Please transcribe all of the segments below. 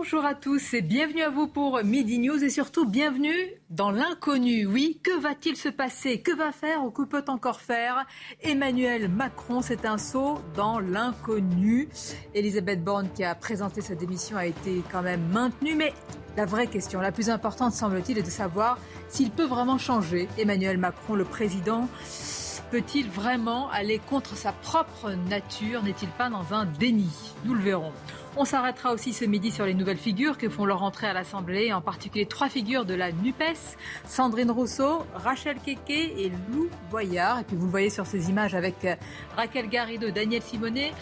Bonjour à tous et bienvenue à vous pour Midi News et surtout bienvenue dans l'inconnu. Oui, que va-t-il se passer? Que va faire ou que peut encore faire Emmanuel Macron? C'est un saut dans l'inconnu. Elisabeth Borne qui a présenté sa démission a été quand même maintenue, mais la vraie question, la plus importante semble-t-il, est de savoir s'il peut vraiment changer. Emmanuel Macron, le président, peut-il vraiment aller contre sa propre nature? N'est-il pas dans un déni? Nous le verrons. On s'arrêtera aussi ce midi sur les nouvelles figures que font leur entrée à l'Assemblée, en particulier trois figures de la NUPES, Sandrine Rousseau, Rachel Keke et Lou Boyard. Et puis vous le voyez sur ces images avec euh, Raquel Garrido, Daniel Simonet.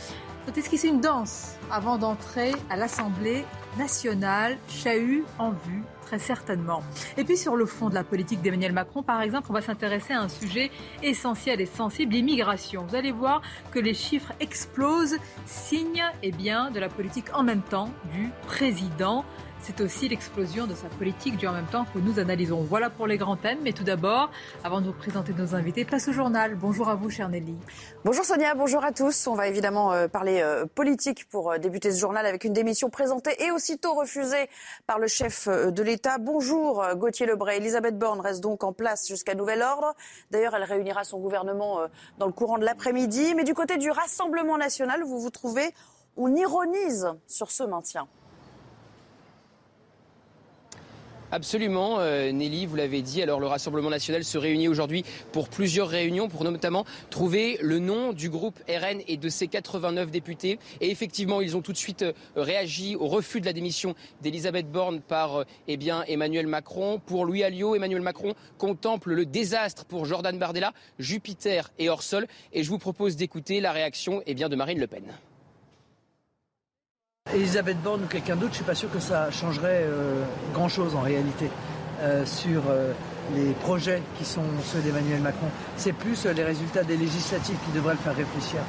Faut esquisser une danse avant d'entrer à l'Assemblée nationale. Chahut en vue, très certainement. Et puis sur le fond de la politique d'Emmanuel Macron, par exemple, on va s'intéresser à un sujet essentiel et sensible, l'immigration. Vous allez voir que les chiffres explosent, signe eh bien, de la politique en même temps du président. C'est aussi l'explosion de sa politique du en même temps que nous analysons. Voilà pour les grands thèmes. Mais tout d'abord, avant de vous présenter nos invités, place au journal. Bonjour à vous, chère Nelly. Bonjour Sonia, bonjour à tous. On va évidemment euh, parler euh, politique pour euh, débuter ce journal avec une démission présentée et aussitôt refusée par le chef de l'État. Bonjour Gauthier Lebray. Elisabeth Borne reste donc en place jusqu'à nouvel ordre. D'ailleurs, elle réunira son gouvernement dans le courant de l'après-midi. Mais du côté du Rassemblement national, vous vous trouvez, on ironise sur ce maintien. Absolument, euh, Nelly, vous l'avez dit. Alors le Rassemblement national se réunit aujourd'hui pour plusieurs réunions, pour notamment trouver le nom du groupe RN et de ses 89 députés. Et effectivement, ils ont tout de suite euh, réagi au refus de la démission d'Elisabeth Borne par euh, eh bien, Emmanuel Macron. Pour Louis Alliot, Emmanuel Macron contemple le désastre pour Jordan Bardella, Jupiter et Orsol. Et je vous propose d'écouter la réaction eh de Marine Le Pen. Elisabeth Borne ou quelqu'un d'autre, je ne suis pas sûr que ça changerait euh, grand-chose en réalité euh, sur euh, les projets qui sont ceux d'Emmanuel Macron. C'est plus les résultats des législatives qui devraient le faire réfléchir.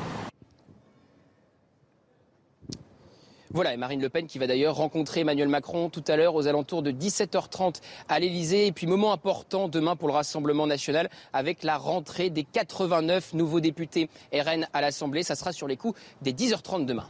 Voilà, et Marine Le Pen qui va d'ailleurs rencontrer Emmanuel Macron tout à l'heure aux alentours de 17h30 à l'Elysée. Et puis moment important demain pour le Rassemblement national avec la rentrée des 89 nouveaux députés RN à l'Assemblée. Ça sera sur les coups des 10h30 demain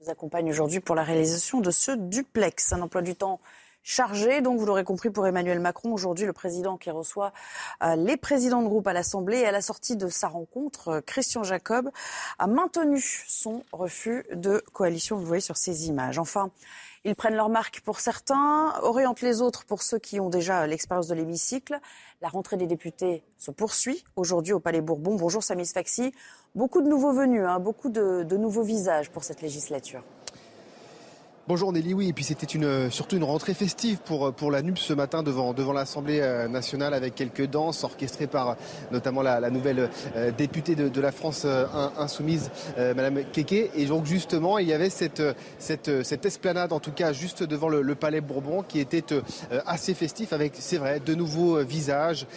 vous accompagne aujourd'hui pour la réalisation de ce duplex. Un emploi du temps chargé, donc vous l'aurez compris pour Emmanuel Macron. Aujourd'hui, le président qui reçoit euh, les présidents de groupe à l'Assemblée et à la sortie de sa rencontre, euh, Christian Jacob a maintenu son refus de coalition. Vous voyez sur ces images. Enfin, ils prennent leur marque pour certains, orientent les autres pour ceux qui ont déjà l'expérience de l'hémicycle. La rentrée des députés se poursuit aujourd'hui au Palais Bourbon. Bonjour Samis Faxi. Beaucoup de nouveaux venus, hein, beaucoup de, de nouveaux visages pour cette législature. Bonjour Nelly, oui, et puis c'était une, surtout une rentrée festive pour, pour la NUP ce matin devant, devant l'Assemblée euh, nationale avec quelques danses orchestrées par notamment la, la nouvelle euh, députée de, de, la France euh, insoumise, Madame Keke. Et donc justement, il y avait cette, cette, cette esplanade, en tout cas juste devant le, le Palais Bourbon, qui était assez festif avec, c'est vrai, de nouveaux visages.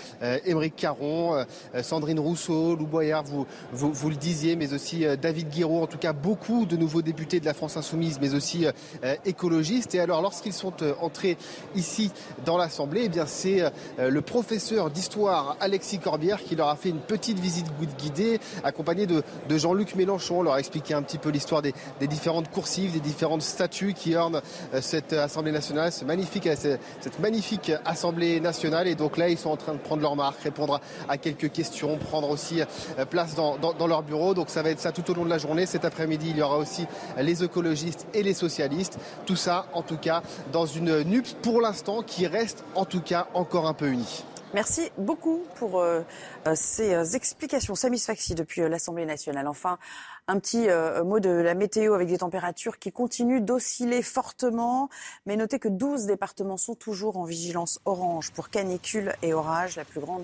Émeric Caron, Sandrine Rousseau, Lou Boyard, vous, vous, vous, le disiez, mais aussi David Guiraud, en tout cas beaucoup de nouveaux députés de la France insoumise, mais aussi euh, écologistes. Et alors, lorsqu'ils sont euh, entrés ici dans l'Assemblée, eh bien, c'est euh, le professeur d'histoire Alexis Corbière qui leur a fait une petite visite guidée, accompagné de, de Jean-Luc Mélenchon. leur a expliqué un petit peu l'histoire des, des, différentes coursives, des différentes statues qui ornent cette Assemblée nationale, ce magnifique, cette magnifique Assemblée nationale. Et donc là, ils sont en train de prendre leur marque, répondre à, quelques questions, prendre aussi place dans, dans, dans leur bureau. Donc ça va être ça tout au long de la journée. Cet après-midi, il y aura aussi les écologistes et les socialistes. Tout ça, en tout cas, dans une NUPS pour l'instant qui reste, en tout cas, encore un peu unie. Merci beaucoup pour euh, euh ces euh, explications. Samis Faxi depuis l'Assemblée nationale. Enfin, un petit mot de la météo avec des températures qui continuent d'osciller fortement. Mais notez que 12 départements sont toujours en vigilance orange pour canicule et orage. La plus grande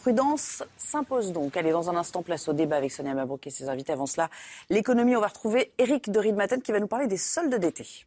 prudence s'impose donc. Allez, dans un instant, place au débat avec Sonia Mabrouk et ses invités. Avant cela, l'économie, on va retrouver Eric de Riedmaten qui va nous parler des soldes d'été.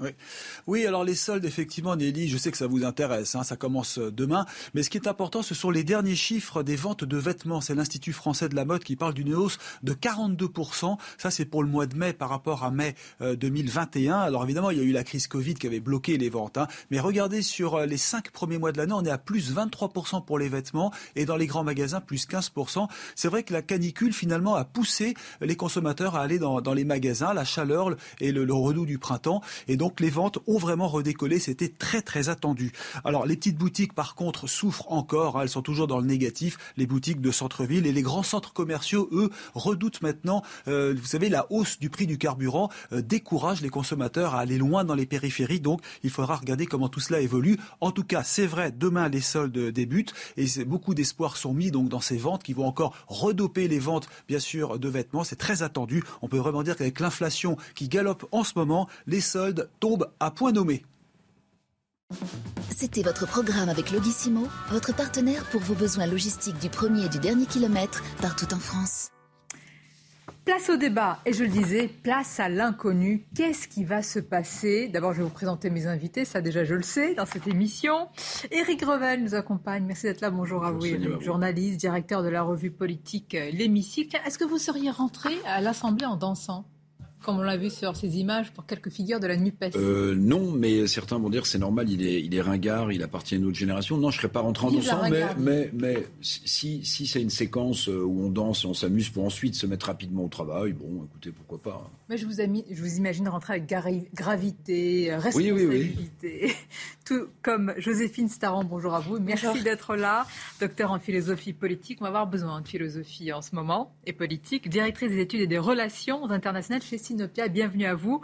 Oui. oui, alors les soldes, effectivement, Nelly, je sais que ça vous intéresse, hein, ça commence euh, demain. Mais ce qui est important, ce sont les derniers chiffres des ventes de vêtements. C'est l'Institut français de la mode qui parle d'une hausse de 42%. Ça, c'est pour le mois de mai par rapport à mai 2021. Euh, alors évidemment, il y a eu la crise Covid qui avait bloqué les ventes. Hein. Mais regardez sur euh, les cinq premiers mois de l'année, on est à plus 23% pour les vêtements et dans les grands magasins, plus 15%. C'est vrai que la canicule, finalement, a poussé les consommateurs à aller dans, dans les magasins, la chaleur et le, le redout du printemps. Et donc, donc les ventes ont vraiment redécollé. C'était très très attendu. Alors les petites boutiques par contre souffrent encore. Hein. elles sont toujours dans le négatif. Les boutiques de centre-ville et les grands centres commerciaux, eux, redoutent maintenant. Euh, vous savez, la hausse du prix du carburant euh, décourage les consommateurs à aller loin dans les périphéries. Donc il faudra regarder comment tout cela évolue. En tout cas, c'est vrai. Demain les soldes débutent et beaucoup d'espoirs sont mis donc dans ces ventes qui vont encore redoper les ventes, bien sûr, de vêtements. C'est très attendu. On peut vraiment dire qu'avec l'inflation qui galope en ce moment, les soldes tombe à point nommé. C'était votre programme avec Logissimo, votre partenaire pour vos besoins logistiques du premier et du dernier kilomètre partout en France. Place au débat, et je le disais, place à l'inconnu. Qu'est-ce qui va se passer? D'abord, je vais vous présenter mes invités, ça déjà je le sais, dans cette émission. Éric Revel nous accompagne, merci d'être là, bonjour, à vous, journaliste, directeur de la revue politique euh, L'Hémicycle. Est-ce que vous seriez rentré à l'Assemblée en dansant? Comme on l'a vu sur ces images pour quelques figures de la nuit euh, Non, mais certains vont dire c'est normal, il est, il est ringard, il appartient à une autre génération. Non, je ne serais pas rentré en dansant, mais, mais, mais, si, si c'est une séquence où on danse et on s'amuse pour ensuite se mettre rapidement au travail, bon, écoutez, pourquoi pas. Mais je vous, je vous imagine rentrer avec gravité, responsabilité, tout comme Joséphine Staran, bonjour à vous, merci d'être là, docteur en philosophie politique, on va avoir besoin de philosophie en ce moment, et politique, directrice des études et des relations internationales chez Sinopia, bienvenue à vous.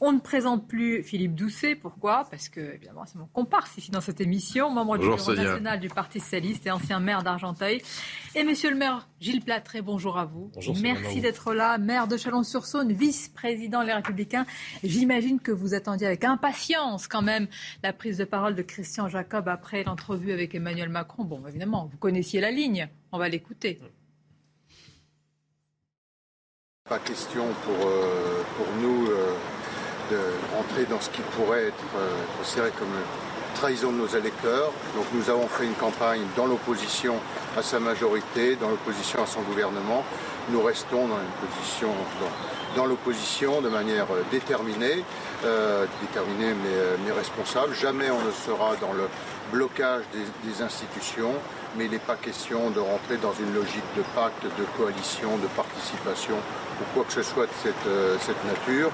On ne présente plus Philippe Doucet, pourquoi? Parce que, évidemment, c'est mon comparse ici dans cette émission, membre du bureau national du Parti socialiste et ancien maire d'Argenteuil. Et monsieur le maire Gilles Platré, bonjour à vous. Bonjour, Merci d'être là, maire de Chalon-sur-Saône, vice-président Les Républicains. J'imagine que vous attendiez avec impatience quand même la prise de parole de Christian Jacob après l'entrevue avec Emmanuel Macron. Bon, évidemment, vous connaissiez la ligne, on va l'écouter. Pas question pour, euh, pour nous euh, de rentrer dans ce qui pourrait être euh, considéré comme trahison de nos électeurs. Donc nous avons fait une campagne dans l'opposition à sa majorité, dans l'opposition à son gouvernement. Nous restons dans une position l'opposition de manière déterminée, déterminée mais, mais, responsable. Jamais on ne sera dans le blocage des, institutions mais il n'est pas question de rentrer dans une logique de pacte, de coalition, de participation ou quoi que ce soit de cette, euh, cette nature.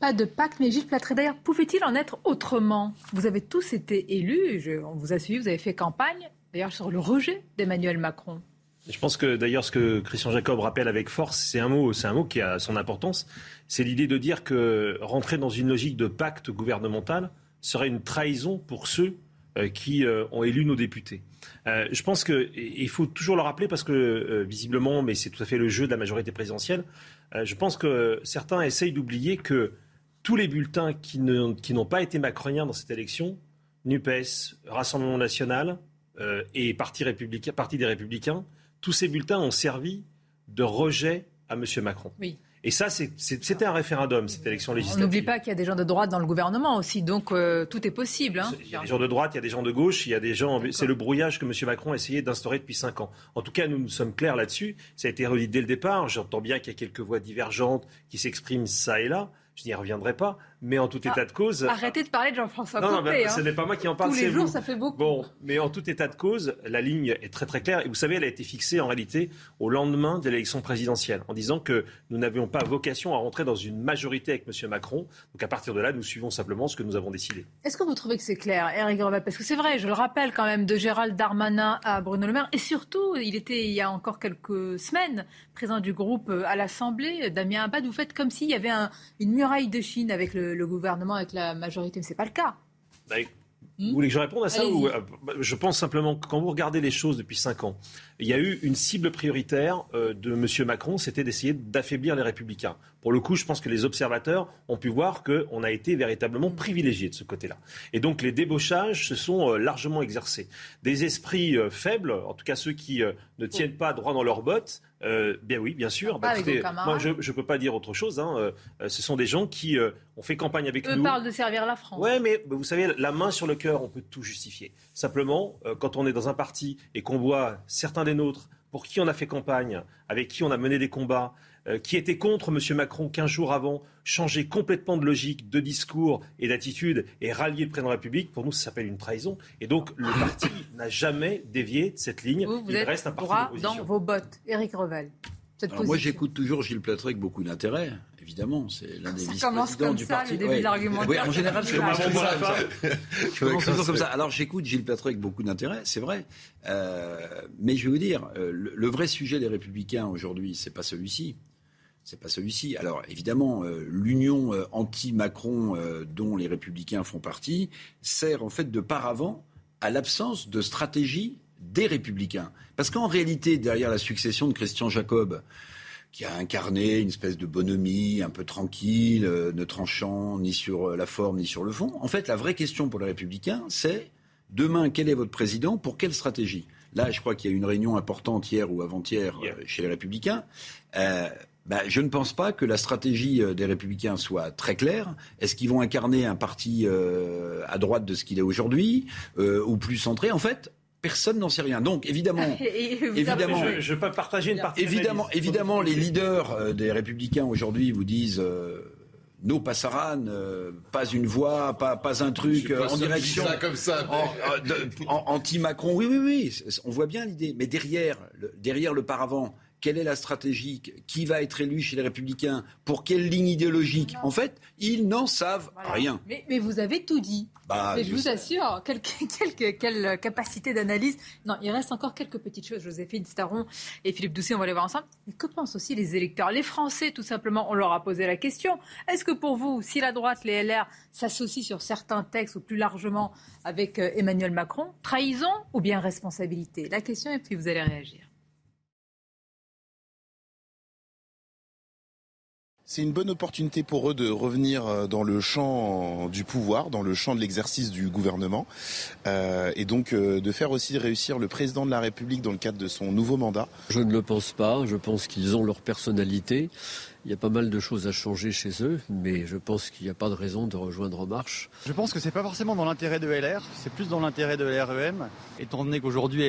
Pas de pacte, mais Gilles Platré, d'ailleurs, pouvait-il en être autrement? Vous avez tous été élus, je, on vous a suivi, vous avez fait campagne, d'ailleurs, sur le rejet d'Emmanuel Macron. Je pense que d'ailleurs ce que Christian Jacob rappelle avec force, c'est un mot, c'est un mot qui a son importance. C'est l'idée de dire que rentrer dans une logique de pacte gouvernemental serait une trahison pour ceux euh, qui euh, ont élu nos députés. Euh, je pense qu'il faut toujours le rappeler parce que, visiblement, mais c'est tout à fait le jeu de la majorité présidentielle, je pense que certains essayent d'oublier que tous les bulletins qui n'ont pas été macroniens dans cette élection, NUPES, Rassemblement national et Parti des Républicains, tous ces bulletins ont servi de rejet à M. Macron. Oui. Et ça, c'était un référendum, cette élection législative. On n'oublie pas qu'il y a des gens de droite dans le gouvernement aussi, donc euh, tout est possible. Hein. Il y a des gens de droite, il y a des gens de gauche, il y a des gens. C'est le brouillage que M. Macron a essayé d'instaurer depuis cinq ans. En tout cas, nous nous sommes clairs là-dessus. Ça a été redit dès le départ. J'entends bien qu'il y a quelques voix divergentes qui s'expriment ça et là. Je n'y reviendrai pas. Mais en tout ah, état de cause. Arrêtez de parler de Jean-François Copé. Non, non ce n'est pas moi qui en parle. Tous les jours, ça fait beaucoup. Bon, mais en tout état de cause, la ligne est très très claire. Et vous savez, elle a été fixée en réalité au lendemain de l'élection présidentielle, en disant que nous n'avions pas vocation à rentrer dans une majorité avec M. Macron. Donc à partir de là, nous suivons simplement ce que nous avons décidé. Est-ce que vous trouvez que c'est clair, Eric Revel Parce que c'est vrai, je le rappelle quand même, de Gérald Darmanin à Bruno Le Maire. Et surtout, il était il y a encore quelques semaines président du groupe à l'Assemblée, Damien Abad. Vous faites comme s'il y avait une muraille de Chine avec le, le gouvernement, avec la majorité, mais ce n'est pas le cas. Bah, Vous voulez que je réponde à ça ou... Euh, je pense simplement que quand vous regardez les choses depuis cinq ans, il y a eu une cible prioritaire euh, de M. Macron, c'était d'essayer d'affaiblir les républicains. Pour le coup, je pense que les observateurs ont pu voir qu'on a été véritablement privilégiés de ce côté-là. Et donc les débauchages se sont euh, largement exercés. Des esprits faibles, en tout cas ceux qui ne tiennent pas droit dans leurs bottes, euh, bien oui, bien sûr. Bah, moi, je ne peux pas dire autre chose. Hein. Euh, ce sont des gens qui euh, ont fait campagne avec Eux nous. parlent de servir la France. Oui, mais vous savez, la main sur le cœur, on peut tout justifier. Simplement, quand on est dans un parti et qu'on voit certains des nôtres pour qui on a fait campagne, avec qui on a mené des combats, euh, qui était contre M. Macron 15 jours avant, changer complètement de logique, de discours et d'attitude et rallier le président de la République, pour nous, ça s'appelle une trahison. Et donc, le parti n'a jamais dévié de cette ligne. Vous, Il reste un parti dans vos bottes. Éric Revel. moi, j'écoute toujours Gilles Platret avec beaucoup d'intérêt. Évidemment, c'est l'un des vice-présidents du ça, parti. Le début de l'argumentaire. Oui, en général, c'est comme ça. comme ça. Alors, j'écoute Gilles Platret avec beaucoup d'intérêt, c'est vrai. Euh, mais je vais vous dire, euh, le, le, vrai sujet des Républicains aujourd'hui, c'est pas celui-ci. C'est pas celui-ci. Alors évidemment, euh, l'union euh, anti-Macron euh, dont les républicains font partie sert en fait de paravent à l'absence de stratégie des républicains. Parce qu'en réalité, derrière la succession de Christian Jacob, qui a incarné une espèce de bonhomie un peu tranquille, ne tranchant ni sur la forme ni sur le fond, en fait, la vraie question pour les républicains, c'est demain, quel est votre président Pour quelle stratégie? Là, je crois qu'il y a eu une réunion importante hier ou avant-hier chez les républicains. Ben, je ne pense pas que la stratégie euh, des Républicains soit très claire. Est-ce qu'ils vont incarner un parti euh, à droite de ce qu'il est aujourd'hui euh, ou plus centré? En fait, personne n'en sait rien. Donc, évidemment, évidemment, je, peux partager une partie. Évidemment, évidemment, les leaders des Républicains aujourd'hui vous disent. No passaran, pas une voix, pas, pas un truc en direction. Ça comme ça. Anti-Macron, oui, oui, oui, on voit bien l'idée. Mais derrière, derrière le paravent, quelle est la stratégie, qui va être élu chez les Républicains, pour quelle ligne idéologique. En fait, ils n'en savent rien. Mais, vous avez tout dit. Bah, je, vous assure, quelle, quelle, capacité d'analyse. Non, il reste encore quelques petites choses. Joséphine Staron et Philippe Doucet, on va les voir ensemble. Mais que pensent aussi les électeurs? Les Français, tout simplement, on leur a posé la question. Est-ce que pour vous, si la droite, les LR, s'associent sur certains textes ou plus largement avec euh, Emmanuel Macron, trahison ou bien responsabilité? La question, et puis vous allez réagir. C'est une bonne opportunité pour eux de revenir euh, dans le champ du pouvoir, dans le champ de l'exercice du gouvernement, euh, et donc euh, de faire aussi réussir le président de la République dans le cadre de son nouveau mandat. Je ne le pense pas. Je pense qu'ils ont leur personnalité. Il y a pas mal de choses à changer chez eux, mais je pense qu'il n'y a pas de raison de rejoindre En Marche. Je pense que c'est pas forcément dans l'intérêt de LR, c'est plus dans l'intérêt de LREM, étant donné qu'aujourd'hui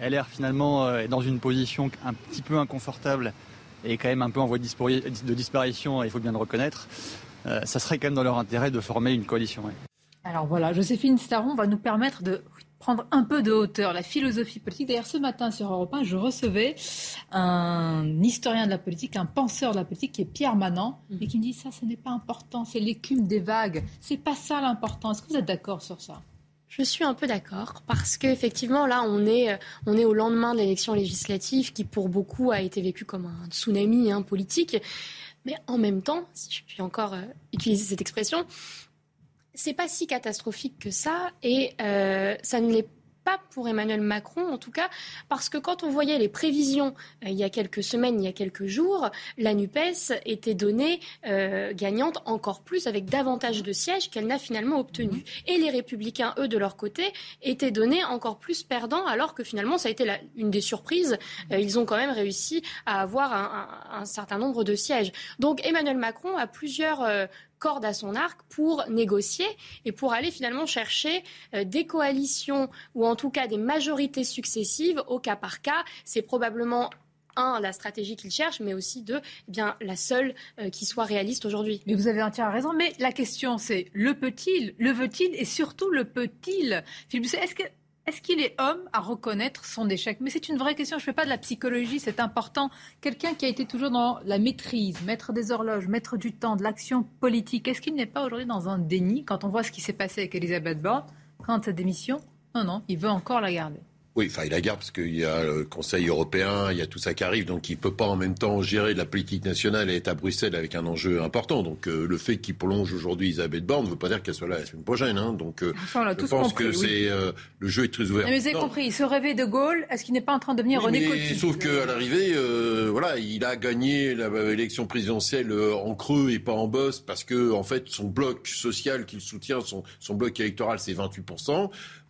LR finalement est dans une position un petit peu inconfortable est quand même un peu en voie de disparition, il faut bien le reconnaître, euh, ça serait quand même dans leur intérêt de former une coalition. Alors voilà, Joséphine Staron va nous permettre de prendre un peu de hauteur, la philosophie politique. D'ailleurs, ce matin sur Europe 1, je recevais un historien de la politique, un penseur de la politique qui est Pierre Manant, et qui me dit ça, ce n'est pas important, c'est l'écume des vagues. C'est pas ça l'important. Est-ce que vous êtes d'accord sur ça? Je suis un peu d'accord parce qu'effectivement, là, on est, on est au lendemain de l'élection législative qui, pour beaucoup, a été vécue comme un tsunami hein, politique. Mais en même temps, si je puis encore euh, utiliser cette expression, c'est pas si catastrophique que ça et euh, ça ne l'est pas pour Emmanuel Macron, en tout cas, parce que quand on voyait les prévisions euh, il y a quelques semaines, il y a quelques jours, la NUPES était donnée euh, gagnante encore plus, avec davantage de sièges qu'elle n'a finalement obtenu. Et les Républicains, eux, de leur côté, étaient donnés encore plus perdants, alors que finalement, ça a été une des surprises. Euh, ils ont quand même réussi à avoir un, un, certain nombre de sièges. Donc Emmanuel Macron a plusieurs corde à son arc pour négocier et pour aller finalement chercher euh, des coalitions ou en tout cas des majorités successives au cas par cas. C'est probablement un, la stratégie qu'il cherche, mais aussi deux, eh bien, la seule euh, qui soit réaliste aujourd'hui. Mais vous avez entièrement raison. Mais la question, c'est le peut-il, le veut-il et surtout le peut-il? Est-ce que est-ce qu'il est homme à reconnaître son échec? Mais c'est une vraie question. Je ne fais pas de la psychologie, c'est important. Quelqu'un qui a été toujours dans la maîtrise, maître des horloges, maître du temps, de l'action politique, est-ce qu'il n'est pas aujourd'hui dans un déni quand on voit ce qui s'est passé avec Elisabeth Borne, quand sa démission? Non, non, il veut encore la garder. Oui, enfin, il a garde parce qu'il y a le Conseil européen, il y a tout ça qui arrive, donc il ne peut pas en même temps gérer de la politique nationale et être à Bruxelles avec un enjeu important. Donc euh, le fait qu'il prolonge aujourd'hui Elisabeth Borne ne veut pas dire qu'elle soit là la semaine prochaine. Hein. Donc euh, enfin, je pense compris, que c'est euh, le jeu est très ouvert. Mais vous avez compris, il se rêvait de Gaulle. Est-ce qu'il n'est pas en train de devenir Oui, René Coty? Sauf qu'à l'arrivée, voilà, il a gagné l'élection présidentielle en creux et pas en bosse parce que en fait son bloc social qu'il soutient, son, son bloc électoral, c'est 28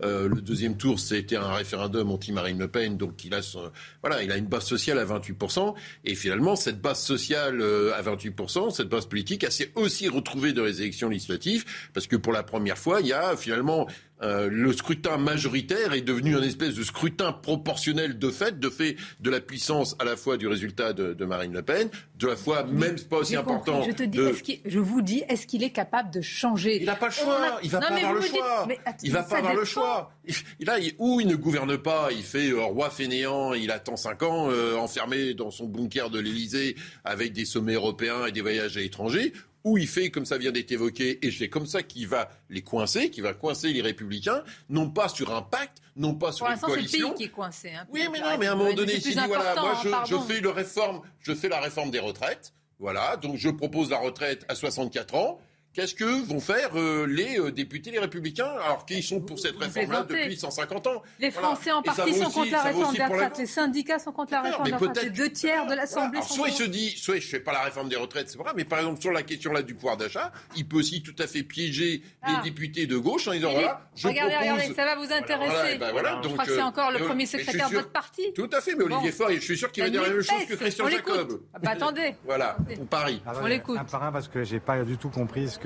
Euh, Le deuxième tour, c'était un référendum anti-Marine Le Pen, donc il a son, voilà, il a une base sociale à 28% Et finalement, cette base sociale euh, à 28% cette base politique, elle s'est aussi retrouvée dans les élections législatives parce que pour la première fois, il y a finalement euh, le scrutin majoritaire est devenu un espèce de scrutin proportionnel de fait, de fait de la puissance à la fois du résultat de, de Marine Le Pen, de la fois même pas aussi important. Je te dis, de- je vous dis, est-ce qu'il est capable de changer? Il n'a pas le choix. Il va pas avoir le choix. il va pas avoir le choix. Là, il- ou il ne gouverne pas, il fait euh, roi fainéant, il attend cinq ans euh, enfermé dans son bunker de l'Élysée avec des sommets européens et des voyages à l'étranger. Ou il fait, comme ça vient d'être évoqué, et c'est comme ça qu'il va les coincer, qu'il va coincer les républicains, non pas sur un pacte, non pas sur Pour une l'instant, c'est le coalition, pays qui est coincé. hein. oui, mais non, mais à un moment donné, il dit voilà, moi je, je fais le réforme, je fais la réforme des retraites. Voilà, donc je propose la retraite à 64 ans. Qu'est-ce que vont faire euh, les euh, députés, les républicains, alors qu'ils sont pour cette réforme-là depuis 150 ans? Les Voilà. Français en partie sont aussi- contre la réforme des retraites. Les syndicats sont contre la réforme des retraites. peut-être- Les deux tiers de l'Assemblée Alors, sont soit il se dit, soit je fais pas la réforme des retraites, c'est vrai, mais par exemple sur la question là du pouvoir d'achat, il peut aussi tout à fait piéger Ah. les députés de gauche en disant voilà, je regardez, propose. regardez, ça va vous intéresser. Voilà, ben voilà, je donc, crois que c'est euh, encore le premier je secrétaire de votre parti. Tout à fait, mais Olivier Bon. Faure, je suis sûr qu'il va dire la même chose que. Christian. Jacob. Ah bah, attendez. Voilà, pour Paris. On l'écoute. Un par un parce que j'ai pas du tout compris ce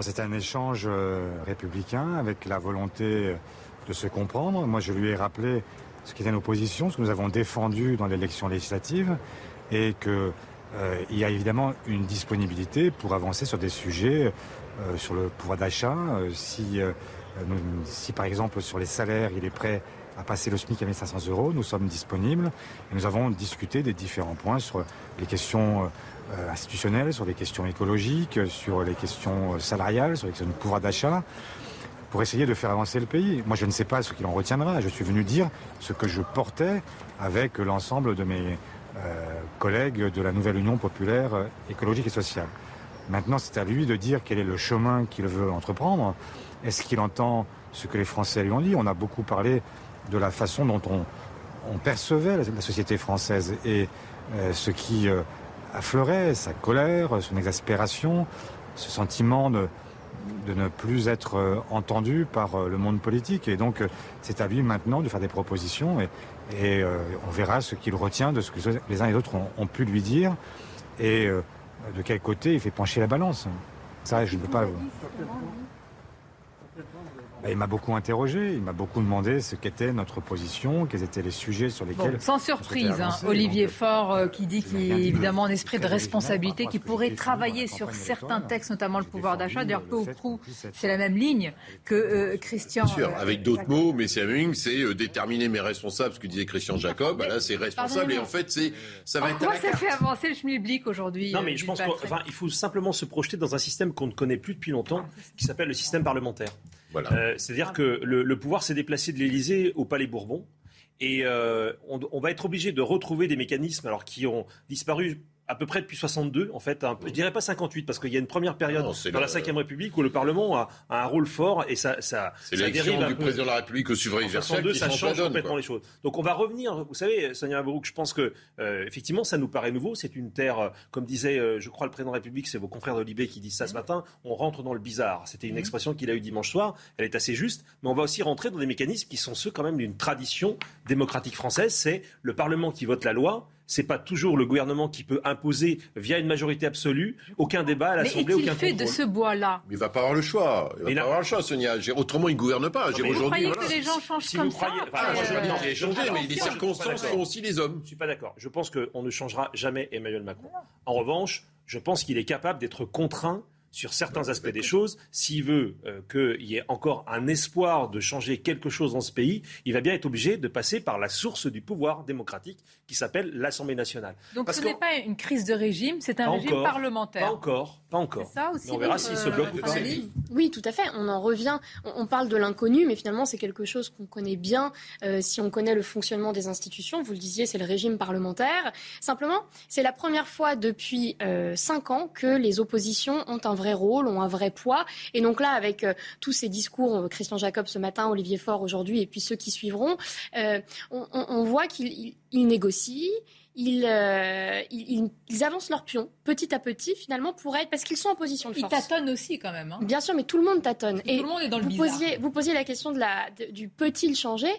C'était un échange euh, républicain avec la volonté de se comprendre. Moi, je lui ai rappelé ce qu'étaient nos positions, ce que nous avons défendu dans l'élection législative, et que euh, y a évidemment une disponibilité pour avancer sur des sujets, euh, sur le pouvoir d'achat. euh, si, euh, si par exemple sur les salaires, il est prêt à passer le SMIC à 1500 euros, nous sommes disponibles. Et nous avons discuté des différents points sur les questions euh, institutionnelles, sur les questions écologiques, sur les questions euh, salariales, sur les questions du pouvoir d'achat pour essayer de faire avancer le pays. Moi, je ne sais pas ce qu'il en retiendra. Je suis venu dire ce que je portais avec l'ensemble de mes euh, collègues de la nouvelle Union populaire écologique et sociale. Maintenant, c'est à lui de dire quel est le chemin qu'il veut entreprendre. Est-ce qu'il entend ce que les Français lui ont dit? On a beaucoup parlé de la façon dont on, percevait la, société française et euh, ce qui euh, affleurait, sa colère, son exaspération, ce sentiment de, ne plus être euh, entendu par le monde politique. Et donc, c'est à lui maintenant de faire des propositions et, on verra ce qu'il retient de ce que les uns et les autres ont, pu lui dire et de quel côté il fait pencher la balance. Ça, je ne peux pas. Il m'a beaucoup interrogé, il m'a beaucoup demandé ce qu'était notre position, quels étaient les sujets sur lesquels. Bon, sans surprise, hein. Olivier Donc, Faure euh, qui dit qu'il dit de évidemment un esprit de responsabilité, qui pourrait travailler sur certains textes, notamment le pouvoir d'achat. D'ailleurs, peu ou prou, c'est la même ligne que euh, Christian. Bien sûr, euh, avec d'autres mots, mais c'est la même ligne, c'est euh, déterminer mes responsables, ce que disait Christian Jacob. Là, c'est responsable et en fait, c'est ça va En être à quoi ça carte. fait avancer le schmilblick aujourd'hui Non, mais je pense qu'il faut simplement se projeter dans un système qu'on ne connaît plus depuis longtemps, qui s'appelle le système parlementaire. Euh, C'est-à-dire que le, le pouvoir s'est déplacé de l'Élysée au Palais Bourbon. Et euh, on, on va être obligé de retrouver des mécanismes alors qui ont disparu à peu près depuis 62, en fait, un peu- je dirais pas 58, parce qu'il y a une première période Non, dans la Ve République où le Parlement a, a un rôle fort et ça, ça, C'est ça dérive un du peu. président de la République au suffrage universel 62, qui ça change donne, complètement quoi. les choses. Donc on va revenir, vous savez, Sonia Mabrouk, je pense que euh, effectivement ça nous paraît nouveau. C'est une terre, euh, comme disait, euh, je crois, le président de la République, c'est vos confrères de Libé qui disent ça ce matin, on rentre dans le bizarre. C'était une expression qu'il a eue dimanche soir, elle est assez juste, mais on va aussi rentrer dans des mécanismes qui sont ceux quand même d'une tradition démocratique française. C'est le Parlement qui vote la loi. C'est pas toujours le gouvernement qui peut imposer via une majorité absolue aucun débat à l'Assemblée, aucun fait contrôle. de ce bois-là? Mais il va pas avoir le choix. Il va Mais pas là- avoir le choix, Sonia. Autrement, il ne gouverne pas. Mais vous croyez voilà. que les gens changent Si comme vous croyez- ça? Enfin, Ah, moi, je changé, mais les circonstances font aussi les hommes. Je ne suis pas d'accord. Je pense qu'on ne changera jamais Emmanuel Macron. En revanche, je pense qu'il est capable d'être contraint sur certains aspects des choses, s'il veut euh, qu'il y ait encore un espoir de changer quelque chose dans ce pays, il va bien être obligé de passer par la source du pouvoir démocratique qui s'appelle l'Assemblée nationale. Donc ce n'est pas une crise de régime, c'est un régime parlementaire. Pas encore, pas encore. Ça aussi, on verra s'il se bloque ou pas. Oui, tout à fait. On en revient. On, parle de l'inconnu, mais finalement c'est quelque chose qu'on connaît bien euh, si on connaît le fonctionnement des institutions. Vous le disiez, c'est le régime parlementaire. Simplement, c'est la première fois depuis euh, cinq ans que les oppositions ont un vrai rôle, ont un vrai poids. Et donc là, avec euh, tous ces discours, euh, Christian Jacob ce matin, Olivier Faure aujourd'hui, et puis ceux qui suivront, euh, on, on, voit qu'ils négocient. Ils, ils, ils, avancent leur pion petit à petit finalement pour être parce qu'ils sont en position de force. Ils tâtonnent aussi quand même. Hein. Bien sûr, mais tout le monde tâtonne. et tout le monde est dans le vous posiez, vous posiez la question de la, du peut-il changer,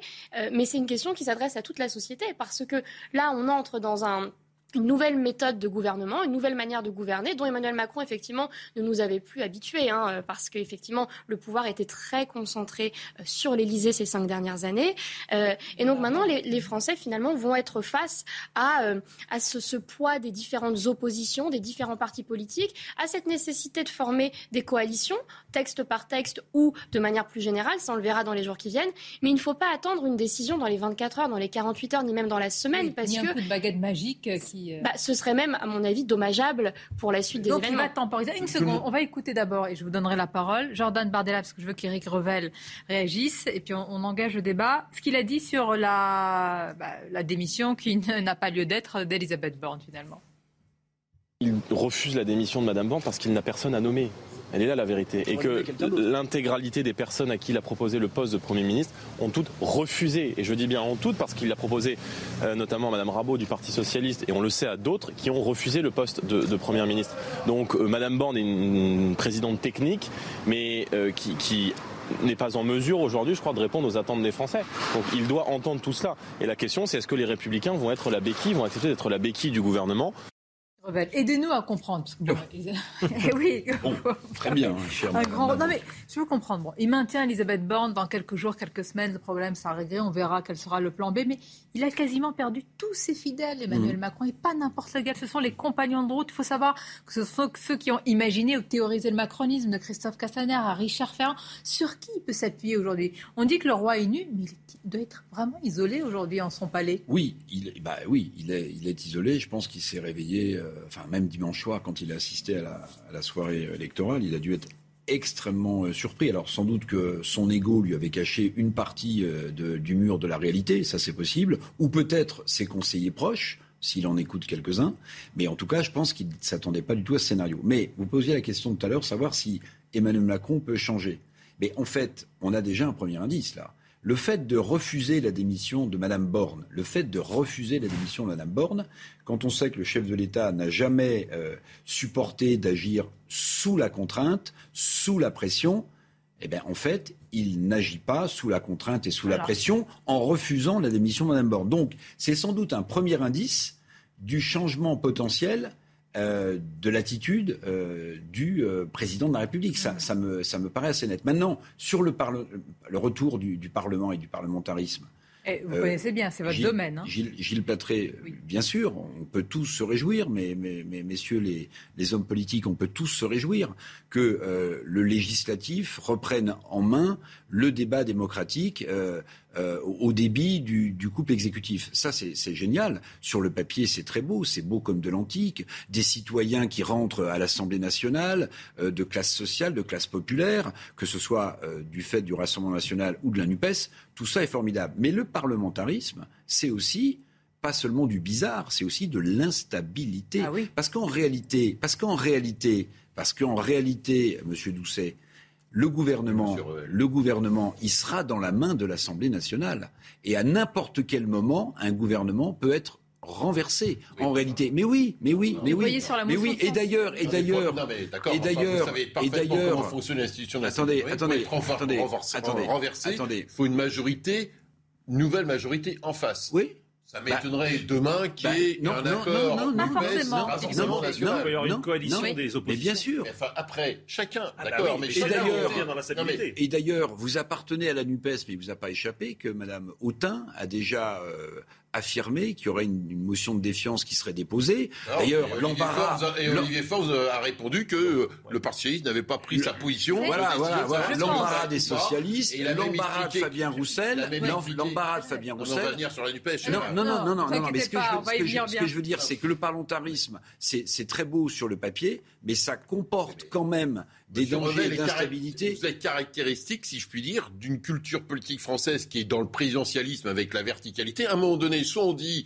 mais c'est une question qui s'adresse à toute la société parce que là on entre dans un une nouvelle méthode de gouvernement, une nouvelle manière de gouverner, dont Emmanuel Macron effectivement ne nous avait plus habitués, hein, euh, parce qu'effectivement le pouvoir était très concentré euh, sur l'Élysée ces cinq dernières années. Euh, et donc maintenant, les, les, Français finalement vont être face à, euh, à ce, ce, poids des différentes oppositions, des différents partis politiques, à cette nécessité de former des coalitions, texte par texte ou de manière plus générale, ça on le verra dans les jours qui viennent. Mais il ne faut pas attendre une décision dans les 24 heures, dans les 48 heures, ni même dans la semaine, oui, parce ni que un coup de baguette magique qui euh, bah, ce serait même, à mon avis, dommageable pour la suite des Donc événements. il va temporiser. Une seconde, on va écouter d'abord, et je vous donnerai la parole, Jordan Bardella, parce que je veux qu'Éric Revel réagisse, et puis on, on, engage le débat. Ce qu'il a dit sur la, bah, la démission qui n'a pas lieu d'être d'Elisabeth Borne, finalement. Il refuse la démission de Madame Borne parce qu'il n'a personne à nommer. Elle est là la vérité. Et que l'intégralité des personnes à qui il a proposé le poste de Premier ministre ont toutes refusé. Et je dis bien ont toutes parce qu'il l'a proposé euh, notamment à Mme Rabault du Parti Socialiste et on le sait à d'autres qui ont refusé le poste de, de Premier ministre. Donc euh, Mme Borne est une, présidente technique mais euh, qui, qui n'est pas en mesure aujourd'hui, je crois, de répondre aux attentes des Français. Donc il doit entendre tout cela. Et la question, c'est est-ce que les Républicains vont être la béquille, vont accepter d'être la béquille du gouvernement? Aidez-nous à comprendre. Parce que, bon, oui. Bon, très bien, cher un grand... Non, mais je veux comprendre. Bon, il maintient Elisabeth Borne dans quelques jours, quelques semaines. Le problème sera réglé. On verra quel sera le plan B. Mais il a quasiment perdu tous ses fidèles, Emmanuel mmh. Macron. Et pas n'importe lequel. Ce sont les compagnons de route. Il faut savoir que ce sont ceux qui ont imaginé ou théorisé le macronisme, de Christophe Castaner à Richard Ferrand. Sur qui il peut s'appuyer aujourd'hui? On dit que le roi est nu, mais il doit être vraiment isolé aujourd'hui en son palais. Oui, il, bah, oui, il est, il est isolé. Je pense qu'il s'est réveillé. Euh enfin même dimanche soir, quand il a assisté à la, soirée électorale, il a dû être extrêmement surpris. Alors sans doute que son ego lui avait caché une partie du mur de la réalité, ça c'est possible, ou peut-être ses conseillers proches, s'il en écoute quelques-uns, mais en tout cas je pense qu'il ne s'attendait pas du tout à ce scénario. Mais vous posiez la question tout à l'heure, savoir si Emmanuel Macron peut changer. Mais en fait, on a déjà un premier indice là. Le fait de refuser la démission de Mme Borne, le fait de refuser la démission de Mme Borne, quand on sait que le chef de l'État n'a jamais euh, supporté d'agir sous la contrainte, sous la pression, eh bien, en fait, il n'agit pas sous la contrainte et sous voilà. la pression en refusant la démission de Mme Borne. Donc, c'est sans doute un premier indice du changement potentiel euh, de l'attitude euh, du euh, président de la République. Ça, ça, me, ça me paraît assez net. Maintenant, sur le, le retour du, du, Parlement et du parlementarisme. Et vous connaissez bien, c'est votre Gilles, domaine. Hein. Gilles, Gilles Platré, oui. bien sûr, on peut tous se réjouir, mais, mais, mais messieurs les, les, hommes politiques, on peut tous se réjouir que le législatif reprenne en main le débat démocratique euh, euh, au débit du, du, couple exécutif. Ça, c'est génial. Sur le papier, c'est très beau. C'est beau comme de l'antique. Des citoyens qui rentrent à l'Assemblée nationale, euh, de classe sociale, de classe populaire, que ce soit du fait du Rassemblement national ou de la NUPES, tout ça est formidable. Mais le parlementarisme, c'est aussi pas seulement du bizarre, c'est aussi de l'instabilité. Ah oui. Parce qu'en réalité, parce qu'en réalité, parce qu'en réalité, Monsieur Doucet, le gouvernement, le gouvernement, il sera dans la main de l'Assemblée nationale. Et à n'importe quel moment, un gouvernement peut être renversé oui, en réalité. Mais oui, mais oui, mais oui, mais oui. Et d'ailleurs, et d'ailleurs, et d'ailleurs, et d'ailleurs, comment fonctionne l'institution Attendez, attendez, attendez, attendez. Il faut une majorité, nouvelle majorité en face. Oui. Ça m'étonnerait bah, demain qu'il y ait bah, un non, accord non, non, pas forcément. pas forcément national. Il peut y avoir une coalition des oppositions. Mais bien sûr. Mais enfin, après, chacun, ah bah d'accord, oui, mais et d'ailleurs, dans la stabilité. Et d'ailleurs, vous appartenez à la NUPES, mais il vous a pas échappé que Mme Autain a déjà euh, affirmé qu'il y aurait une, motion de défiance qui serait déposée. D'ailleurs, l'embarras. Et Olivier Faure a répondu que le Parti socialiste n'avait pas pris sa position. Voilà, voilà, voilà. L'embarras des socialistes, l'embarras de Fabien Roussel, l'embarras de Fabien Roussel. On va venir sur la NUPES. Non, non, non, non, non, non, mais ce que, je, veux dire, c'est que le parlementarisme, c'est très beau sur le papier, mais ça comporte quand même des dangers d'instabilité. Vous êtes caractéristique, si je puis dire, d'une culture politique française qui est dans le présidentialisme avec la verticalité. À un moment donné, soit on dit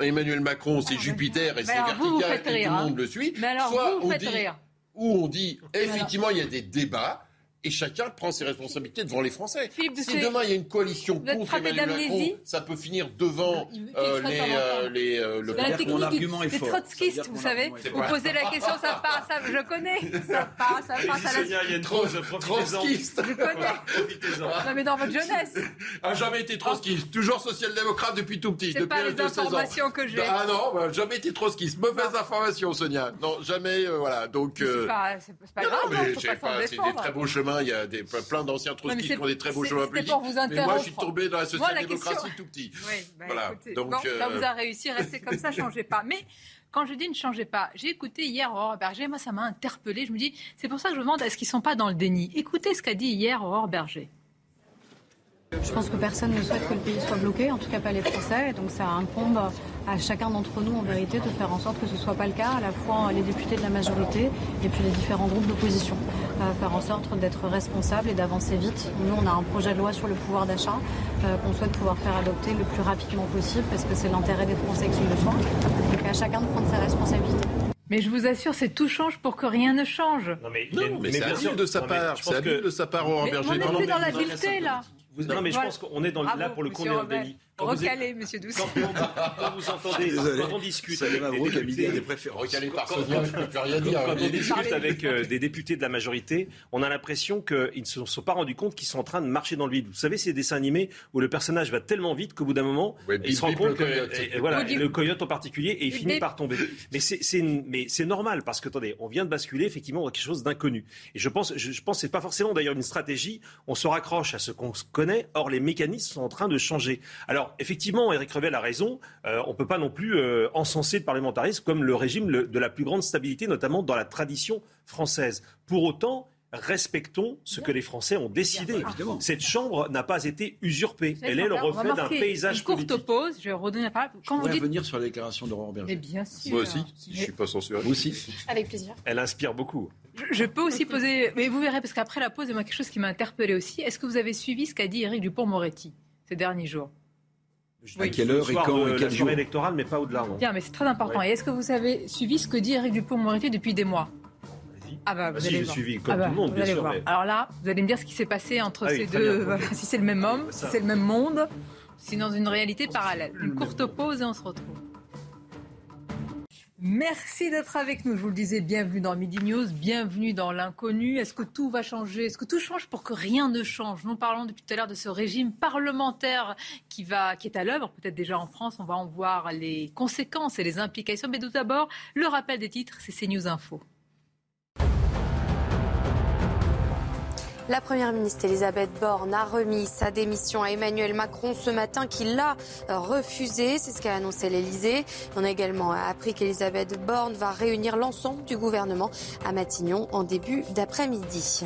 Emmanuel Macron, c'est Jupiter et c'est vertical et tout le monde hein. le suit. Mais alors soit vous, on dit, rire. Où on dit, effectivement, il y a des débats et chacun prend ses responsabilités devant les Français. si demain il y a une coalition contre Emmanuel Macron, ça peut finir devant euh, les, euh, les euh, le la mon argument est fort. trotskistes, vous savez. Vous posez la question, ça passe, ça, je connais. Ça passe, ça à la. Il y a une trotskiste. Je connais. Non mais dans votre jeunesse. A jamais été trotskiste, toujours social-démocrate depuis tout petit, depuis pas les informations que j'ai. Ah non, bah, jamais été trotskiste. Mauvaise information, Sonia. Non, jamais, voilà. Donc. C'est pas, pas grave. C'est des très beaux chemins il y a des, plein d'anciens trotskistes qui ont des très beaux chemins politiques. Mais moi, je suis tombé dans la social-démocratie tout petit. Bah, voilà. Donc, ça vous a réussi, restez comme ça, changez pas. Mais quand je dis ne changez pas, j'ai écouté hier Aurore Berger, moi ça m'a interpellé. Je me dis, c'est pour ça que je me demande est-ce qu'ils sont pas dans le déni? Écoutez ce qu'a dit hier Aurore Berger. Je pense que personne ne souhaite que le pays soit bloqué, en tout cas pas les Français. Donc ça incombe à chacun d'entre nous, en vérité, de faire en sorte que ce ne soit pas le cas, à la fois les députés de la majorité et puis les différents groupes d'opposition. Euh, faire en sorte d'être responsable et d'avancer vite. Nous, on a un projet de loi sur le pouvoir d'achat euh, qu'on souhaite pouvoir faire adopter le plus rapidement possible parce que c'est l'intérêt des Français qui le soit. Donc à chacun de prendre ses responsabilités. Mais je vous assure, c'est tout change pour que rien ne change. Non, mais, c'est habile de sa part. C'est habile de sa part, On n'est plus dans l'habileté, là. non, mais je pense qu'on est dans, là pour le coup, on délit. Recalé, monsieur Douce. Quand, vous entendez, quand on discute avec des députés, quand on discute avec euh, des députés de la majorité, on a l'impression qu'ils ne se sont pas rendus compte qu'ils sont en train de marcher dans le vide. Vous savez, ces dessins animés où le personnage va tellement vite qu'au bout d'un moment, il se rend compte que voilà, le coyote en particulier, et il finit par tomber. Mais c'est normal parce que attendez, on vient de basculer effectivement dans quelque chose d'inconnu. Et je pense, je, je pense, c'est pas forcément d'ailleurs une stratégie. On se raccroche à ce qu'on connaît. Or, les mécanismes sont en train de changer. Alors effectivement, Éric Revel a raison. Euh, on ne peut pas non plus euh, encenser le parlementarisme comme le régime de la plus grande stabilité, notamment dans la tradition française. Pour autant, respectons ce que les Français ont décidé. Cette Chambre n'a pas été usurpée. Elle est le reflet d'un paysage une courte politique. pause, je vais redonner la parole. Quand je vous dites... revenir sur la déclaration d'Aurore Berger. Mais bien sûr. Moi aussi, si je ne suis pas censuré. Vous aussi. Avec plaisir. Elle inspire beaucoup. Je, peux aussi poser, mais vous verrez, parce qu'après la pause, il y a quelque chose qui m'a interpellé aussi. Est-ce que vous avez suivi ce qu'a dit Éric Dupont-Moretti ces derniers jours? À quelle heure et quand et quel jour électorale, mais pas au-delà. Bien, mais c'est très important. Et est-ce que vous avez suivi ce que dit Eric Dupont-Moretti depuis des mois? Ah bah, vous allez j'ai suivi comme ah bah, tout le monde, bien sûr. Alors là, vous allez me dire ce qui s'est passé entre ah ces deux. si c'est le même homme, si c'est le même monde, si dans une réalité parallèle. Une courte pause et on se retrouve. Merci d'être avec nous. Je vous le disais, bienvenue dans Midi News, bienvenue dans l'inconnu. Est-ce que tout va changer? Est-ce que tout change pour que rien ne change? Nous parlons depuis tout à l'heure de ce régime parlementaire qui, va, qui est à l'œuvre, peut-être déjà en France. On va en voir les conséquences et les implications. Mais tout d'abord, le rappel des titres, c'est CNews Info. La Première ministre Elisabeth Borne a remis sa démission à Emmanuel Macron ce matin, qui l'a refusé. C'est ce qu'a annoncé l'Elysée. On a également appris qu'Elisabeth Borne va réunir l'ensemble du gouvernement à Matignon en début d'après-midi.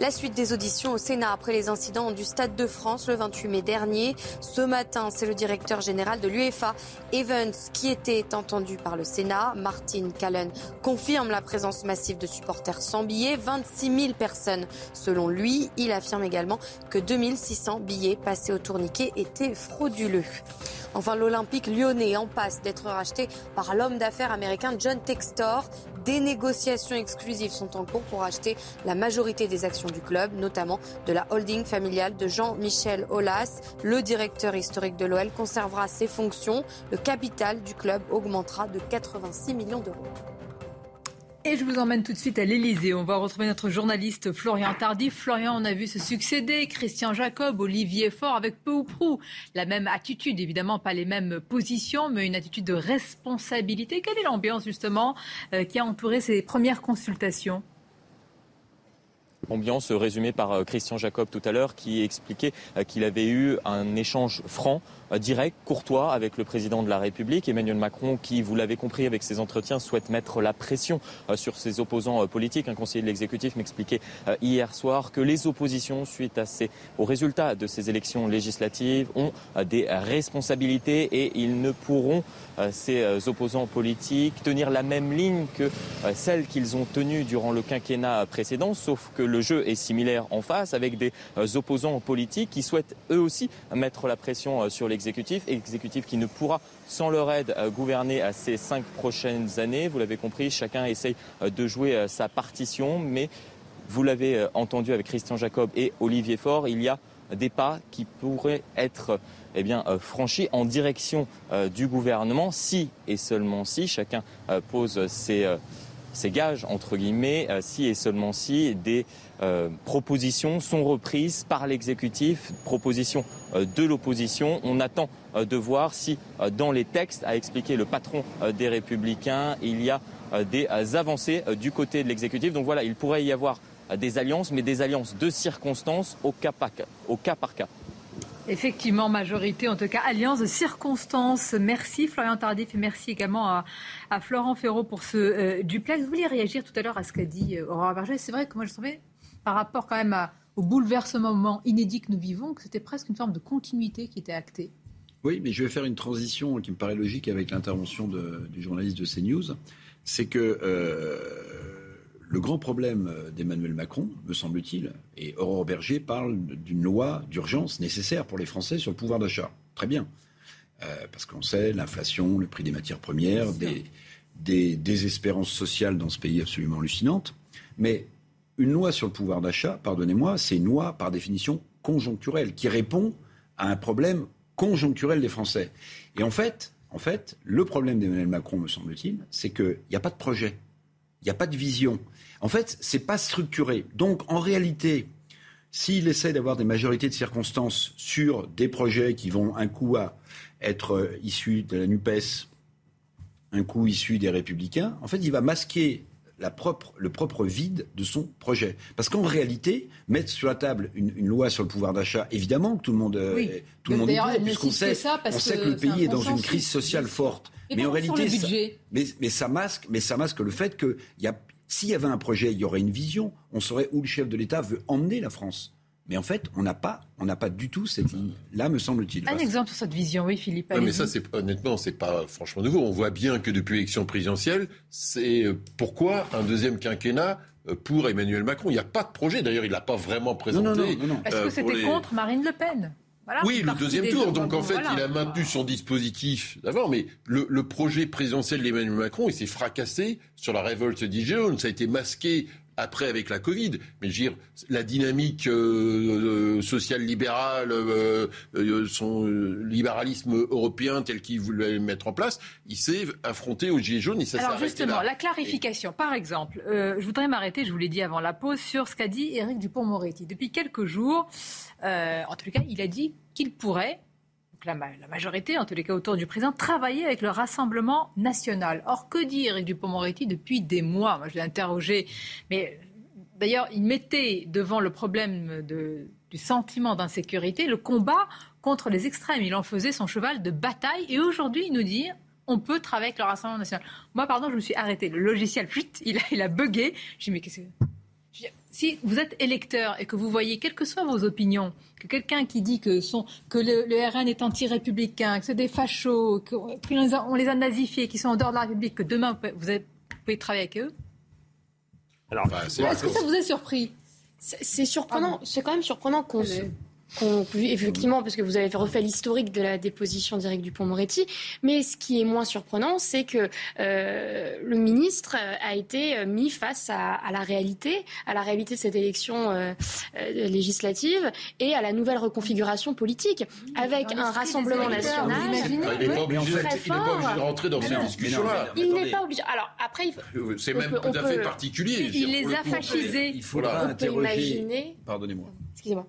La suite des auditions au Sénat après les incidents du Stade de France le 28 mai dernier. Ce matin, c'est le directeur général de l'UEFA, Evans, qui était entendu par le Sénat. Martin Callen confirme la présence massive de supporters sans billets, 26 000 personnes selon lui. Il affirme également que 2600 billets passés au tourniquet étaient frauduleux. Enfin, l'Olympique lyonnais en passe d'être racheté par l'homme d'affaires américain John Textor. Des négociations exclusives sont en cours pour acheter la majorité des actions du club, notamment de la holding familiale de Jean-Michel Aulas. Le directeur historique de l'OL conservera ses fonctions. Le capital du club augmentera de 86 millions d'euros. Et je vous emmène tout de suite à l'Elysée. On va retrouver notre journaliste Florian Tardif. Florian, on a vu se succéder Christian Jacob, Olivier Faure, avec peu ou prou la même attitude, évidemment pas les mêmes positions, mais une attitude de responsabilité. Quelle est l'ambiance justement euh, qui a entouré ces premières consultations? Ambiance résumée par euh, Christian Jacob tout à l'heure qui expliquait euh, qu'il avait eu un échange franc direct, courtois avec le président de la République, Emmanuel Macron, qui, vous l'avez compris avec ses entretiens, souhaite mettre la pression sur ses opposants politiques. Un conseiller de l'exécutif m'expliquait hier soir que les oppositions, suite à ces, aux résultats de ces élections législatives, ont des responsabilités et ils ne pourront ces opposants politiques tenir la même ligne que celle qu'ils ont tenue durant le quinquennat précédent, sauf que le jeu est similaire en face avec des opposants politiques qui souhaitent eux aussi mettre la pression sur l'exécutif, exécutif qui ne pourra sans leur aide gouverner à ces cinq prochaines années. Vous l'avez compris, chacun essaye de jouer sa partition, mais vous l'avez entendu avec Christian Jacob et Olivier Faure, il y a des pas qui pourraient être eh bien, franchis en direction du gouvernement si et seulement si chacun pose ses ces gages, entre guillemets, euh, si et seulement si des euh, propositions sont reprises par l'exécutif, propositions euh, de l'opposition. On attend de voir si dans les textes, a expliqué le patron des Républicains, il y a des avancées du côté de l'exécutif. Donc voilà, il pourrait y avoir des alliances, mais des alliances de circonstances au cas par cas. Effectivement, majorité, en tout cas, alliance de circonstances. Merci Florian Tardif et merci également à, Florent Ferraud pour ce euh, duplex. Vous vouliez réagir tout à l'heure à ce qu'a dit euh, Aurore Berger. C'est vrai que moi je trouvais, par rapport quand même au bouleversement inédit que nous vivons, que c'était presque une forme de continuité qui était actée. Oui, mais je vais faire une transition qui me paraît logique avec l'intervention du journaliste de CNews. C'est que euh, le grand problème d'Emmanuel Macron, me semble-t-il, et Aurore Berger parle d'une loi d'urgence nécessaire pour les Français sur le pouvoir d'achat. Très bien. Euh, parce qu'on sait l'inflation, le prix des matières premières, des, des désespérances sociales dans ce pays absolument hallucinantes. Mais une loi sur le pouvoir d'achat, pardonnez-moi, c'est une loi par définition conjoncturelle qui répond à un problème conjoncturel des Français. Et en fait, en fait le problème d'Emmanuel Macron, me semble-t-il, c'est qu'il n'y a pas de projet, il n'y a pas de vision. En fait, c'est pas structuré. Donc, en réalité, s'il essaie d'avoir des majorités de circonstances sur des projets qui vont un coup à être euh, issus de la NUPES, un coup issus des Républicains, en fait, il va masquer la propre, le propre vide de son projet. Parce qu'en réalité, mettre sur la table une, loi sur le pouvoir d'achat, évidemment que tout le monde, euh, tout le monde est puisqu'on sait, on sait que le pays est, dans une crise sociale forte. mais en réalité, ça, mais, mais, ça masque, mais ça masque le fait qu'il y a s'il y avait un projet, il y aurait une vision. On saurait où le chef de l'État veut emmener la France. Mais en fait, on n'a pas, on n'a pas du tout cette ligne. Là, me semble-t-il. Un exemple sur cette vision, oui, Philippe. mais ça, c'est honnêtement, c'est pas franchement nouveau. On voit bien que depuis l'élection présidentielle, c'est euh, pourquoi un deuxième quinquennat euh, pour Emmanuel Macron? Il n'y a pas de projet. D'ailleurs, il l'a pas vraiment présenté. Est-ce que euh, c'était contre Marine Le Pen? Oui, le deuxième tour. Donc en fait, il a maintenu son dispositif d'avant, mais le, projet présidentiel d'Emmanuel Macron, il s'est fracassé sur la révolte des jaunes. Ça a été masqué après avec la Covid. Mais je veux dire, la dynamique euh, euh sociale libérale, euh, son libéralisme européen tel qu'il voulait le mettre en place, il s'est affronté aux Gilets jaunes. Alors justement, la clarification, par exemple, je voudrais m'arrêter, je vous l'ai dit avant la pause, sur ce qu'a dit Éric Dupont-Moretti. Depuis quelques jours, en tout cas, il a dit qu'il pourrait la, majorité, en tous les cas autour du président, travailler avec le Rassemblement national. Or, que dit Éric Dupond-Moretti depuis des mois? Moi, je l'ai interrogé, mais d'ailleurs, il mettait devant le problème du sentiment d'insécurité le combat contre les extrêmes. Il en faisait son cheval de bataille. Et aujourd'hui, il nous dit on peut travailler avec le Rassemblement national. Moi, pardon, je me suis arrêté. Le logiciel, il a, il a bugué. J'ai dit, mais qu'est-ce que si vous êtes électeur et que vous voyez, quelles que soient vos opinions, que quelqu'un qui dit que, que le, RN est anti-républicain, que c'est des fachos, qu'on les a nazifiés, qui sont en dehors de la République, que demain vous, pouvez travailler avec eux. Est-ce que ça vous est surpris? C'est surprenant, c'est quand même surprenant qu'on effectivement, parce que vous avez refait l'historique de la déposition d'Éric Dupont-Moretti. Mais ce qui est moins surprenant, c'est que euh, le ministre a été mis face à, la réalité, à la réalité de cette élection euh, euh, législative et à la nouvelle reconfiguration politique, avec un rassemblement national. il n'est pas, obligé de rentrer dans cette discussion-là. Il n'est pas obligé. Alors après, c'est même tout à fait particulier. Il les a fascisés. Il faudra interroger. Pardonnez-moi. Excusez-moi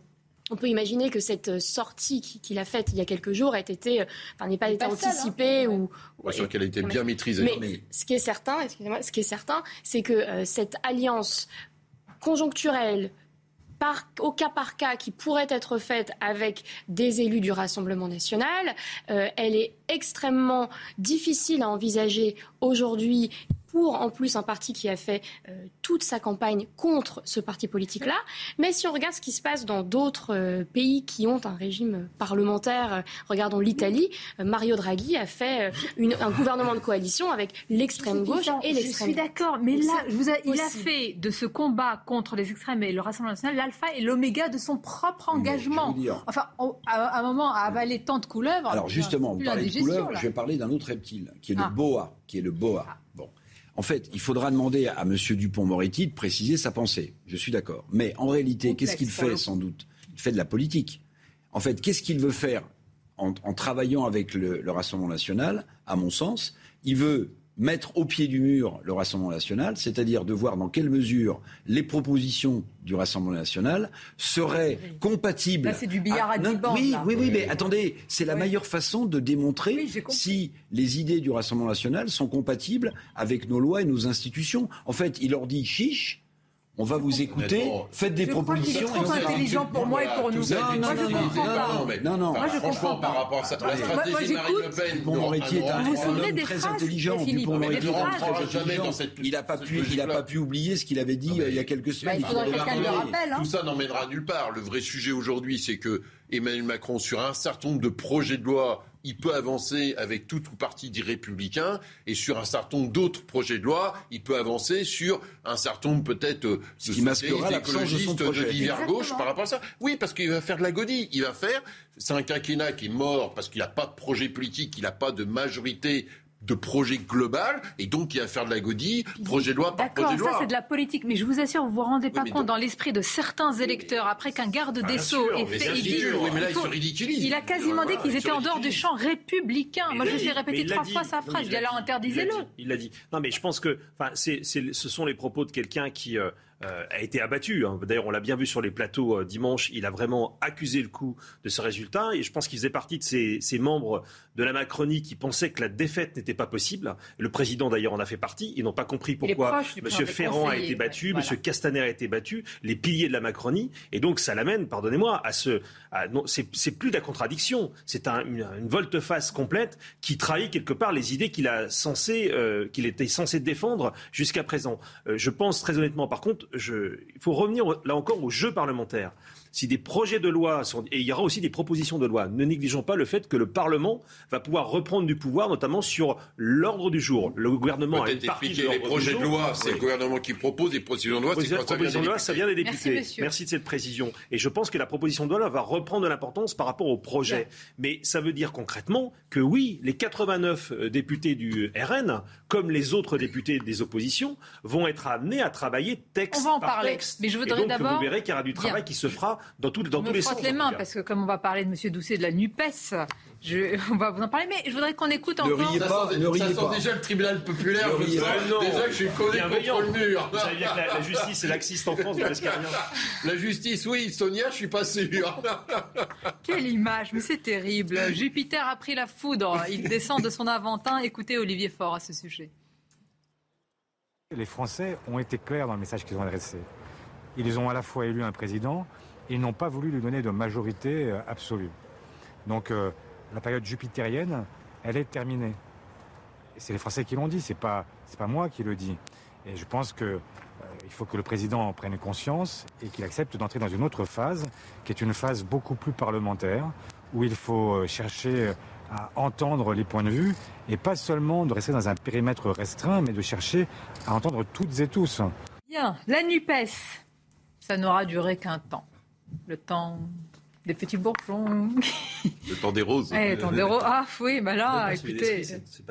on peut imaginer que cette euh, sortie qu'il a faite il y a quelques jours ait été, euh, enfin, n'est pas été anticipée hein. ou. Bien sûr qu'elle a été bien maîtrisée. Mais, ce qui est certain, excusez-moi, ce qui est certain, c'est que euh, cette alliance conjoncturelle au cas par cas qui pourrait être faite avec des élus du Rassemblement national. elle est extrêmement difficile à envisager aujourd'hui pour en plus un parti qui a fait euh, toute sa campagne contre ce parti politique-là. Mais si on regarde ce qui se passe dans d'autres euh, pays qui ont un régime parlementaire, euh, regardons l'Italie, Mario Draghi a fait un gouvernement de coalition avec l'extrême gauche et l'extrême droite. Je suis d'accord, mais là, il a fait de ce combat contre les extrêmes et le Rassemblement national l'alpha et l'oméga de son propre engagement. Enfin, à un moment, à avaler tant de couleuvres. Alors justement, vous parlez de couleuvres, je vais parler d'un autre reptile, qui est le ah. boa, qui est le boa. Ah. Bon. En fait, il faudra demander à M. Dupont-Moretti de préciser sa pensée. Je suis d'accord. Mais en réalité, qu'est-ce qu'il fait sans doute? Il fait de la politique. En fait, qu'est-ce qu'il veut faire en, travaillant avec le Rassemblement national? À mon sens, il veut mettre au pied du mur le Rassemblement national, c'est-à-dire de voir dans quelle mesure les propositions du Rassemblement national seraient compatibles. Là, c'est du billard à, Oui, oui, oui, mais attendez, c'est la meilleure façon de démontrer si les idées du Rassemblement national sont compatibles avec nos lois et nos institutions. En fait, il leur dit chiche on va vous écouter, faites des propositions. C'est trop intelligent pour moi et pour nous. Non, non, non, non, Moi, je comprends par rapport à ça. La stratégie de Marine Le Pen. Dupont-Moretti est un homme très intelligent. Dupont-Moretti est très intelligent. Il n'a pas pu, il n'a pas pu oublier ce qu'il avait dit il y a quelques semaines. Tout ça n'emmènera nulle part. Le vrai sujet aujourd'hui, c'est que Emmanuel Macron, sur un certain nombre de projets de loi il peut avancer avec toute ou partie des républicains et sur un certain nombre d'autres projets de loi, il peut avancer sur un certain nombre peut-être de ce qui masquera de, de l'hiver gauche par rapport à ça. Oui, parce qu'il va faire de la godille. Il va faire, c'est un quinquennat qui est mort parce qu'il n'a pas de projet politique, il n'a pas de majorité de projet global et donc il va faire de la godille, projet de loi par projet de loi. ça c'est de la politique, mais je vous assure, vous vous rendez pas compte dans l'esprit de certains électeurs, après qu'un garde des Sceaux ait fait... Il, dit, mais là, il, il a quasiment dit qu'ils étaient en dehors du champ républicain. Moi je vais répéter trois fois sa phrase, je dis alors interdisez-le. Il l'a dit. Non mais je pense que ce sont les propos de quelqu'un qui... Euh, euh, a été abattu. Hein. D'ailleurs, on l'a bien vu sur les plateaux euh, dimanche. Il a vraiment accusé le coup de ce résultat. Et je pense qu'il faisait partie de ces, membres de la Macronie qui pensaient que la défaite n'était pas possible. Le président, d'ailleurs, en a fait partie. Ils n'ont pas compris pourquoi M. Ferrand a été battu, M. Castaner a été battu, les piliers de la Macronie. Et donc, ça l'amène, pardonnez-moi, à ce. c'est plus de la contradiction. C'est une, volte-face complète qui trahit quelque part les idées qu'il a censé, euh, qu'il était censé défendre jusqu'à présent. je pense très honnêtement, par contre, il faut revenir là encore au jeu parlementaire si des projets de loi sont... Et il y aura aussi des propositions de loi. Ne négligeons pas le fait que le Parlement va pouvoir reprendre du pouvoir, notamment sur l'ordre du jour. Le gouvernement a une partie de les projets de loi, c'est le gouvernement qui propose. Les propositions de loi, c'est proposition de loi, ça vient des députés. Merci, de cette précision. Et je pense que la proposition de loi va reprendre de l'importance par rapport au projet. Mais ça veut dire concrètement que oui, les 89 euh, députés du RN, comme les autres députés des oppositions, vont être amenés à travailler texte On va en par parler. texte. Mais je voudrais d'abord. Vous verrez qu'il y aura du travail qui se fera dans, tout, dans tous les sens. les mains, parce que comme on va parler de M. Doucet de la NUPES, je, on va vous en parler, mais je voudrais qu'on écoute encore. Ne riez pas, ne riez ça sent déjà le tribunal populaire. Ne riez pas. Déjà que je suis collé contre le mur. Vous savez bien que la, la justice est laxiste en France, La justice, oui. Sonia, je suis pas sûr. Quelle image, mais c'est terrible. Jupiter a pris la foudre. Il descend de son aventin. Écoutez Olivier Faure à ce sujet. Les Français ont été clairs dans le message qu'ils ont adressé. Ils ont à la fois élu un président ils n'ont pas voulu lui donner de majorité euh, absolue. Donc euh, la période jupitérienne, elle est terminée. C'est les Français qui l'ont dit, c'est pas c'est pas moi qui le dis. Et je pense que euh, il faut que le président en prenne conscience et qu'il accepte d'entrer dans une autre phase, qui est une phase beaucoup plus parlementaire, où il faut chercher à entendre les points de vue et pas seulement de rester dans un périmètre restreint, mais de chercher à entendre toutes et tous. Bien, la NUPES, ça n'aura duré qu'un temps le temps des petits bourgeons. Le temps des roses. le temps des roses. Ah oui, bah là, écoutez.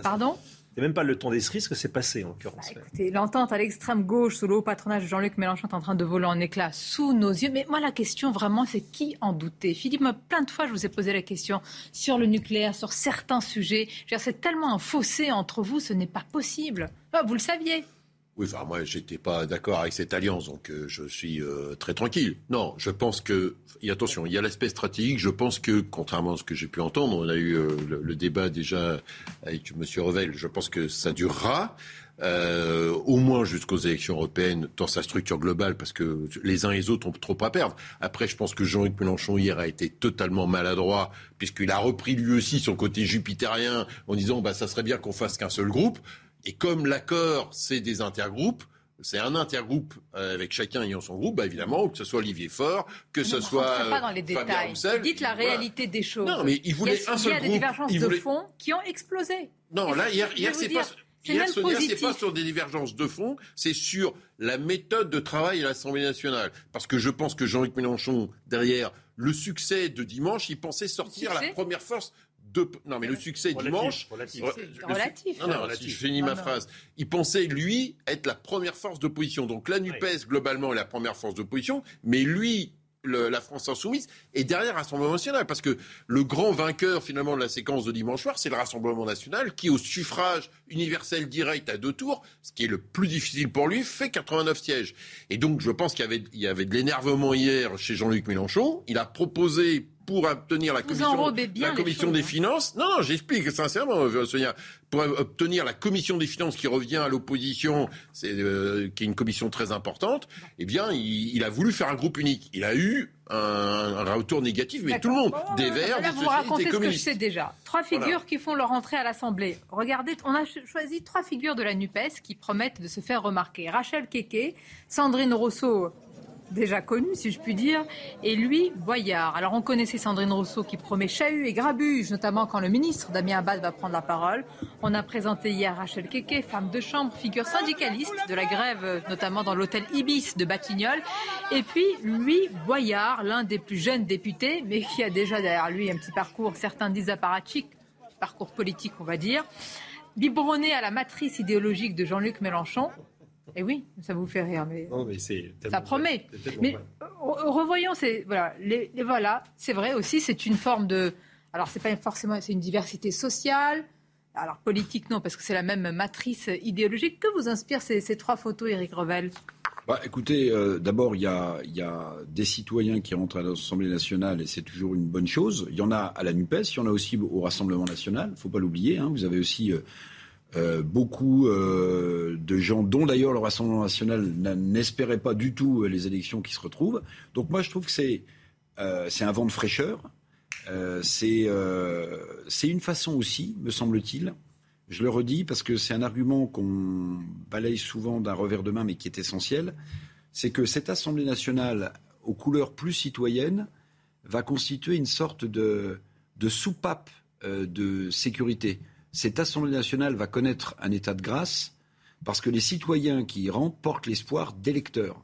Pardon c'est même pas le temps des cerises que c'est passé, en l'occurrence. Bah, écoutez, l'entente à l'extrême gauche, sous le haut patronage de Jean-Luc Mélenchon, est en train de voler en éclats sous nos yeux. Mais moi, la question, vraiment, c'est qui en doutait? Philippe, plein de fois, je vous ai posé la question sur le nucléaire, sur certains sujets. C'est tellement un fossé entre vous, ce n'est pas possible. Ah, vous le saviez Oui, enfin moi j'étais pas d'accord avec cette alliance, donc euh, je suis euh, très tranquille. Non, je pense que, et attention, il y a l'aspect stratégique. Je pense que, contrairement à ce que j'ai pu entendre, on a eu euh, le, débat déjà avec M. Revel. Je pense que ça durera. au moins jusqu'aux élections européennes dans sa structure globale, parce que les uns et les autres ont trop à perdre. Après, je pense que Jean-Luc Mélenchon hier a été totalement maladroit, puisqu'il a repris lui aussi son côté jupitérien en disant bah, ça serait bien qu'on fasse qu'un seul groupe. Et comme l'accord, c'est des intergroupes, c'est un intergroupe euh, avec chacun ayant son groupe, bah évidemment, que ce soit Olivier Faure, que ce soit pas dans les détails. Dites la réalité des choses. Non, mais il voulait un seul groupe. Il y a des divergences de fond qui ont explosé. Non, là, hier, hier c'est pas. Hier, Sonia, c'est pas sur des divergences de fond, c'est sur la méthode de travail à l'Assemblée nationale. Parce que je pense que Jean-Luc Mélenchon, derrière le succès de dimanche, il pensait sortir la première force non, mais le succès dimanche. Relatif. relatif. Non, non, si je finis ma phrase. Il pensait, lui, être la première force d'opposition. Donc la NUPES, globalement, est la première force d'opposition. Mais lui, la France insoumise est derrière le Rassemblement national. Parce que le grand vainqueur, finalement, de la séquence de dimanche soir, c'est le Rassemblement national qui, au suffrage universel direct à deux tours, ce qui est le plus difficile pour lui, fait 89 sièges. Et donc, je pense qu'il y avait, il y avait de l'énervement hier chez Jean-Luc Mélenchon. Il a proposé pour obtenir la commission, la commission des finances. Non, non, j'explique sincèrement, euh, Sonia. Pour obtenir la commission des finances qui revient à l'opposition, c'est euh, qui est une commission très importante. Eh bien, il, a voulu faire un groupe unique. Il a eu un, retour négatif, mais tout le monde, des Verts, des vous racontez ce que je sais déjà. Trois figures qui font leur entrée à l'Assemblée. Regardez, on a choisi trois figures de la Nupes qui promettent de se faire remarquer. Rachel Keke, Sandrine Rousseau, déjà connu, si je puis dire, et lui, Boyard. Alors on connaissait Sandrine Rousseau qui promet chahut et grabuge, notamment quand le ministre Damien Abad va prendre la parole. On a présenté hier Rachel Keke, femme de chambre, figure syndicaliste de la grève, notamment dans l'hôtel Ibis de Batignolles. Et puis lui, Boyard, l'un des plus jeunes députés, mais qui a déjà derrière lui un petit parcours, certains disent apparatchik, parcours politique on va dire, biberonné à la matrice idéologique de Jean-Luc Mélenchon. Et eh oui, ça vous fait rire, mais, ça promet. Mais revoyons, c'est voilà, les, voilà, c'est vrai aussi, c'est une forme de. Alors c'est pas forcément, c'est une diversité sociale. Alors politique non, parce que c'est la même matrice idéologique. Que vous inspirent ces, trois photos, Éric Revel? Bah, écoutez, euh, d'abord, il y a, y a, des citoyens qui rentrent à l'Assemblée nationale et c'est toujours une bonne chose. Il y en a à la NUPES, il y en a aussi au Rassemblement national, il ne faut pas l'oublier. Hein. Vous avez aussi euh, euh, beaucoup euh, de gens, dont d'ailleurs le Rassemblement national n'espérait pas du tout euh, les élections qui se retrouvent. Donc moi je trouve que c'est c'est un vent de fraîcheur. c'est c'est une façon aussi, me semble-t-il, je le redis parce que c'est un argument qu'on balaye souvent d'un revers de main mais qui est essentiel, c'est que cette Assemblée nationale aux couleurs plus citoyennes va constituer une sorte de, de soupape de sécurité cette Assemblée nationale va connaître un état de grâce parce que les citoyens qui y rentrent portent l'espoir d'électeurs.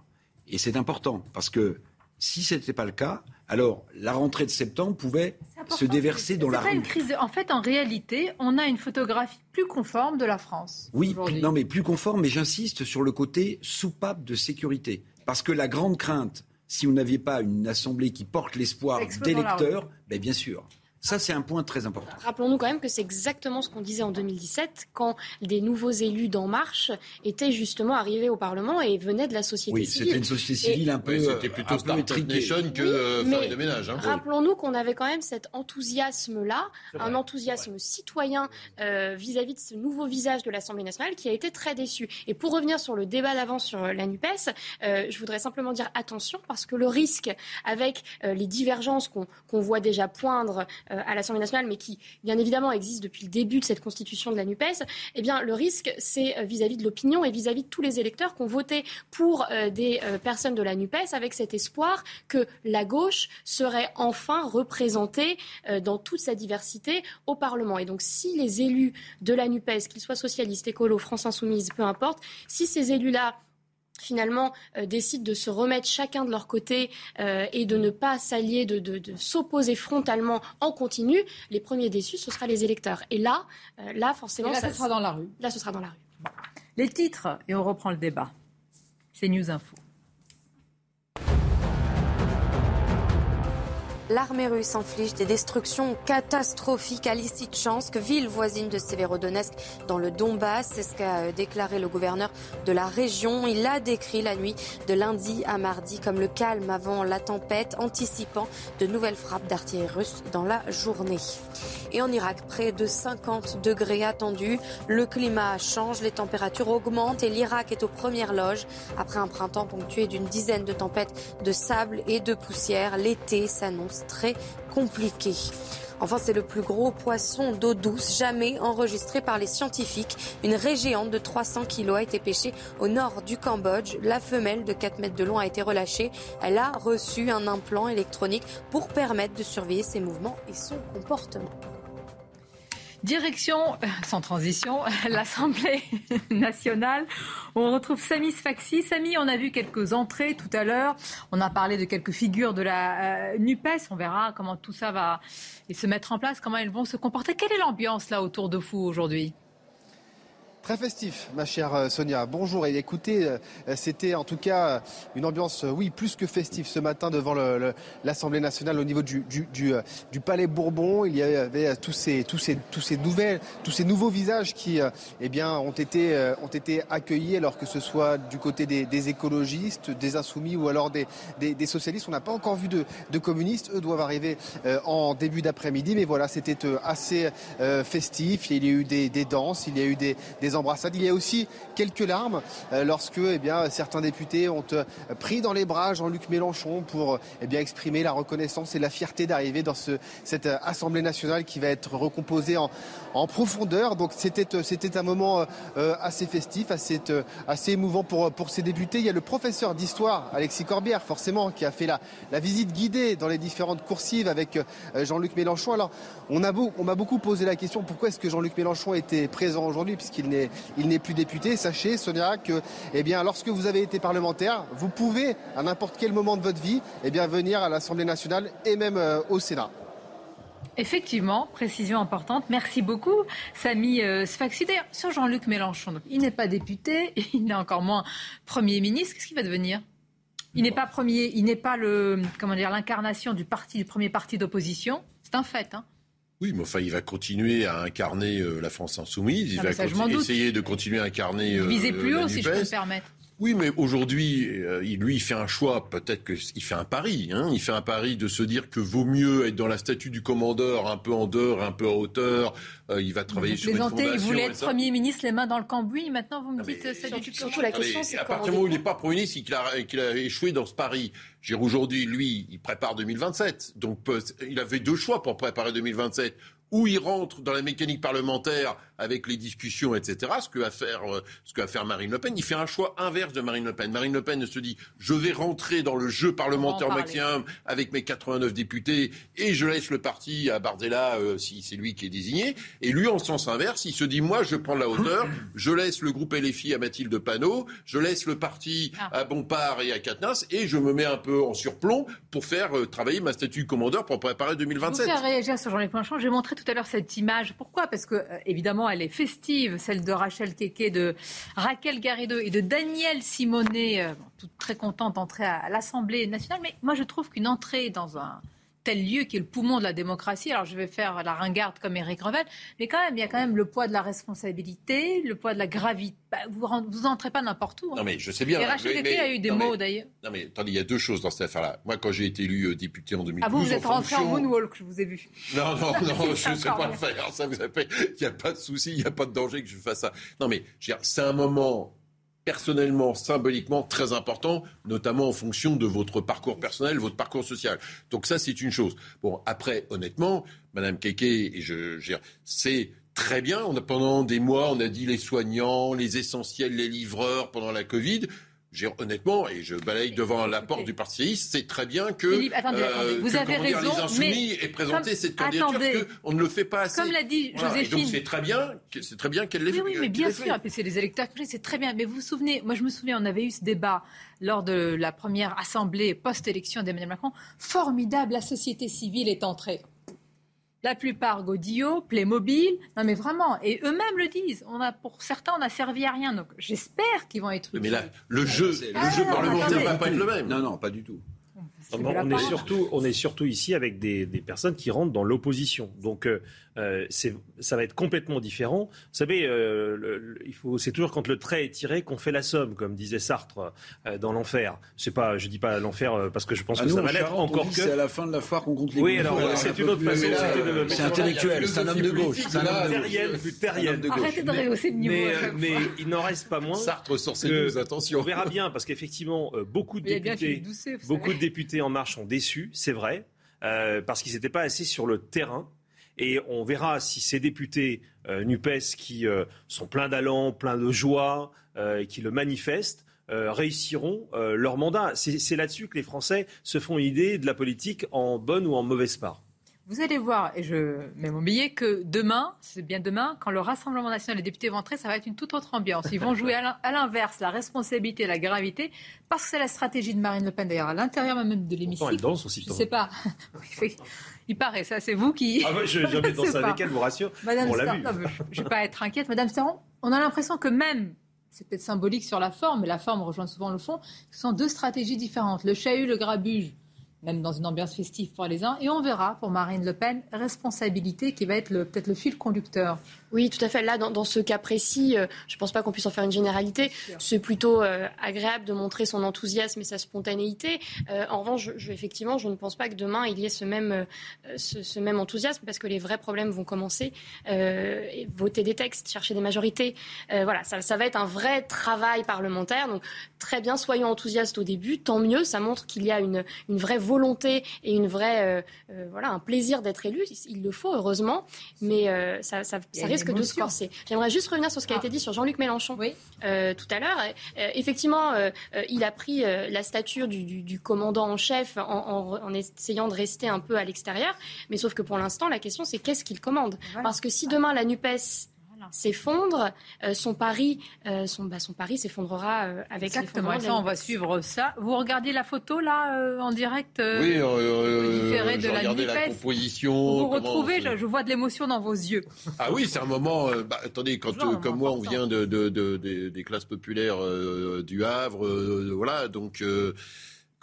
Et c'est important parce que si ce n'était pas le cas, alors la rentrée de septembre pouvait se déverser dans la rue. En fait, en réalité, on a une photographie plus conforme de la France. Oui, non, mais plus conforme, mais j'insiste sur le côté soupape de sécurité. Parce que la grande crainte, si vous n'aviez pas une assemblée qui porte l'espoir d'électeurs, ben bien sûr. Ça, c'est un point très important. Rappelons-nous quand même que c'est exactement ce qu'on disait en 2017, quand des nouveaux élus d'En Marche étaient justement arrivés au Parlement et venaient de la société civile. Oui, c'était une société civile un peu. c'était plutôt Startup Nation que euh, de ménage. Hein. Rappelons-nous qu'on avait quand même cet enthousiasme-là, un enthousiasme citoyen euh, vis-à-vis de ce nouveau visage de l'Assemblée nationale qui a été très déçu. Et pour revenir sur le débat d'avant sur la NUPES, euh, je voudrais simplement dire attention parce que le risque avec les divergences qu'on voit déjà poindre euh, à l'Assemblée nationale, mais qui, bien évidemment, existe depuis le début de cette constitution de la NUPES, eh bien, le risque, c'est euh, vis-à-vis de l'opinion et vis-à-vis de tous les électeurs qui ont voté pour euh, des personnes de la NUPES avec cet espoir que la gauche serait enfin représentée dans toute sa diversité au Parlement. Et donc, si les élus de la NUPES, qu'ils soient socialistes, écolos, France Insoumise, peu importe, si ces élus-là finalement euh, décident de se remettre chacun de leur côté euh, et de ne pas s'allier, de, s'opposer frontalement en continu, les premiers déçus, ce sera les électeurs. Et là, euh, là forcément... là, ça, sera dans la rue. Là, ce sera dans la rue. Les titres, et on reprend le débat. C'est News Info. L'armée russe inflige des destructions catastrophiques à Lysychansk, ville voisine de Severodonetsk dans le Donbass. C'est ce qu'a déclaré le gouverneur de la région. Il a décrit la nuit de lundi à mardi comme le calme avant la tempête, anticipant de nouvelles frappes d'artillerie russe dans la journée. Et en Irak, près de 50 degrés attendus. Le climat change, les températures augmentent et l'Irak est aux premières loges. Après un printemps ponctué d'une dizaine de tempêtes de sable et de poussière, l'été s'annonce très compliqué. Enfin, c'est le plus gros poisson d'eau douce jamais enregistré par les scientifiques. Une raie géante de 300 kilos a été pêchée au nord du Cambodge. La femelle de 4 mètres de long a été relâchée. Elle a reçu un implant électronique pour permettre de surveiller ses mouvements et son comportement. Direction, euh, sans transition, l'Assemblée nationale. On retrouve Samy Sfaxi. Samy, on a vu quelques entrées tout à l'heure. On a parlé de quelques figures de la euh, NUPES. On verra comment tout ça va se mettre en place, comment elles vont se comporter. Quelle est l'ambiance là autour de vous aujourd'hui? Très festif, ma chère euh, Sonia. Bonjour. Et écoutez, euh, c'était en tout cas une ambiance, euh, oui, plus que festive ce matin devant l'Assemblée nationale au niveau du, du, Palais Bourbon. Il y avait tous ces, tous ces, tous ces nouvelles, tous ces nouveaux visages qui, eh bien, ont été, ont été accueillis, alors que ce soit du côté des, écologistes, des insoumis ou alors des, des, socialistes. On n'a pas encore vu de, de, communistes. Eux doivent arriver en début d'après-midi. Mais voilà, c'était assez festif. Il y a eu des, danses, il y a eu des embrassades. Il y a aussi quelques larmes euh, lorsque eh bien, certains députés ont euh, pris dans les bras Jean-Luc Mélenchon pour eh bien, exprimer la reconnaissance et la fierté d'arriver dans ce, cette euh, Assemblée nationale qui va être recomposée en, profondeur. Donc c'était, un moment assez festif, assez, assez émouvant pour, pour ces députés. Il y a le professeur d'histoire, Alexis Corbière, forcément, qui a fait la, la visite guidée dans les différentes coursives avec Jean-Luc Mélenchon. Alors, on, a on m'a beaucoup posé la question pourquoi est-ce que Jean-Luc Mélenchon était présent aujourd'hui, puisqu'il n'est il n'est plus député. Sachez, Sonia, que eh lorsque vous avez été parlementaire, vous pouvez, à n'importe quel moment de votre vie, eh bien, venir à l'Assemblée nationale et même euh, au Sénat. Effectivement, précision importante. Merci beaucoup, Samy euh, Sfaxi. D'ailleurs, sur Jean-Luc Mélenchon, il n'est pas député, il n'est encore moins Premier ministre. Qu'est-ce qu'il va devenir? Il n'est pas premier, il n'est pas le, comment dire, l'incarnation du parti, du premier parti d'opposition. C'est un fait. Hein. Oui, mais enfin, il va continuer à incarner euh, la France insoumise. Il va essayer de continuer à incarner. Euh, Visez plus haut, si je peux me permettre. Oui, mais aujourd'hui, euh, lui, il fait un choix, peut-être qu'il fait un pari. Hein. il fait un pari de se dire que vaut mieux être dans la statue du commandeur, un peu en dehors, un peu en hauteur. Euh, il va travailler sur une fondation. Il voulait être Premier ministre, les mains dans le cambouis. Maintenant, vous me dites c'est du Surtout la question, c'est À partir du moment où il n'est pas Premier ministre, qu'il a, a, échoué dans ce pari. Aujourd'hui, lui, il prépare 2027. Donc, il avait deux choix pour préparer 2027 où il rentre dans la mécanique parlementaire avec les discussions, etc., ce que va faire, euh, ce que va faire Marine Le Pen, il fait un choix inverse de Marine Le Pen. Marine Le Pen se dit, je vais rentrer dans le jeu parlementaire maximum avec mes 89 députés et je laisse le parti à Bardella euh, si c'est lui qui est désigné. Et lui, en sens inverse, il se dit, moi, je prends la hauteur, je laisse le groupe LFI à Mathilde Panot, je laisse le parti ah. à Bompard et à Katnas et je me mets un peu en surplomb pour faire euh, travailler ma statue commandeur pour préparer 2027. Vous réagir sur Jean-Luc Mélenchon. J'ai montré tout à l'heure cette image. Pourquoi? Parce que, évidemment, elle est festive, celle de Rachel Keke, de Raquel Garrido et de Danielle Simonet, euh, toute très contente d'entrer à l'Assemblée nationale. Mais moi, je trouve qu'une entrée dans un tel lieu qui est le poumon de la démocratie. Alors je vais faire la ringarde comme Éric Revel, mais quand même, il y a quand même le poids de la responsabilité, le poids de la gravité. Bah, vous vous entrez pas n'importe où. Hein. Non mais je sais bien. Et Rachel mais, a eu des mots d'ailleurs. Non mais attendez, il y a deux choses dans cette affaire-là. Moi, quand j'ai été élu euh, député en 2012, ah vous, vous êtes rentré en moonwalk, je vous ai vu. Non non non, je ne sais pas le faire. Ça vous Il n'y a pas de souci, il n'y a pas de danger que je fasse ça. Non mais c'est un moment personnellement, symboliquement très important, notamment en fonction de votre parcours personnel, votre parcours social. Donc ça, c'est une chose. Bon, après, honnêtement, Madame Keke, et je, je c'est très bien. On a, pendant des mois, on a dit les soignants, les essentiels, les livreurs pendant la Covid honnêtement, et je balaye devant la porte du Parti c'est très bien que, euh, vous avez raison, les Insoumis aient présenté cette candidature, parce qu'on ne le fait pas assez. Comme l'a dit Joséphine. donc c'est très bien, c'est très bien qu'elle l'ait fait. Oui, mais bien sûr, c'est les électeurs c'est très bien. Mais vous vous souvenez, moi je me souviens, on avait eu ce débat lors de la première assemblée post-élection d'Emmanuel Macron. Formidable, la société civile est entrée. La plupart Godillot, Playmobil. Non mais vraiment, et eux-mêmes le disent. On a, pour certains, on n'a servi à rien. Donc j'espère qu'ils vont être utiles. Mais là, le jeu, le jeu ah, parlementaire ne va pas être le même. Non, non, pas du tout. on, est surtout, on est surtout ici avec des, personnes qui rentrent dans l'opposition. Donc euh, euh, ça va être complètement différent. Vous savez, euh, il faut, c'est toujours quand le trait est tiré qu'on fait la somme, comme disait Sartre dans l'enfer. C'est pas, je dis pas l'enfer parce que je pense ah, que ça va l'être encore que. C'est à la fin de la foire qu'on compte les Oui, alors c'est une autre façon. C'est intellectuel, c'est un homme de gauche. C'est un homme de gauche. Arrêtez de rehausser le niveau. Mais, il n'en reste pas moins. Sartre sur ses attention. On verra bien parce qu'effectivement, beaucoup de députés, beaucoup de députés en marche sont déçus, c'est vrai, euh, parce qu'ils n'étaient pas assez sur le terrain. Et on verra si ces députés euh, NUPES qui euh, sont pleins d'allant, pleins de joie, et qui le manifestent, réussiront leur mandat. C'est là-dessus que les Français se font une idée de la politique en bonne ou en mauvaise part. Vous allez voir, et je mets mon billet, que demain, c'est bien demain, quand le Rassemblement national des députés vont entrer, ça va être une toute autre ambiance. Ils vont jouer à l'inverse, la responsabilité, la gravité, parce que c'est la stratégie de Marine Le Pen, d'ailleurs, à l'intérieur même de l'émission. Elle danse aussi. Je ne sais pas. Il paraît, ça, c'est vous qui. Ah, je n'ai jamais dansé avec elle, vous rassure. Madame on l'a vu. je ne vais pas être inquiète. Madame Serron, on a l'impression que même c'est peut-être symbolique sur la forme, mais la forme rejoint souvent le fond. Ce sont deux stratégies différentes. Le chahut, le grabuge, même dans une ambiance festive pour les uns. Et on verra pour Marine Le Pen, responsabilité qui va être peut-être le fil conducteur. Oui, tout à fait. Là, dans, ce cas précis, euh, je ne pense pas qu'on puisse en faire une généralité. C'est plutôt euh, agréable de montrer son enthousiasme et sa spontanéité. Euh, en revanche, je, effectivement, je ne pense pas que demain, il y ait ce même, ce, même enthousiasme parce que les vrais problèmes vont commencer. voter des textes, chercher des majorités. voilà, ça, ça, va être un vrai travail parlementaire. Donc, très bien, soyons enthousiastes au début. Tant mieux, ça montre qu'il y a une, une vraie volonté et une vraie, voilà, un plaisir d'être élu. Il le faut, heureusement. Mais ça, ça, ça risque de se corser. J'aimerais juste revenir sur ce qui a été dit sur Jean-Luc Mélenchon euh, tout à l'heure. Euh, effectivement, euh, il a pris la stature du, commandant en chef en, essayant de rester un peu à l'extérieur. Mais sauf que pour l'instant, la question, c'est qu'est-ce qu'il commande? Parce que si demain la NUPES s'effondre, euh, son pari, euh, son, bah, son pari s'effondrera euh, avec Exactement. Ça, on va suivre ça. Vous regardez la photo là en direct Oui, de la, la composition. Vous retrouvez, je, vois de l'émotion dans vos yeux. Ah oui, c'est un moment. Bah, attendez, quand comme moi, on vient de, des, classes populaires du Havre, voilà, donc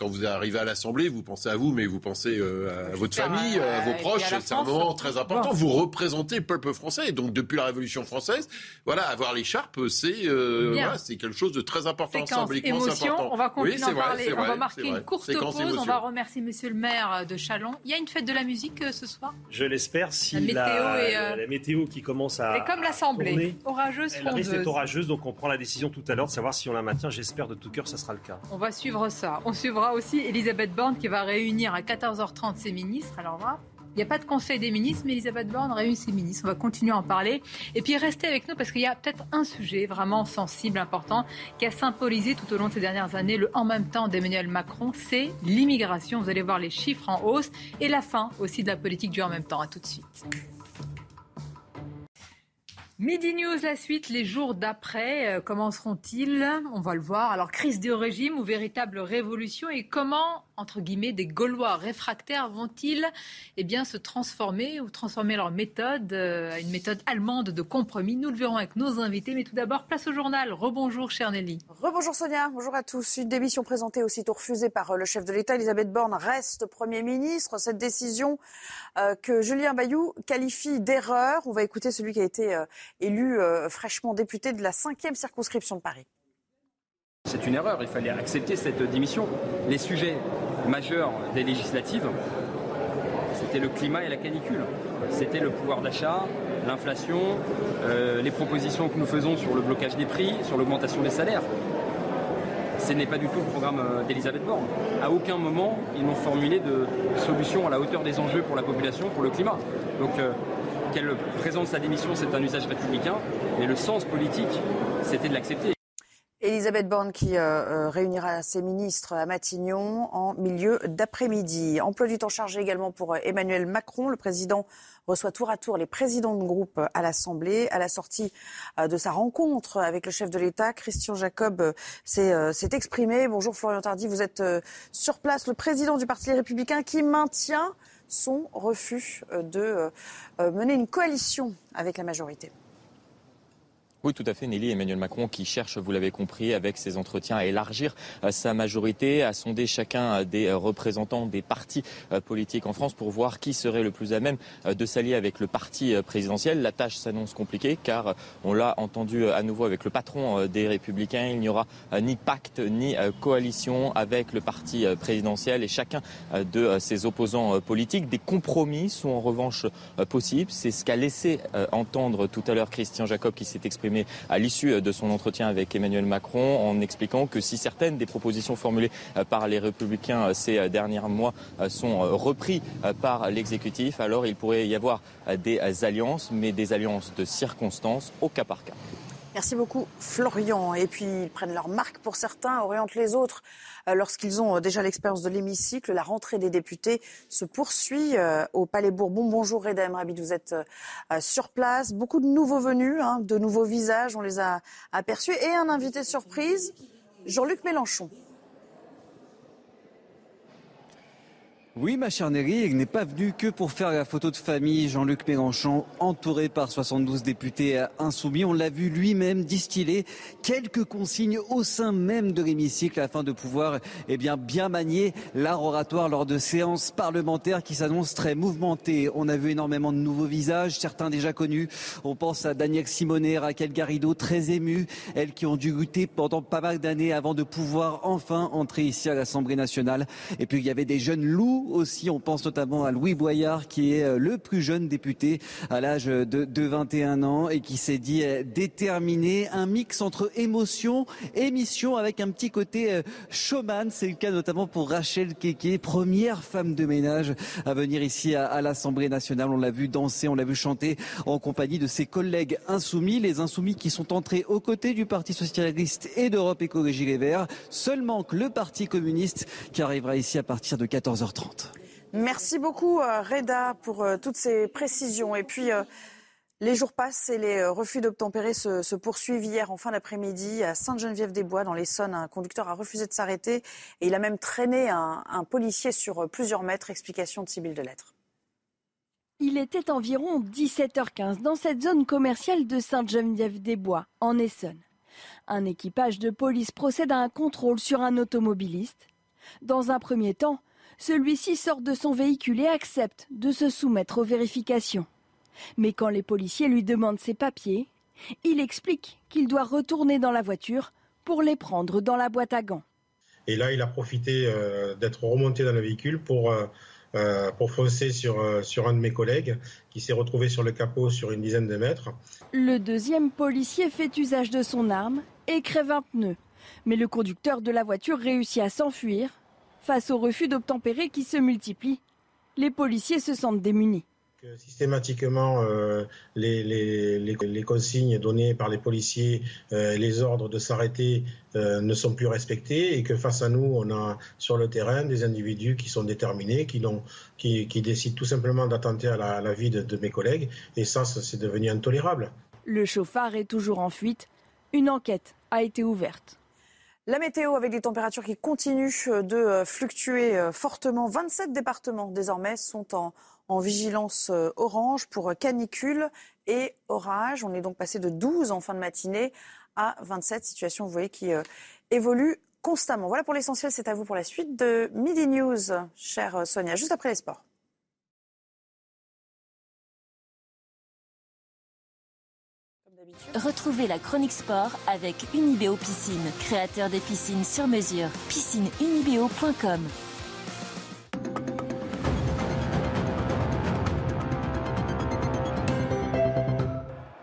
quand vous arrivez à l'Assemblée, vous pensez à vous, mais vous pensez euh, à votre famille, à vos proches. C'est un moment très important. Vous représentez le peuple français. donc, depuis la Révolution française, voilà, avoir l'écharpe, c'est euh, voilà, c'est quelque chose de très important, symboliquement important. On va continuer à parler. on va marquer une courte pause. On va remercier Monsieur le maire de Chalon. Il y a une fête de la musique euh, ce soir Je l'espère. Si la météo, qui commence à. Et comme l'Assemblée, orageuse, elle risque d'être orageuse, donc on prend la décision tout à l'heure de savoir si on la maintient. J'espère de tout cœur, ça sera le cas. On va suivre ça. On suivra aussi Elisabeth Borne qui va réunir à 14h30 ses ministres. Alors là, il n'y a pas de conseil des ministres, mais Elisabeth Borne réunit ses ministres. On va continuer à en parler. Et puis restez avec nous parce qu'il y a peut-être un sujet vraiment sensible, important, qui a symbolisé tout au long de ces dernières années le en même temps d'Emmanuel Macron, c'est l'immigration. Vous allez voir les chiffres en hausse et la fin aussi de la politique du en même temps. À tout de suite. Midi News, la suite, les jours d'après, euh, comment seront-ils? On va le voir. Alors, crise du régime ou véritable révolution Et comment entre guillemets, des Gaulois réfractaires vont-ils eh se transformer ou transformer leur méthode euh, à une méthode allemande de compromis? Nous le verrons avec nos invités. Mais tout d'abord, place au journal. Rebonjour, cher Nelly. Rebonjour, Sonia. Bonjour à tous. Une démission présentée aussitôt refusée par euh, le chef de l'État, Elisabeth Borne, reste Premier ministre. Cette décision euh, que Julien Bayou qualifie d'erreur. On va écouter celui qui a été élu fraîchement député de la 5e circonscription de Paris. C'est une erreur, il fallait accepter cette démission. Les sujets majeurs des législatives, c'était le climat et la canicule. C'était le pouvoir d'achat, l'inflation, euh, les propositions que nous faisons sur le blocage des prix, sur l'augmentation des salaires. Ce n'est pas du tout le programme euh, d'Elisabeth Borne. À aucun moment, ils n'ont formulé de solution à la hauteur des enjeux pour la population, pour le climat. Donc, euh, qu'elle présente sa démission, c'est un usage républicain, mais le sens politique, c'était de l'accepter. Elisabeth Borne qui euh, euh, réunira ses ministres à Matignon en milieu d'après-midi. Emploi du temps chargé également pour euh, Emmanuel Macron. Le président reçoit tour à tour les présidents de groupe à l'Assemblée. À la sortie de sa rencontre avec le chef de l'État, Christian Jacob s'est exprimé. Bonjour Florian Tardy, vous êtes sur place, le président du Parti républicain qui maintient son refus de mener une coalition avec la majorité. Oui, tout à fait, Nelly. Emmanuel Macron qui cherche, vous l'avez compris, avec ses entretiens à élargir euh, sa majorité, à sonder chacun euh, des euh, représentants des partis politiques en France pour voir qui serait le plus à même de s'allier avec le parti présidentiel. La tâche s'annonce compliquée car on l'a entendu à nouveau avec le patron des Républicains. Il n'y aura ni pacte ni coalition avec le parti présidentiel et chacun de ses opposants politiques. Des compromis sont en revanche possibles. C'est ce qu'a laissé entendre tout à l'heure Christian Jacob qui s'est exprimé à l'issue de son entretien avec Emmanuel Macron en expliquant que si certaines des propositions formulées euh, par les républicains euh, ces euh, derniers mois sont reprises par l'exécutif, alors il pourrait y avoir des alliances, mais des alliances de circonstances au cas par cas. Merci beaucoup Florian. Et puis ils prennent leur marque pour certains, orientent les autres. Euh, lorsqu'ils ont euh, déjà l'expérience de l'hémicycle, la rentrée des députés se poursuit euh, au Palais Bourbon. Bonjour Reda Emrabi, vous êtes sur place. Beaucoup de nouveaux venus, hein, de nouveaux visages, on les a aperçus. Et un invité surprise, Jean-Luc Mélenchon. Oui, ma chère Nelly, il n'est pas venu que pour faire la photo de famille. Jean-Luc Mélenchon, entouré par 72 députés insoumis, on l'a vu lui-même distiller quelques consignes au sein même de l'hémicycle afin de pouvoir eh bien, bien manier l'art oratoire lors de séances parlementaires qui s'annoncent très mouvementées. On a vu énormément de nouveaux visages, certains déjà connus. On pense à Daniel Simonet, Raquel Garrido, très émues, elles qui ont dû lutter pendant pas mal d'années avant de pouvoir enfin entrer ici à l'Assemblée nationale. Et puis il y avait des jeunes loups aussi. On pense notamment à Louis Boyard, qui est euh, le plus jeune député à l'âge de, de 21 ans et qui s'est dit euh, déterminé. Un mix entre émotion et mission avec un petit côté euh, showman. C'est le cas notamment pour Rachel Keke, première femme de ménage à venir ici à, l'Assemblée nationale. On l'a vu danser, on l'a vu chanter en compagnie de ses collègues insoumis. Les insoumis qui sont entrés aux côtés du Parti socialiste et d'Europe Écologie Les Verts. Seulement que le Parti communiste qui arrivera ici à partir de 14h30. Merci beaucoup euh, Reda pour euh, toutes ces précisions. Et puis euh, les jours passent et les refus d'obtempérer se, poursuivent. Hier, en fin d'après-midi, à Sainte-Geneviève-des-Bois, dans l'Essonne, un conducteur a refusé de s'arrêter et il a même traîné un, policier sur plusieurs mètres. Explication de Sybille de Lettres. Il était environ 17h15 dans cette zone commerciale de Sainte-Geneviève-des-Bois, en Essonne. Un équipage de police procède à un contrôle sur un automobiliste. Dans un premier temps, celui-ci sort de son véhicule et accepte de se soumettre aux vérifications. Mais quand les policiers lui demandent ses papiers, il explique qu'il doit retourner dans la voiture pour les prendre dans la boîte à gants. Et là, il a profité euh, d'être remonté dans le véhicule pour, euh, euh, pour foncer sur, sur un de mes collègues qui s'est retrouvé sur le capot sur une dizaine de mètres. Le deuxième policier fait usage de son arme et crève un pneu. Mais le conducteur de la voiture réussit à s'enfuir Face au refus d'obtempérer qui se multiplient, les policiers se sentent démunis. Systématiquement, euh, les, consignes données par les policiers, euh, les ordres de s'arrêter euh, ne sont plus respectés et que face à nous, on a sur le terrain des individus qui sont déterminés, qui, qui, décident tout simplement d'attenter à la, vie de, de mes collègues. Et ça, c'est devenu intolérable. Le chauffard est toujours en fuite. Une enquête a été ouverte. La météo avec des températures qui continuent euh, de euh, fluctuer euh, fortement. 27 départements désormais sont en, vigilance orange pour canicule et orage. On est donc passé de 12 en fin de matinée à 27. Situation, vous voyez, qui évolue constamment. Voilà pour l'essentiel. C'est à vous pour la suite de Midi News, chère Sonia, juste après les sports. Retrouvez la chronique sport avec Unibeo Piscine, créateur des piscines sur mesure. Piscineunibeo.com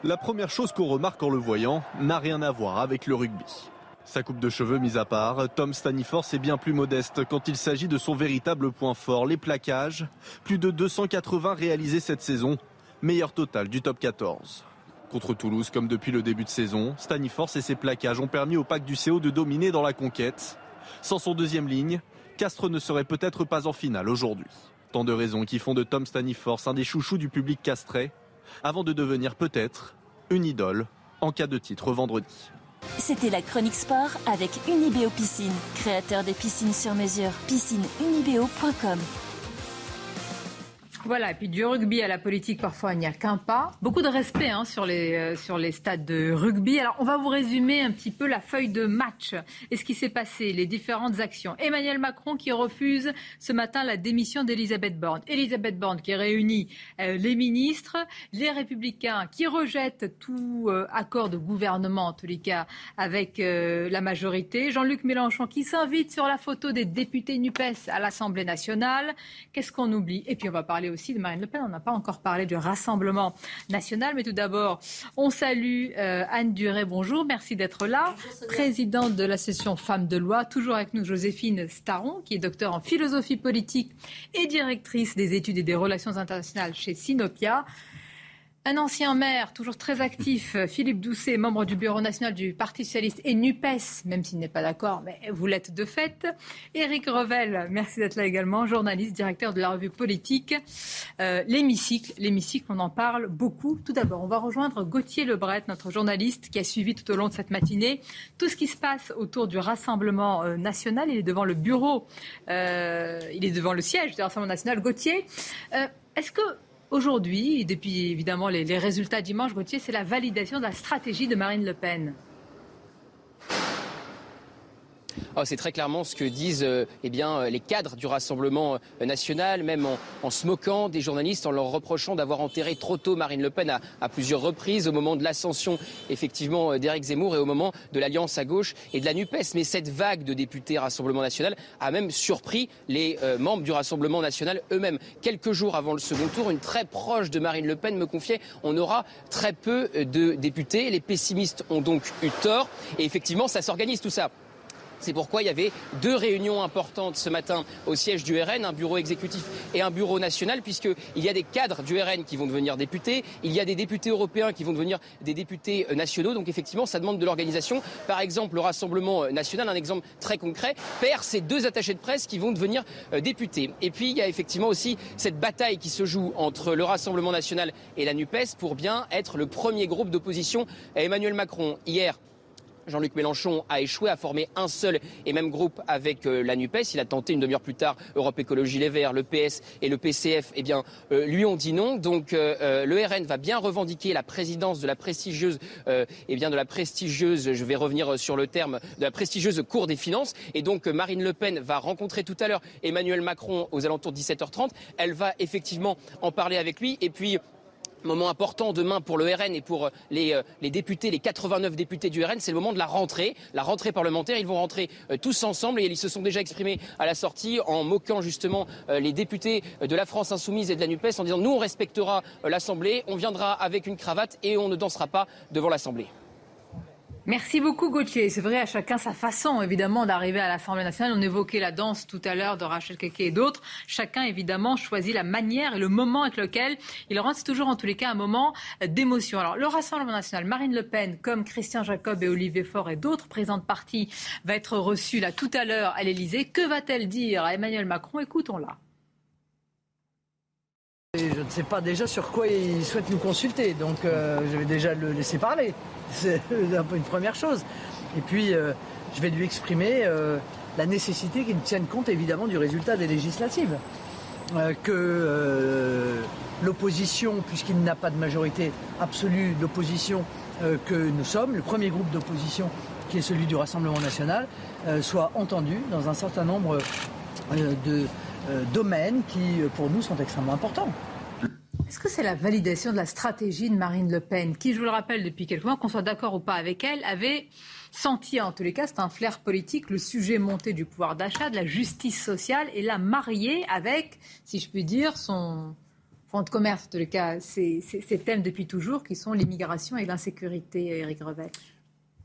La première chose qu'on remarque en le voyant n'a rien à voir avec le rugby. Sa coupe de cheveux mise à part, Tom Staniforth est bien plus modeste quand il s'agit de son véritable point fort, les plaquages. Plus de 280 réalisés cette saison, meilleur total du top 14. Contre Toulouse, comme depuis le début de saison, Staniforce et ses plaquages ont permis au pack du CO de dominer dans la conquête. Sans son deuxième ligne, Castres ne serait peut-être pas en finale aujourd'hui. Tant de raisons qui font de Tom Staniforce un des chouchous du public castrais, avant de devenir peut-être une idole en cas de titre vendredi. C'était la chronique sport avec Unibeo Piscine, créateur des piscines sur mesure. Piscineunibeo.com Voilà, et puis du rugby à la politique, parfois il n'y a qu'un pas. Beaucoup de respect hein, sur, les, euh, sur les stades de rugby. Alors on va vous résumer un petit peu la feuille de match et ce qui s'est passé, les différentes actions. Emmanuel Macron qui refuse ce matin la démission d'Elisabeth Borne. Elisabeth Borne qui réunit euh, les ministres, les républicains qui rejettent tout euh, accord de gouvernement, en tous les cas, avec la majorité. Jean-Luc Mélenchon qui s'invite sur la photo des députés NUPES à l'Assemblée nationale. Qu'est-ce qu'on oublie? Et puis on va parler aussi aussi de Marine Le Pen. On n'a pas encore parlé du Rassemblement national, mais tout d'abord, on salue euh, Anne Duré. Bonjour, merci d'être là. Présidente de l'association Femmes de loi. Toujours avec nous, Joséphine Staron, qui est docteur en philosophie politique et directrice des études et des relations internationales chez Sinopia. Un ancien maire, toujours très actif, Philippe Doucet, membre du bureau national du Parti socialiste et NUPES, même s'il n'est pas d'accord, mais vous l'êtes de fait. Éric Revel, merci d'être là également, journaliste, directeur de la revue politique. Euh, l'hémicycle, l'hémicycle, on en parle beaucoup. Tout d'abord, on va rejoindre Gauthier Lebret, notre journaliste qui a suivi tout au long de cette matinée tout ce qui se passe autour du Rassemblement euh, national. Il est devant le bureau, euh, il est devant le siège du Rassemblement national. Gauthier, est-ce que Aujourd'hui, et depuis évidemment les, résultats dimanche, Gauthier, c'est la validation de la stratégie de Marine Le Pen. Oh, c'est très clairement ce que disent euh, eh euh, les cadres du Rassemblement euh, national, même en, se moquant des journalistes, en leur reprochant d'avoir enterré trop tôt Marine Le Pen à, plusieurs reprises, au moment de l'ascension effectivement d'Éric Zemmour et au moment de l'alliance à gauche et de la NUPES. Mais cette vague de députés Rassemblement national a même surpris les membres du Rassemblement national eux-mêmes. Quelques jours avant le second tour, une très proche de Marine Le Pen me confiait on aura très peu de députés. Les pessimistes ont donc eu tort. Et effectivement, ça s'organise tout ça. C'est pourquoi il y avait deux réunions importantes ce matin au siège du RN, un bureau exécutif et un bureau national, puisqu'il y a des cadres du RN qui vont devenir députés, il y a des députés européens qui vont devenir des députés nationaux. Donc effectivement, ça demande de l'organisation. Par exemple, le Rassemblement national, un exemple très concret, perd ces deux attachés de presse qui vont devenir euh, députés. Et puis il y a effectivement aussi cette bataille qui se joue entre le Rassemblement national et la NUPES pour bien être le premier groupe d'opposition à Emmanuel Macron. Hier, Jean-Luc Mélenchon a échoué à former un seul et même groupe avec euh, la NUPES. Il a tenté une demi-heure plus tard Europe Écologie Les Verts, le PS et le PCF. Eh bien, euh, lui ont dit non. Donc, euh, le RN va bien revendiquer la présidence de la prestigieuse, eh bien, de la prestigieuse, je vais revenir sur le terme, de la prestigieuse Cour des finances. Et donc, Marine Le Pen va rencontrer tout à l'heure Emmanuel Macron aux alentours de 17h30. Elle va effectivement en parler avec lui. Et puis, Moment important demain pour le RN et pour euh, euh, les, députés, les 89 députés du RN, c'est le moment de la rentrée, la rentrée parlementaire. Ils vont rentrer euh, tous ensemble et ils se sont déjà exprimés à la sortie en moquant justement les députés de la France insoumise et de la NUPES en disant nous on respectera l'Assemblée, on viendra avec une cravate et on ne dansera pas devant l'Assemblée. Merci beaucoup Gauthier. C'est vrai, à chacun sa façon évidemment d'arriver à l'Assemblée nationale. On évoquait la danse tout à l'heure de Rachel Keke et d'autres. Chacun évidemment choisit la manière et le moment avec lequel il rentre. C'est toujours en tous les cas un moment d'émotion. Alors le Rassemblement national, Marine Le Pen, comme Christian Jacob et Olivier Faure et d'autres présidents de parti, va être reçue là tout à l'heure à l'Elysée. Que va-t-elle dire à Emmanuel Macron? Écoutons-la. Je ne sais pas déjà sur quoi il souhaite nous consulter, donc euh, je vais déjà le laisser parler. C'est un peu une première chose. Et puis, euh, je vais lui exprimer euh, la nécessité qu'il tienne compte évidemment du résultat des législatives. Que l'opposition, puisqu'il n'a pas de majorité absolue, l'opposition que nous sommes, le premier groupe d'opposition qui est celui du Rassemblement national, soit entendu dans un certain nombre de domaines qui, pour nous, sont extrêmement importants. Est-ce que c'est la validation de la stratégie de Marine Le Pen, qui, je vous le rappelle depuis quelques mois, qu'on soit d'accord ou pas avec elle, avait senti, en tous les cas, c'est un flair politique, le sujet monté du pouvoir d'achat, de la justice sociale, et l'a marié avec, si je puis dire, son fonds de commerce, en tous les cas, ces, thèmes depuis toujours, qui sont l'immigration et l'insécurité, Éric Revet.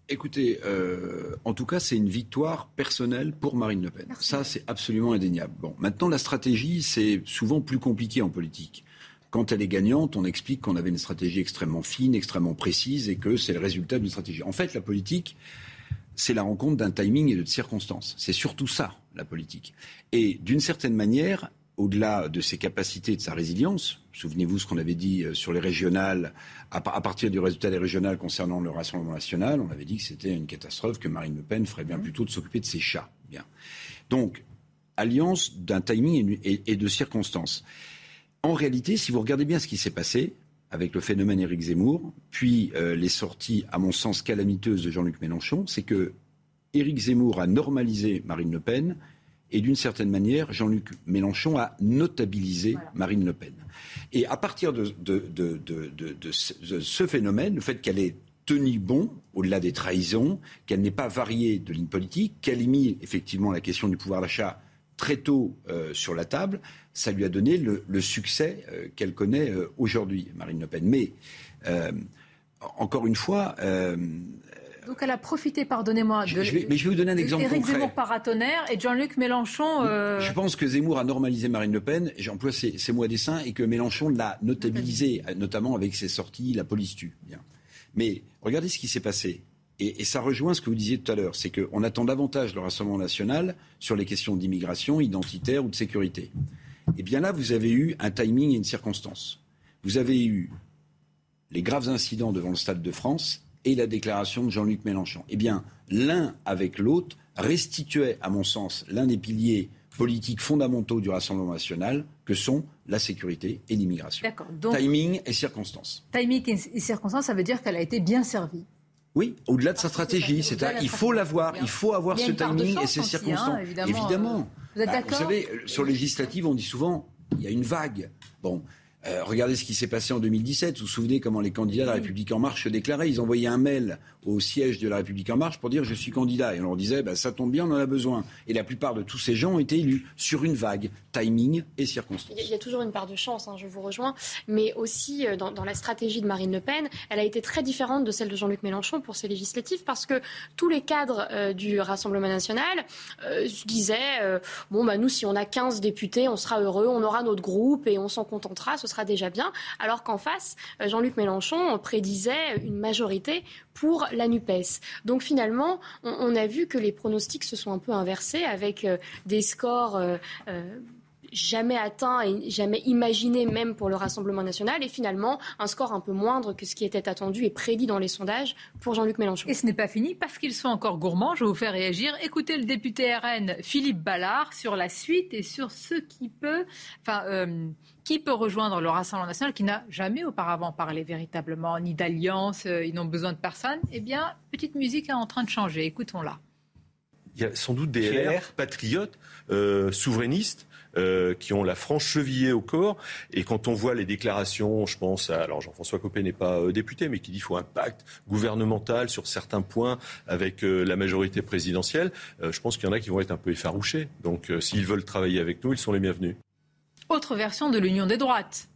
Écoutez, euh, en tout cas, c'est une victoire personnelle pour Marine Le Pen. Ça, c'est absolument indéniable. Bon, maintenant, la stratégie, c'est souvent plus compliqué en politique. Quand elle est gagnante, on explique qu'on avait une stratégie extrêmement fine, extrêmement précise et que c'est le résultat d'une stratégie. En fait, la politique, c'est la rencontre d'un timing et de circonstances. C'est surtout ça, la politique. Et d'une certaine manière, au-delà de ses capacités et de sa résilience, souvenez-vous ce qu'on avait dit euh, sur les régionales, à, partir du résultat des régionales concernant le Rassemblement national, on avait dit que c'était une catastrophe, que Marine Le Pen ferait bien mmh. plutôt de s'occuper de ses chats. Bien. Donc, alliance d'un timing et de circonstances. en réalité, si vous regardez bien ce qui s'est passé avec le phénomène Éric Zemmour, puis euh, les sorties, à mon sens, calamiteuses de Jean-Luc Mélenchon, c'est que Éric Zemmour a normalisé Marine Le Pen et d'une certaine manière, Jean-Luc Mélenchon a notabilisé Marine Le Pen. Et à partir de, ce phénomène, le fait qu'elle ait tenu bon, au-delà des trahisons, qu'elle n'ait pas varié de ligne politique, qu'elle ait mis effectivement la question du pouvoir d'achat très tôt euh, sur la table, ça lui a donné le, succès euh, qu'elle connaît euh, aujourd'hui, Marine Le Pen. Mais, encore une fois, donc elle a profité, pardonnez-moi, de. mais je vais vous donner un exemple Éric concret. Zemmour paratonnerre et Jean-Luc Mélenchon. Euh, je pense que Zemmour a normalisé Marine Le Pen, j'emploie ces, ces, mots à dessein, et que Mélenchon l'a notabilisé, notamment avec ses sorties La police tue. Bien. Mais regardez ce qui s'est passé. Et, et, ça rejoint ce que vous disiez tout à l'heure, c'est qu'on attend davantage le Rassemblement national sur les questions d'immigration, identitaire ou de sécurité. Et eh bien là, vous avez eu un timing et une circonstance. Vous avez eu les graves incidents devant le Stade de France et la déclaration de Jean-Luc Mélenchon. Eh bien, l'un avec l'autre restituait, à mon sens, l'un des piliers politiques fondamentaux du Rassemblement national, que sont la sécurité et l'immigration. Timing et circonstances. Timing et circonstances, ça veut dire qu'elle a été bien servie. Oui, au-delà de sa stratégie, c'est il faut l'avoir, il faut avoir ce timing et ces hein, circonstances. évidemment. Vous êtes bah, d'accord Vous savez, sur législative, on dit souvent, il y a une vague. Bon, euh, regardez ce qui s'est passé en 2017. Vous vous souvenez comment les candidats de la République en marche se déclaraient? Ils envoyaient un mail au siège de la République en marche pour dire je suis candidat. Et on leur disait bah, ça tombe bien, on en a besoin. Et la plupart de tous ces gens ont été élus sur une vague, timing et circonstances. Il y a toujours une part de chance, hein, je vous rejoins. Mais aussi euh, dans, la stratégie de Marine Le Pen, elle a été très différente de celle de Jean-Luc Mélenchon pour ces législatives parce que tous les cadres euh, du Rassemblement national disaient bon, bah, nous, si on a 15 députés, on sera heureux, on aura notre groupe et on s'en contentera, ce sera déjà bien. Alors qu'en face, euh, Jean-Luc Mélenchon prédisait une majorité pour la NUPES. Donc finalement, on, a vu que les pronostics se sont un peu inversés avec euh, des scores euh, jamais atteint et jamais imaginé même pour le Rassemblement national et finalement un score un peu moindre que ce qui était attendu et prédit dans les sondages pour Jean-Luc Mélenchon. Et ce n'est pas fini parce qu'ils sont encore gourmands. Je vais vous faire réagir. Écoutez le député RN Philippe Ballard sur la suite et sur ce qui peut, euh, qui peut rejoindre le Rassemblement national qui n'a jamais auparavant parlé véritablement ni d'alliance, euh, ils n'ont besoin de personne? Eh bien, petite musique est en train de changer. Écoutons-la. Il y a sans doute des LR, patriotes, euh, souverainistes, euh, qui ont la franche chevillée au corps. Et quand on voit les déclarations, je pense à, alors Jean-François Copé n'est pas euh, député, mais qui dit qu'il faut un pacte gouvernemental sur certains points avec euh, la majorité présidentielle, je pense qu'il y en a qui vont être un peu effarouchés. Donc s'ils veulent travailler avec nous, ils sont les bienvenus. Autre version de l'union des droites.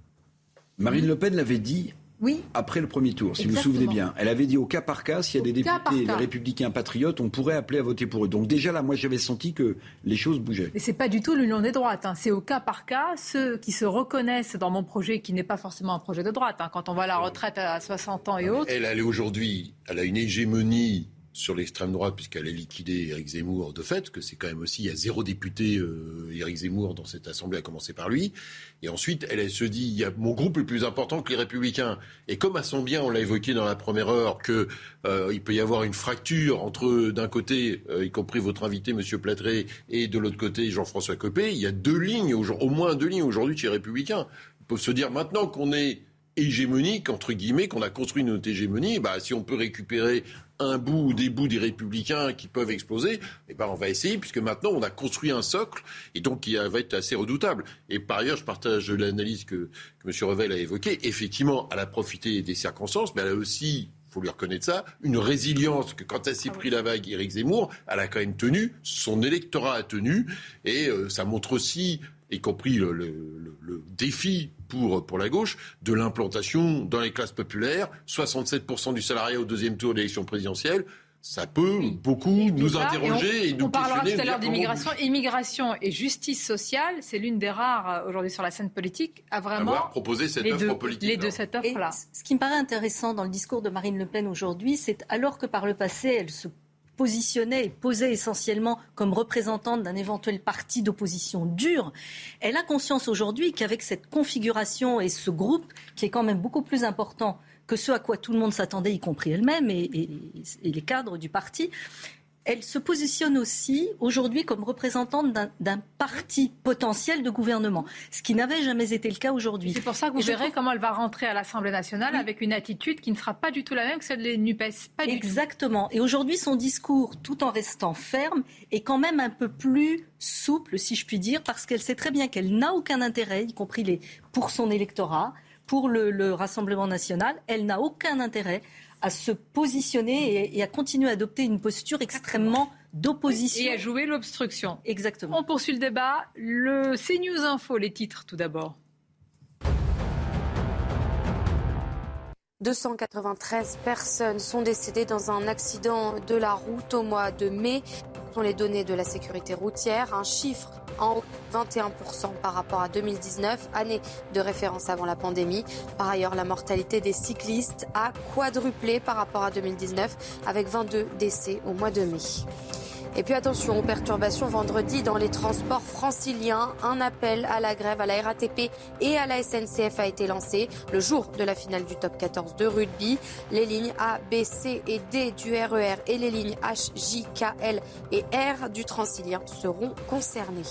Marine Le Pen l'avait dit oui. Après le premier tour, si vous vous souvenez bien. Elle avait dit au cas par cas, s'il y a des députés des républicains patriotes, on pourrait appeler à voter pour eux. Donc déjà là, moi j'avais senti que les choses bougeaient. Mais c'est pas du tout l'union des droites. Hein. C'est au cas par cas ceux qui se reconnaissent dans mon projet, qui n'est pas forcément un projet de droite. Hein. Quand on à la retraite à 60 ans et autres. Elle, elle est aujourd'hui, elle a une hégémonie sur l'extrême droite, puisqu'elle a liquidé Éric Zemmour de fait, que c'est quand même aussi, il y a zéro député euh, Éric Zemmour dans cette assemblée, à commencer par lui. Et ensuite, elle, se dit, il y a mon groupe est plus important que les Républicains. Et comme à son bien, on l'a évoqué dans la première heure, qu'il euh, peut y avoir une fracture entre, d'un côté, euh, y compris votre invité, M. Platré, et de l'autre côté, Jean-François Copé, il y a deux lignes, au moins deux lignes aujourd'hui chez les Républicains. Ils peuvent se dire maintenant qu'on est hégémonique, entre guillemets, qu'on a construit notre hégémonie, bah, si on peut récupérer un bout ou des bouts des républicains qui peuvent exploser, eh ben on va essayer, puisque maintenant on a construit un socle, et donc qui va être assez redoutable. Et par ailleurs, je partage l'analyse que, que M. Revel a évoquée. Effectivement, elle a profité des circonstances, mais elle a aussi faut lui reconnaître ça, une résilience que quand elle s'est ah pris la vague Éric Zemmour, elle a quand même tenu, son électorat a tenu, et euh, ça montre aussi y compris le, le, défi pour, pour la gauche, de l'implantation dans les classes populaires, 67% du salariat au deuxième tour de l'élection présidentielle. Ça peut beaucoup nous interroger et, nous On parlera tout à l'heure d'immigration. Immigration et justice sociale, c'est l'une des rares euh, aujourd'hui sur la scène politique à vraiment avoir proposé cette offre deux, politique. Les deux cette offre-là. Ce qui me paraît intéressant dans le discours de Marine Le Pen aujourd'hui, c'est alors que par le passé, elle se positionnait et posait essentiellement comme représentante d'un éventuel parti d'opposition dur, elle a conscience aujourd'hui qu'avec cette configuration et ce groupe, qui est quand même beaucoup plus important que ce à quoi tout le monde s'attendait, y compris elle-même et, les cadres du parti, elle se positionne aussi aujourd'hui comme représentante d'un parti potentiel de gouvernement, ce qui n'avait jamais été le cas aujourd'hui. C'est pour ça que vous verrez comment elle va rentrer à l'Assemblée nationale avec une attitude qui ne sera pas du tout la même que celle des NUPES. Pas Exactement. Et aujourd'hui, son discours, tout en restant ferme, est quand même un peu plus souple, si je puis dire, parce qu'elle sait très bien qu'elle n'a aucun intérêt, y compris les, pour son électorat, pour le Rassemblement national, elle n'a aucun intérêt à se positionner et, à continuer à adopter une posture extrêmement d'opposition. Et à jouer l'obstruction. Exactement. On poursuit le débat. Le CNews Info, les titres tout d'abord. 293 personnes sont décédées dans un accident de la route au mois de mai. Ce sont les données de la sécurité routière, un chiffre en 21% par rapport à 2019, année de référence avant la pandémie. Par ailleurs, la mortalité des cyclistes a quadruplé par rapport à 2019 avec 22 décès au mois de mai. Et puis attention aux perturbations vendredi dans les transports franciliens. Un appel à la grève à la RATP et à la SNCF a été lancé le jour de la finale du top 14 de rugby. Les lignes A, B, C et D du RER e et les lignes H, J, K, L et R du Transilien seront concernées.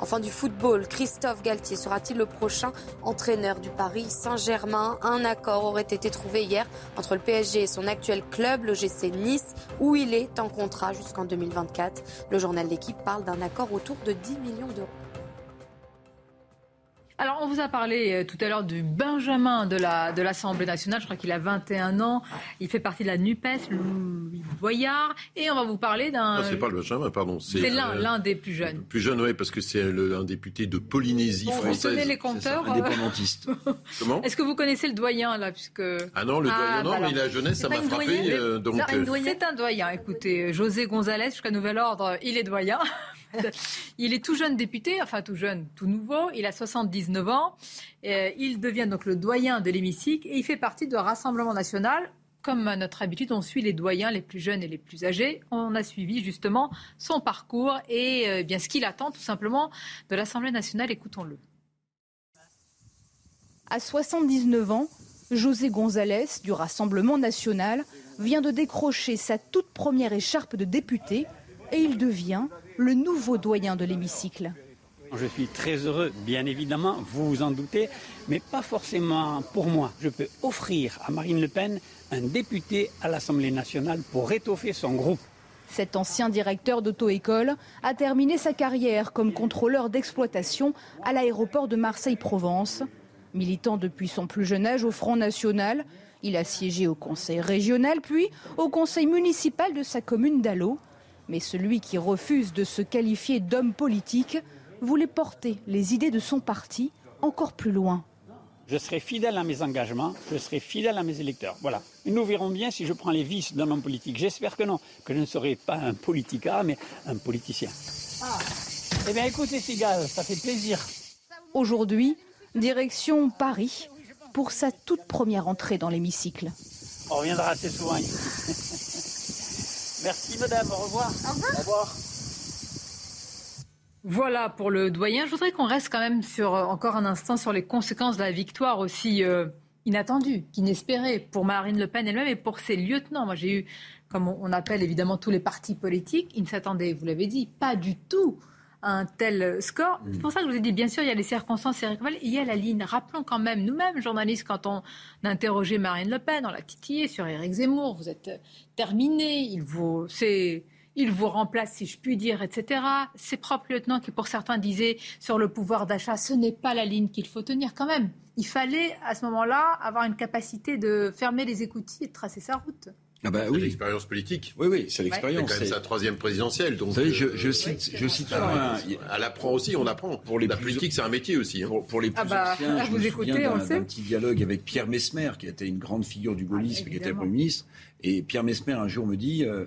Enfin du football, Christophe Galtier sera-t-il le prochain entraîneur du Paris Saint-Germain? Un accord aurait été trouvé hier entre le PSG et son actuel club, le GC Nice, où il est en contrat jusqu'en 2024. Le journal d'équipe parle d'un accord autour de 10 millions d'euros. Alors, on vous a parlé euh, tout à l'heure du Benjamin de l'Assemblée la, nationale. Je crois qu'il a 21 ans. Il fait partie de la NUPES, Louis Boyard. Et on va vous parler d'un. C'est pas le Benjamin, pardon. C'est l'un, euh, l'un des plus jeunes. Plus jeune, oui, parce que c'est un député de Polynésie française. Vous connaissez les compteurs euh, Indépendantiste. Comment Est-ce que vous connaissez le doyen, là puisque... Ah non, le doyen, ah, non, mais la jeunesse, ça m'a frappé. donc... C'est un doyen. Écoutez, José González, jusqu'à nouvel ordre, il est doyen. il est tout jeune député, enfin tout jeune, tout nouveau. Il a 79 ans. Euh, il devient donc le doyen de l'hémicycle et il fait partie de Rassemblement national. Comme à notre habitude, on suit les doyens les plus jeunes et les plus âgés. On a suivi justement son parcours et euh, bien ce qu'il attend tout simplement de l'Assemblée nationale. Écoutons-le. À 79 ans, José González du Rassemblement national vient de décrocher sa toute première écharpe de député et il devient le nouveau doyen de l'hémicycle. Je suis très heureux, bien évidemment, vous vous en doutez, mais pas forcément pour moi. Je peux offrir à Marine Le Pen un député à l'Assemblée nationale pour étoffer son groupe. Cet ancien directeur d'auto-école a terminé sa carrière comme contrôleur d'exploitation à l'aéroport de Marseille-Provence. Militant depuis son plus jeune âge au Front National, il a siégé au conseil régional puis au conseil municipal de sa commune d'Allo. Mais celui qui refuse de se qualifier d'homme politique voulait porter les idées de son parti encore plus loin. Je serai fidèle à mes engagements, je serai fidèle à mes électeurs. Voilà. nous verrons bien si je prends les vices d'un homme politique. J'espère que non, que je ne serai pas un politica, mais un politicien. Ah. Eh bien écoutez, Sigal, ça fait plaisir. Aujourd'hui, direction Paris pour sa toute première entrée dans l'hémicycle. On reviendra assez souvent ici. Merci madame, au revoir. Au revoir. Voilà pour le doyen. Je voudrais qu'on reste quand même sur euh, encore un instant sur les conséquences de la victoire aussi euh, inattendue, inespérée pour Marine Le Pen elle-même et pour ses lieutenants. Moi, j'ai eu, comme on appelle évidemment tous les partis politiques, ils ne s'attendaient, vous l'avez dit, pas du tout un tel score. C'est pour ça que je vous ai dit, bien sûr, il y a les circonstances il y a la ligne. Rappelons quand même, nous-mêmes, journalistes, quand on a interrogé Marine Le Pen, on l'a titillé sur Éric Zemmour, vous êtes terminé, il vous, c'est, il vous remplace, si je puis dire, etc. Ses propres lieutenants qui, pour certains, disaient sur le pouvoir d'achat, ce n'est pas la ligne qu'il faut tenir quand même. Il fallait, à ce moment-là, avoir une capacité de fermer les écoutilles et de tracer sa route. Ah bah oui. l'expérience politique. Oui, oui, c'est l'expérience. C'est sa troisième présidentielle. Donc, Vous savez, je, je euh, cite, je cite. Elle apprend aussi, on apprend. Pour les la politique, c'est un métier aussi. Hein. Pour, les ah plus ah bah, je vous me écoutez, d'un petit dialogue avec Pierre Mesmer, qui était une grande figure du gaullisme, ah, qui était Premier ministre. Et Pierre Mesmer, un jour, me dit euh,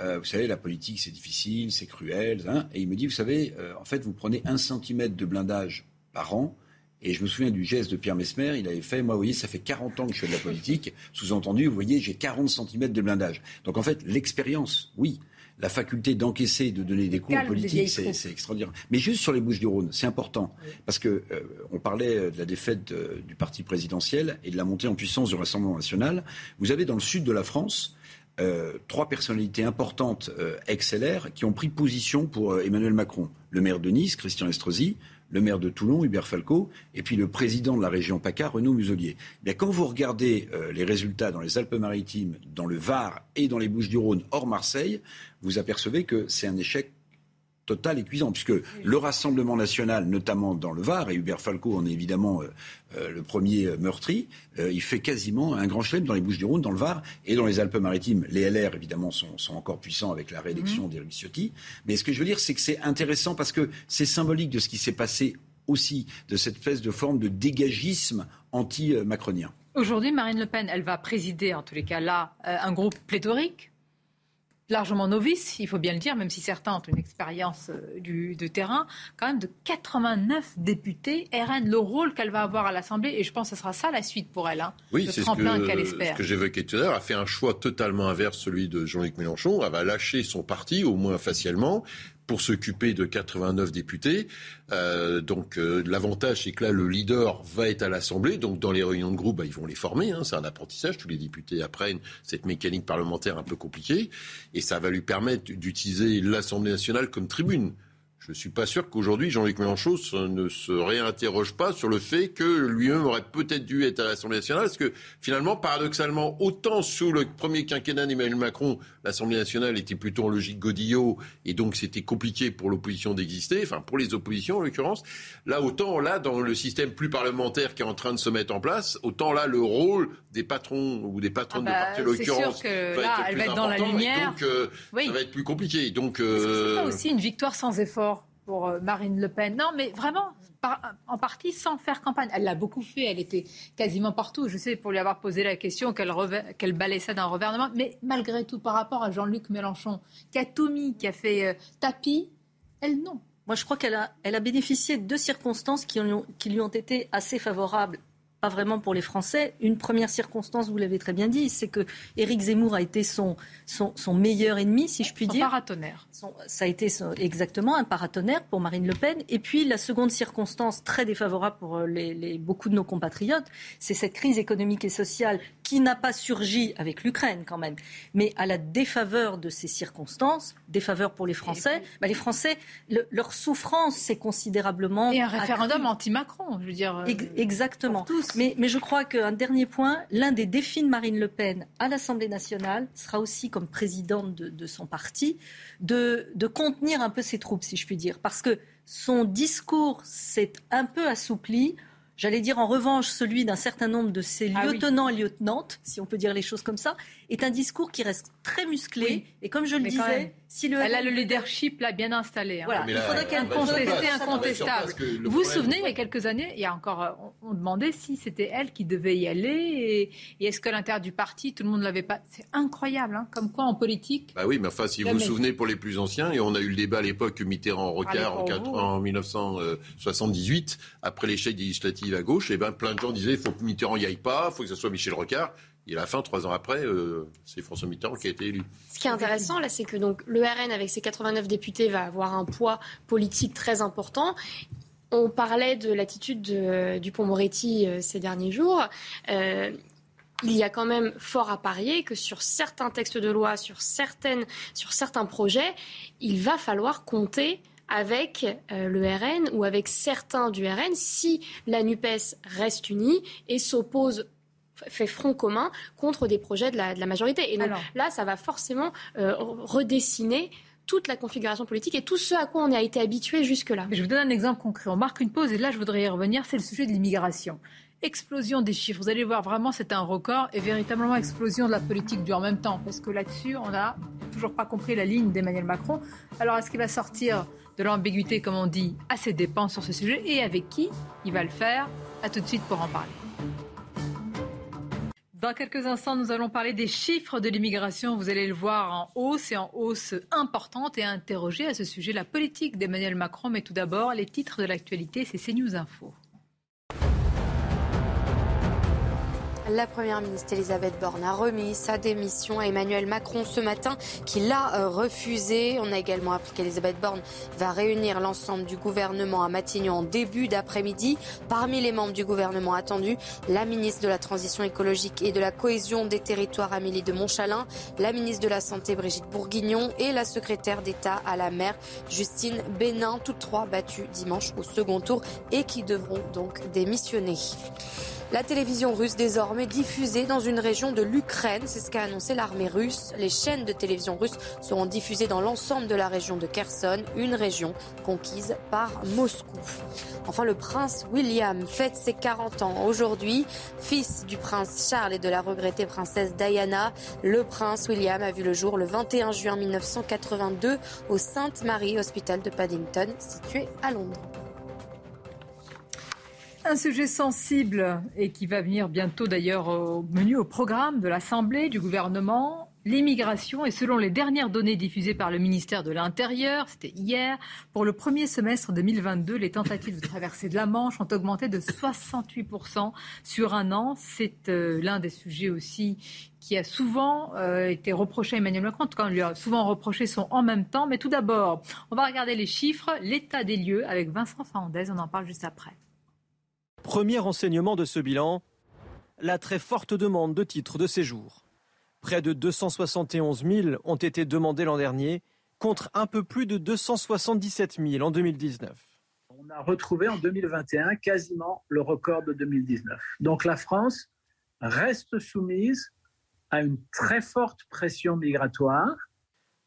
euh, Vous savez, la politique, c'est difficile, c'est cruel. Hein. Et il me dit Vous savez, euh, en fait, vous prenez un centimètre de blindage par an et je me souviens du geste de Pierre Mesmer, il avait fait, moi, vous voyez, ça fait 40 ans que je fais de la politique. Sous-entendu, vous voyez, j'ai 40 cm de blindage. Donc en fait, l'expérience, oui. La faculté d'encaisser, de donner des coups en politique, c'est extraordinaire. Mais juste sur les Bouches du Rhône, c'est important. Parce que euh, on parlait de la défaite du parti présidentiel et de la montée en puissance du Rassemblement national. Vous avez dans le sud de la France trois personnalités importantes ex-LR qui ont pris position pour Emmanuel Macron. Le maire de Nice, Christian Estrosi, le maire de Toulon, Hubert Falco, et puis le président de la région PACA, Renaud Muselier. Quand vous regardez les résultats dans les Alpes-Maritimes, dans le Var et dans les Bouches-du-Rhône hors Marseille, vous apercevez que c'est un échec total et cuisant, puisque le Rassemblement national, notamment dans le Var, et Hubert Falco en est évidemment euh, euh, le premier euh, meurtri, il fait quasiment un grand chelem dans les Bouches-du-Rhône, dans le Var et dans les Alpes-Maritimes. Les LR, évidemment, sont, encore puissants avec la réélection mmh. d'Éric Ciotti. Mais ce que je veux dire, c'est que c'est intéressant parce que c'est symbolique de ce qui s'est passé aussi, de cette espèce de forme de dégagisme anti-macronien. Aujourd'hui, Marine Le Pen, elle va présider, en tous les cas là, un groupe pléthorique largement novice, il faut bien le dire, même si certains ont une expérience euh, du, de terrain, quand même de 89 députés. RN, le rôle qu'elle va avoir à l'Assemblée, et je pense que ce sera ça la suite pour elle. Hein, oui, c'est ce que, ce que j'évoquais tout à l'heure, a fait un choix totalement inverse, celui de Jean-Luc Mélenchon. Elle va lâcher son parti, au moins facialement, pour s'occuper de 89 députés. Euh, donc euh, l'avantage, c'est que là, le leader va être à l'Assemblée. Donc dans les réunions de groupe, bah, ils vont les former. Hein, c'est un apprentissage. Tous les députés apprennent cette mécanique parlementaire un peu compliquée. Et ça va lui permettre d'utiliser l'Assemblée nationale comme tribune. Je ne suis pas sûr qu'aujourd'hui, Jean-Luc Mélenchon ne se réinterroge pas sur le fait que lui-même aurait peut-être dû être à l'Assemblée nationale, parce que finalement, paradoxalement, autant sous le premier quinquennat d'Emmanuel Macron, l'Assemblée nationale était plutôt en logique Godillot, et donc c'était compliqué pour l'opposition d'exister, enfin pour les oppositions en l'occurrence. Là, autant là, dans le système plus parlementaire qui est en train de se mettre en place, autant là, le rôle des patrons ou des patrons ah de parti en l'occurrence va être elle va être dans la lumière. donc, euh, ça va être plus compliqué. Donc, euh... c'est pas aussi une victoire sans effort pour euh, Marine Le Pen. Non, mais vraiment, en partie sans faire campagne. Elle l'a beaucoup fait, elle était quasiment partout. Je sais, pour lui avoir posé la question, qu'elle qu balait ça d'un revernement. Mais malgré tout, par rapport à Jean-Luc Mélenchon, qui a tout mis, qui a fait euh, tapis, elle, non. Moi, je crois qu'elle a, bénéficié de deux circonstances qui lui ont été assez favorables pas vraiment pour les Français. Une première circonstance, vous l'avez très bien dit, c'est que Éric Zemmour a été son, son, son, meilleur ennemi, si je puis son dire. Paratonnerre. Son, ça a été exactement un paratonnerre pour Marine Le Pen. Et puis la seconde circonstance très défavorable pour euh, les, les, beaucoup de nos compatriotes, c'est cette crise économique et sociale qui n'a pas surgi avec l'Ukraine quand même, mais à la défaveur de ces circonstances, défaveur pour les Français. Bah, les Français, le, leur souffrance s'est considérablement. Et un référendum anti-Macron, je veux dire. Euh, exactement. Tous. Mais, mais je crois qu'un dernier point, l'un des défis de Marine Le Pen à l'Assemblée nationale sera aussi, comme présidente de, de son parti, de, de contenir un peu ses troupes, si je puis dire. Parce que son discours s'est un peu assoupli. J'allais dire en revanche celui d'un certain nombre de ses ah lieutenants et lieutenantes, si on peut dire les choses comme ça, est un discours qui reste très musclé. Et comme je le disais, si le elle a le leadership là bien installé. Hein. Voilà. il faudrait qu'elle conteste incontestable. Vous vous souvenez, il y a quelques années, il y a encore, on, demandait si c'était elle qui devait y aller et, est-ce que l'intérieur du parti, tout le monde ne l'avait pas? C'est incroyable, hein, comme quoi en politique. Bah oui, mais enfin, si vous vous souvenez pour les plus anciens, et on a eu le débat à l'époque Mitterrand-Rocard en, en, 1978, après l'échec des législatives à gauche, et eh ben plein de gens disaient il faut que Mitterrand y aille pas, il faut que ce soit Michel Rocard. Et à la fin, trois ans après, euh, c'est François Mitterrand qui a été élu. Ce qui est intéressant, là, c'est que donc le RN, avec ses 89 députés, va avoir un poids politique très important. On parlait de l'attitude du Pont-Moretti euh, ces derniers jours. Euh, il y a quand même fort à parier que sur certains textes de loi, sur, certaines, sur certains projets, il va falloir compter avec le RN ou avec certains du RN si la NUPES reste unie et s'oppose fait front commun contre des projets de la, majorité. Et donc là, ça va forcément euh, redessiner toute la configuration politique et tout ce à quoi on a été habitué jusque-là. Je vous donne un exemple concret. On marque une pause et là, je voudrais y revenir. C'est le sujet de l'immigration. Explosion des chiffres. Vous allez voir, vraiment, c'est un record et véritablement explosion de la politique du en même temps. Parce que là-dessus, on n'a toujours pas compris la ligne d'Emmanuel Macron. Alors, est-ce qu'il va sortir de l'ambiguïté, comme on dit, à ses dépens sur ce sujet et avec qui il va le faire? À tout de suite pour en parler. Dans quelques instants, nous allons parler des chiffres de l'immigration. Vous allez le voir en hausse et en hausse importante et interroger à ce sujet la politique d'Emmanuel Macron. Mais tout d'abord, les titres de l'actualité, c'est CNews Info. La Première ministre Elisabeth Borne a remis sa démission à Emmanuel Macron ce matin, qui l'a euh, refusé. On a également appris qu'Elisabeth Borne va réunir l'ensemble du gouvernement à Matignon en début d'après-midi. Parmi les membres du gouvernement attendus, la ministre de la Transition écologique et de la cohésion des territoires Amélie de Montchalin, la ministre de la Santé Brigitte Bourguignon et la secrétaire d'État à la mer Justine Bénin, toutes trois battues dimanche au second tour et qui devront donc démissionner. La télévision russe désormais diffusée dans une région de l'Ukraine, c'est ce qu'a annoncé l'armée russe. Les chaînes de télévision russes seront diffusées dans l'ensemble de la région de Kherson, une région conquise par Moscou. Enfin, le prince William fête ses 40 ans aujourd'hui. Fils du prince Charles et de la regrettée princesse Diana, le prince William a vu le jour le 21 juin 1982 au Sainte Marie Hospital de Paddington, situé à Londres. Un sujet sensible et qui va venir bientôt d'ailleurs au menu, au programme de l'Assemblée, du gouvernement, l'immigration. Et selon les dernières données diffusées par le ministère de l'Intérieur, c'était hier, pour le premier semestre 2022, les tentatives de traversée de la Manche ont augmenté de 68% sur un an. C'est euh, l'un des sujets aussi qui a souvent euh, été reproché à Emmanuel Macron, quand lui a souvent reproché son en même temps. Mais tout d'abord, on va regarder les chiffres, l'état des lieux avec Vincent Fernandez. On en parle juste après. Premier renseignement de ce bilan, la très forte demande de titres de séjour. Près de 271 000 ont été demandés l'an dernier, contre un peu plus de 277 000 en 2019. On a retrouvé en 2021 quasiment le record de 2019. Donc la France reste soumise à une très forte pression migratoire.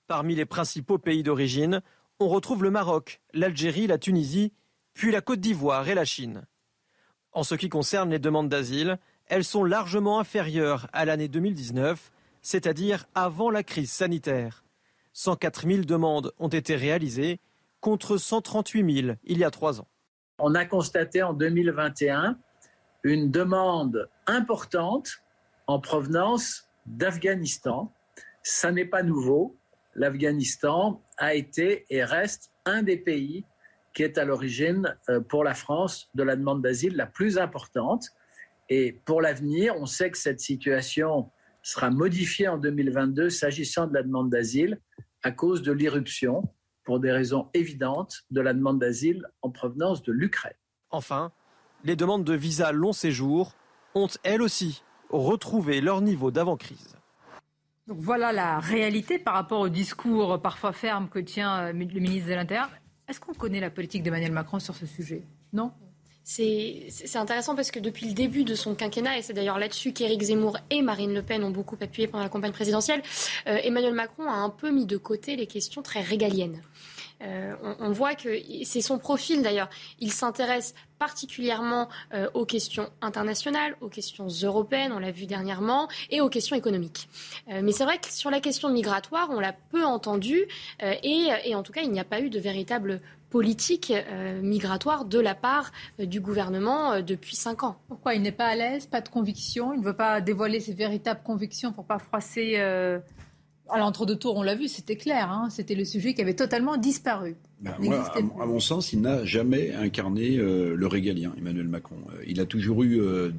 Parmi les principaux pays d'origine, on retrouve le Maroc, l'Algérie, la Tunisie, puis la Côte d'Ivoire et la Chine. En ce qui concerne les demandes d'asile, elles sont largement inférieures à l'année 2019, c'est-à-dire avant la crise sanitaire. 104 000 demandes ont été réalisées contre 138 000 il y a trois ans. On a constaté en 2021 une demande importante en provenance d'Afghanistan. Ça n'est pas nouveau. L'Afghanistan a été et reste un des pays qui est à l'origine euh, pour la France de la demande d'asile la plus importante. Et pour l'avenir, on sait que cette situation sera modifiée en 2022 s'agissant de la demande d'asile à cause de l'irruption, pour des raisons évidentes, de la demande d'asile en provenance de l'Ukraine. Enfin, les demandes de visa long séjour ont elles aussi retrouvé leur niveau d'avant-crise. Donc voilà la réalité par rapport au discours parfois ferme que tient euh, le ministre de l'Intérieur. Est-ce qu'on connaît la politique d'Emmanuel Macron sur ce sujet? Non? C'est intéressant parce que depuis le début de son quinquennat, et c'est d'ailleurs là-dessus qu'Éric Zemmour et Marine Le Pen ont beaucoup appuyé pendant la campagne présidentielle, euh, Emmanuel Macron a un peu mis de côté les questions très régaliennes. Euh, on, voit que c'est son profil d'ailleurs. Il s'intéresse particulièrement euh, aux questions internationales, aux questions européennes, on l'a vu dernièrement, et aux questions économiques. Euh, mais c'est vrai que sur la question migratoire, on l'a peu entendu, et, en tout cas, il n'y a pas eu de véritable politique migratoire de la part du gouvernement depuis cinq ans. Pourquoi il n'est pas à l'aise, pas de conviction, il ne veut pas dévoiler ses véritables convictions pour pas froisser à l'entre-deux tours, on l'a vu, c'était clair. Hein. c'était le sujet qui avait totalement disparu. Ben, à, mon sens, il n'a jamais incarné euh, le régalien, Emmanuel Macron. Euh, il a toujours eu euh,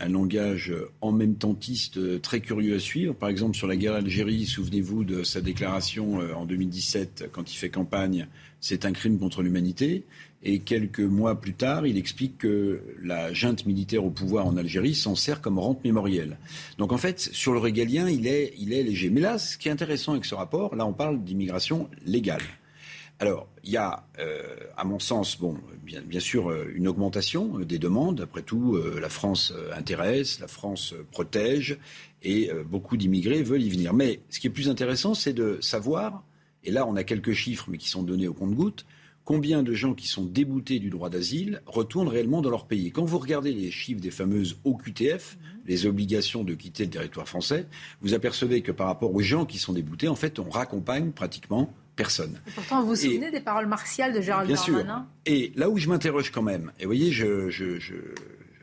un langage en même tentiste très curieux à suivre. Par exemple, sur la guerre d'Algérie, souvenez-vous de sa déclaration en 2017, quand il fait campagne, c'est un crime contre l'humanité. Et quelques mois plus tard, il explique que la junte militaire au pouvoir en Algérie s'en sert comme rente mémorielle. Donc en fait, sur le régalien, il est, il est léger. Mais là, ce qui est intéressant avec ce rapport, là on parle d'immigration légale. Alors, il y a, euh, à mon sens, bon, bien, sûr, euh, une augmentation euh, des demandes. Après tout, la France intéresse, la France protège, et beaucoup d'immigrés veulent y venir. Mais ce qui est plus intéressant, c'est de savoir, et là on a quelques chiffres, mais qui sont donnés au compte-gouttes, combien de gens qui sont déboutés du droit d'asile retournent réellement dans leur pays. Quand vous regardez les chiffres des fameuses OQTF, les obligations de quitter le territoire français, vous apercevez que par rapport aux gens qui sont déboutés, en fait, on raccompagne pratiquement personne. pourtant, vous vous souvenez des paroles martiales de Gérald bien Darmanin? Sûr. Et là où je m'interroge quand même, et vous voyez, je,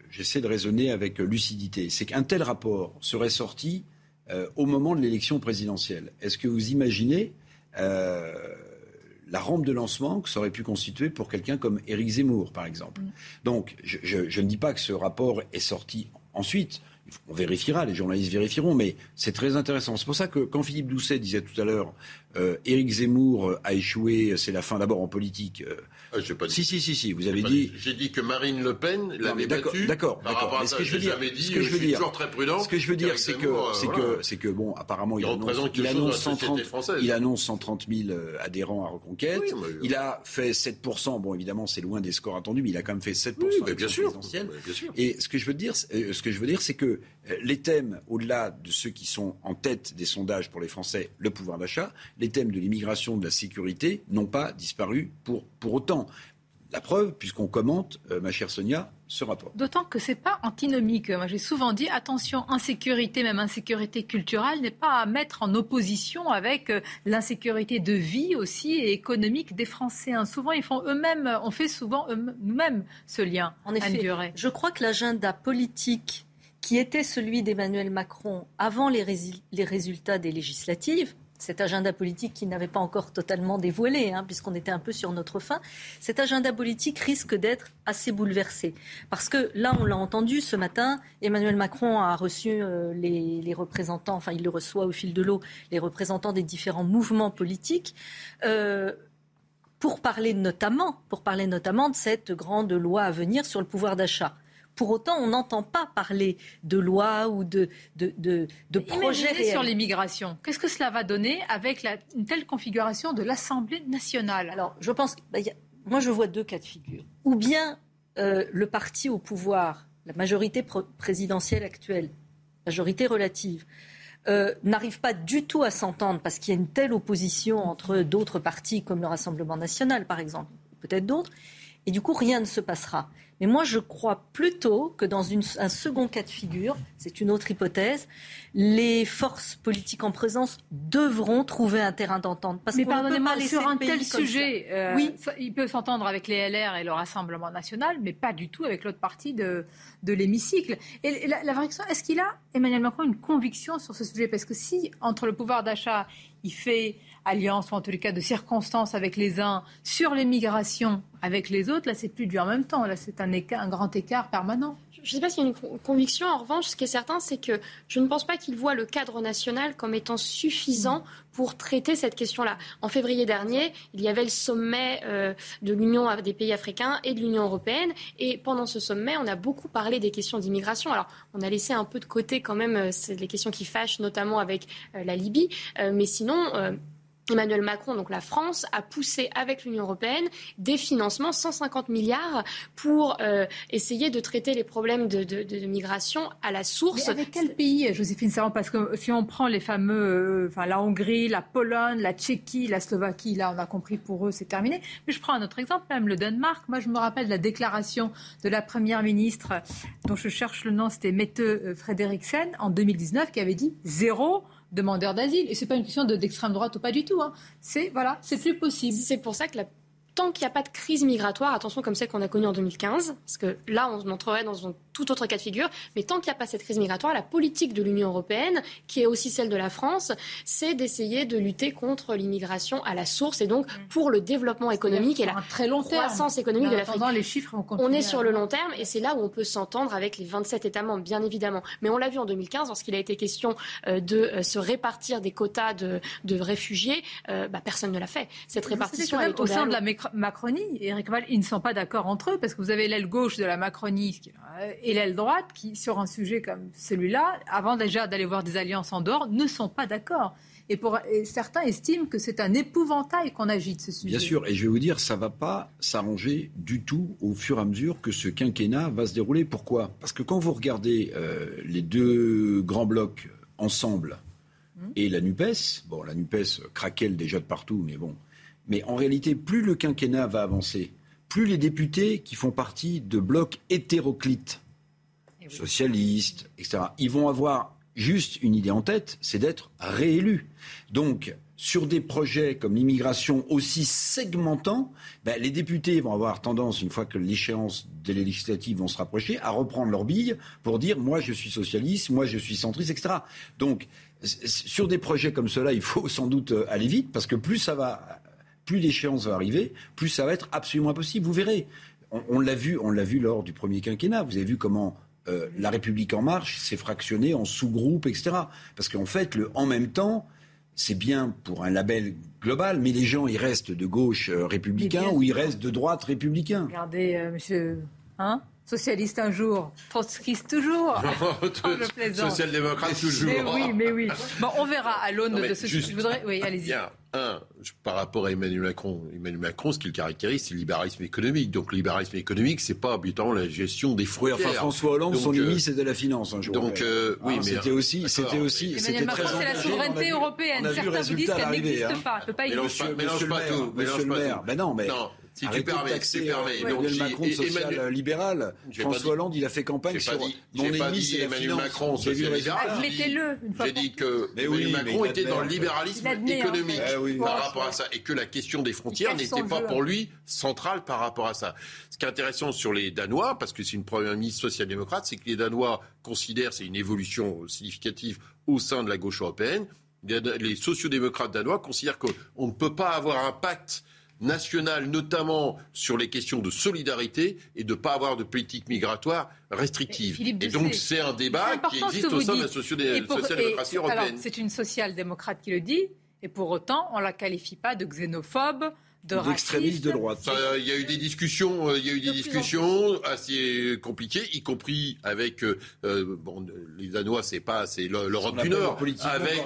j'essaie de raisonner avec lucidité, c'est qu'un tel rapport serait sorti euh, au moment de l'élection présidentielle. Est-ce que vous imaginez euh, la rampe de lancement que ça aurait pu constituer pour quelqu'un comme Éric Zemmour, par exemple. Mm. Donc, je, ne dis pas que ce rapport est sorti ensuite. On vérifiera, les journalistes vérifieront, mais c'est très intéressant. C'est pour ça que quand Philippe Doucet disait tout à l'heure, euh, Éric Zemmour a échoué, c'est la fin d'abord en politique. Euh, ah, pas dit. Si, si, si, si, vous avez dit. J'ai dit que Marine Le Pen l'avait battu. D'accord, d'accord. Mais ce que je veux dire, ce que je veux dire, toujours très prudent. Ce que je veux dire, c'est que, c'est que, c'est que, bon, apparemment, il, annonce, il annonce 130, il annonce 130 000 adhérents à Reconquête. il a fait 7 Bon, évidemment, c'est loin des scores attendus, mais il a quand même fait 7 oui, bien sûr. Bien sûr. Et ce que je veux dire, ce que je veux dire, c'est que euh, les thèmes, au-delà de ceux qui sont en tête des sondages pour les Français, le pouvoir d'achat, les thèmes de l'immigration, de la sécurité, n'ont pas disparu pour, pour autant. La preuve, puisqu'on commente, euh, ma chère Sonia, ce rapport. D'autant que ce n'est pas antinomique. Moi, j'ai souvent dit, attention, insécurité, même insécurité culturelle, n'est pas à mettre en opposition avec euh, l'insécurité de vie aussi et économique des Français. Hein. Souvent, ils font eux-mêmes, on fait souvent nous-mêmes ce lien. En effet, je crois que l'agenda politique qui était celui d'Emmanuel Macron avant les, résultats des législatives, cet agenda politique qui n'avait pas encore totalement dévoilé, hein, puisqu'on était un peu sur notre fin, cet agenda politique risque d'être assez bouleversé. Parce que là, on l'a entendu ce matin, Emmanuel Macron a reçu euh, les, représentants, enfin il le reçoit au fil de l'eau, les représentants des différents mouvements politiques. Euh, pour parler notamment, pour parler notamment de cette grande loi à venir sur le pouvoir d'achat. Pour autant, on n'entend pas parler de loi ou de, de, de, de projets sur l'immigration. Qu'est-ce que cela va donner avec une telle configuration de l'Assemblée nationale? Alors, je pense, bah, moi, je vois deux cas de figure. Ou bien euh, le parti au pouvoir, la majorité présidentielle actuelle, majorité relative, euh, n'arrive pas du tout à s'entendre parce qu'il y a une telle opposition entre d'autres partis comme le Rassemblement national, par exemple, peut-être d'autres, et du coup, rien ne se passera. Mais moi, je crois plutôt que dans un second cas de figure, c'est une autre hypothèse, les forces politiques en présence devront trouver un terrain d'entente. Mais pardonnez-moi, sur un tel sujet, euh, oui. il peut s'entendre avec les LR et le Rassemblement national, mais pas du tout avec l'autre partie de, de l'hémicycle. Et la, la vraie question, est-ce qu'il a, Emmanuel Macron, une conviction sur ce sujet? Parce que si, entre le pouvoir d'achat, il fait alliance, ou en tous les cas de circonstances avec les uns, sur l'immigration avec les autres, là, c'est plus du en même temps. Là, c'est un, un grand écart permanent. Je ne sais pas s'il y a une conviction. En revanche, ce qui est certain, c'est que je ne pense pas qu'il voit le cadre national comme étant suffisant pour traiter cette question-là. En février dernier, il y avait le sommet euh, de l'Union des pays africains et de l'Union européenne. Et pendant ce sommet, on a beaucoup parlé des questions d'immigration. Alors, on a laissé un peu de côté quand même euh, les questions qui fâchent, notamment avec euh, la Libye. mais sinon Emmanuel Macron, donc la France, a poussé avec l'Union européenne des financements, 150 milliards, pour euh, essayer de traiter les problèmes de, migration à la source. Mais avec quel pays, Joséphine Savant Parce que si on prend les fameux, euh, enfin la Hongrie, la Pologne, la Tchéquie, la Slovaquie, là on a compris pour eux c'est terminé. Mais je prends un autre exemple, même le Danemark. Moi je me rappelle la déclaration de la première ministre, dont je cherche le nom, c'était Mette euh, Frederiksen, en 2019, qui avait dit zéro demandeurs d'asile. Et ce n'est pas une question d'extrême droite ou pas du tout. Hein. C'est voilà, c'est plus possible. C'est pour ça que la tant qu'il n'y a pas de crise migratoire, attention comme celle qu'on a connue en 2015, parce que là, on entrerait dans un tout autre cas de figure, mais tant qu'il n'y a pas cette crise migratoire, la politique de l'Union européenne, qui est aussi celle de la France, c'est d'essayer de lutter contre l'immigration à la source et donc mm. pour le développement économique et la très long croissance économique de l'Afrique. les chiffres On est sur le long terme et c'est là où on peut s'entendre avec les 27 États membres, bien évidemment. Mais on l'a vu en 2015, lorsqu'il a été question euh, de euh, se répartir des quotas de, réfugiés, euh, bah, personne ne l'a fait. Cette répartition, est au sein de la Macronie, Eric Val, ils ne sont pas d'accord entre eux parce que vous avez l'aile gauche de la Macronie et l'aile droite qui, sur un sujet comme celui-là, avant déjà d'aller voir des alliances en dehors, ne sont pas d'accord. Et, pour, certains estiment que c'est un épouvantail qu'on agite ce sujet. Bien sûr, et je vais vous dire, ça ne va pas s'arranger du tout au fur et à mesure que ce quinquennat va se dérouler. Pourquoi? Parce que quand vous regardez euh, les deux grands blocs ensemble hum. et la NUPES, bon, la NUPES craquelle déjà de partout, mais bon, mais en réalité, plus le quinquennat va avancer, plus les députés qui font partie de blocs hétéroclites, eh socialistes, etc., ils vont avoir juste une idée en tête, c'est d'être réélus. Donc, sur des projets comme l'immigration aussi segmentant, ben, les députés vont avoir tendance, une fois que l'échéance des législatives vont se rapprocher, à reprendre leur bille pour dire moi je suis socialiste, moi je suis centriste, etc. Donc sur des projets comme cela, il faut sans doute euh, aller vite parce que plus ça va plus l'échéance va arriver, plus ça va être absolument impossible. Vous verrez. On, l'a vu, on l'a vu lors du premier quinquennat. Vous avez vu comment euh, La République en marche s'est fractionnée en sous-groupes, etc. Parce qu'en fait, le en même temps, c'est bien pour un label global, mais les gens, ils restent de gauche euh, républicain ou ils restent de droite républicain. Regardez, euh, monsieur, hein Socialiste un jour, trotskiste toujours. oh, Social-démocrate toujours. Mais oui, mais oui. Bon, on verra à l'aune de ce. Juste, je voudrais. Oui, allez-y. Un, par rapport à Emmanuel Macron, Emmanuel Macron, ce qui le caractérise, c'est le libéralisme économique. Donc, le libéralisme économique, c'est pas habituellement la gestion des frontières. Oui, enfin, François Hollande, son ennemi, c'était la finance. Un jour donc, euh, oui, mais c'était aussi, c'était aussi, c'était très c'est la souveraineté européenne. Certains vous disent qu'elle n'existe hein. pas. Elle peut pas exister. Mélange pas tout. Monsieur le maire. Ben non, mais. Si tu permets, si tu permets. Emmanuel Macron, social libéral. François Hollande, il a fait campagne sur mon ennemi, c'est Emmanuel Macron, social libéral. Admettez-le. J'ai dit que Emmanuel Macron était dans le libéralisme économique par rapport à ça et que la question des frontières n'était pas pour lui centrale par rapport à ça. Ce qui est intéressant sur les Danois, parce que c'est une première ministre social-démocrate, c'est que les Danois considèrent, c'est une évolution significative au sein de la gauche européenne, les sociodémocrates danois considèrent qu'on ne peut pas avoir un pacte nationale, notamment sur les questions de solidarité et de ne pas avoir de politique migratoire restrictive. Et, donc c'est un débat qui existe au sein de la social-démocratie européenne. C'est une social-démocrate qui le dit, et pour autant on ne la qualifie pas de xénophobe, d'extrémistes de droite. Il y a eu des discussions, euh, il y a eu des discussions assez compliquées, y compris avec euh, euh, bon, les Danois, c'est pas, c'est l'Europe du Nord, avec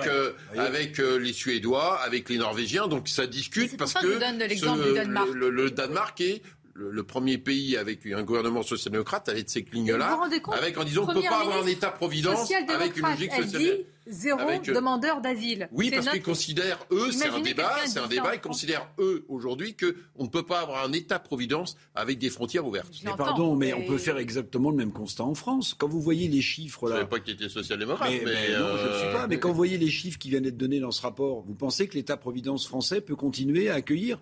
avec les Suédois, avec les Norvégiens. Donc ça discute parce que le, le, Danemark est le, premier pays avec un gouvernement social-démocrate avec ces clignes-là, avec en disant on ne peut pas avoir un État-providence avec une logique sociale. Zéro avec, demandeur d'asile. Oui, parce qu'ils considèrent, eux, c'est un débat, c'est un débat, ils considèrent, eux, aujourd'hui, qu'on ne peut pas avoir un État-providence avec des frontières ouvertes. Mais pardon, mais, on peut faire exactement le même constat en France. Quand vous voyez les chiffres là. Je ne savais pas que tu étais social-démocrate. Mais, mais, non, je ne suis pas. Mais quand vous voyez les chiffres qui viennent d'être donnés dans ce rapport, vous pensez que l'État-providence français peut continuer à accueillir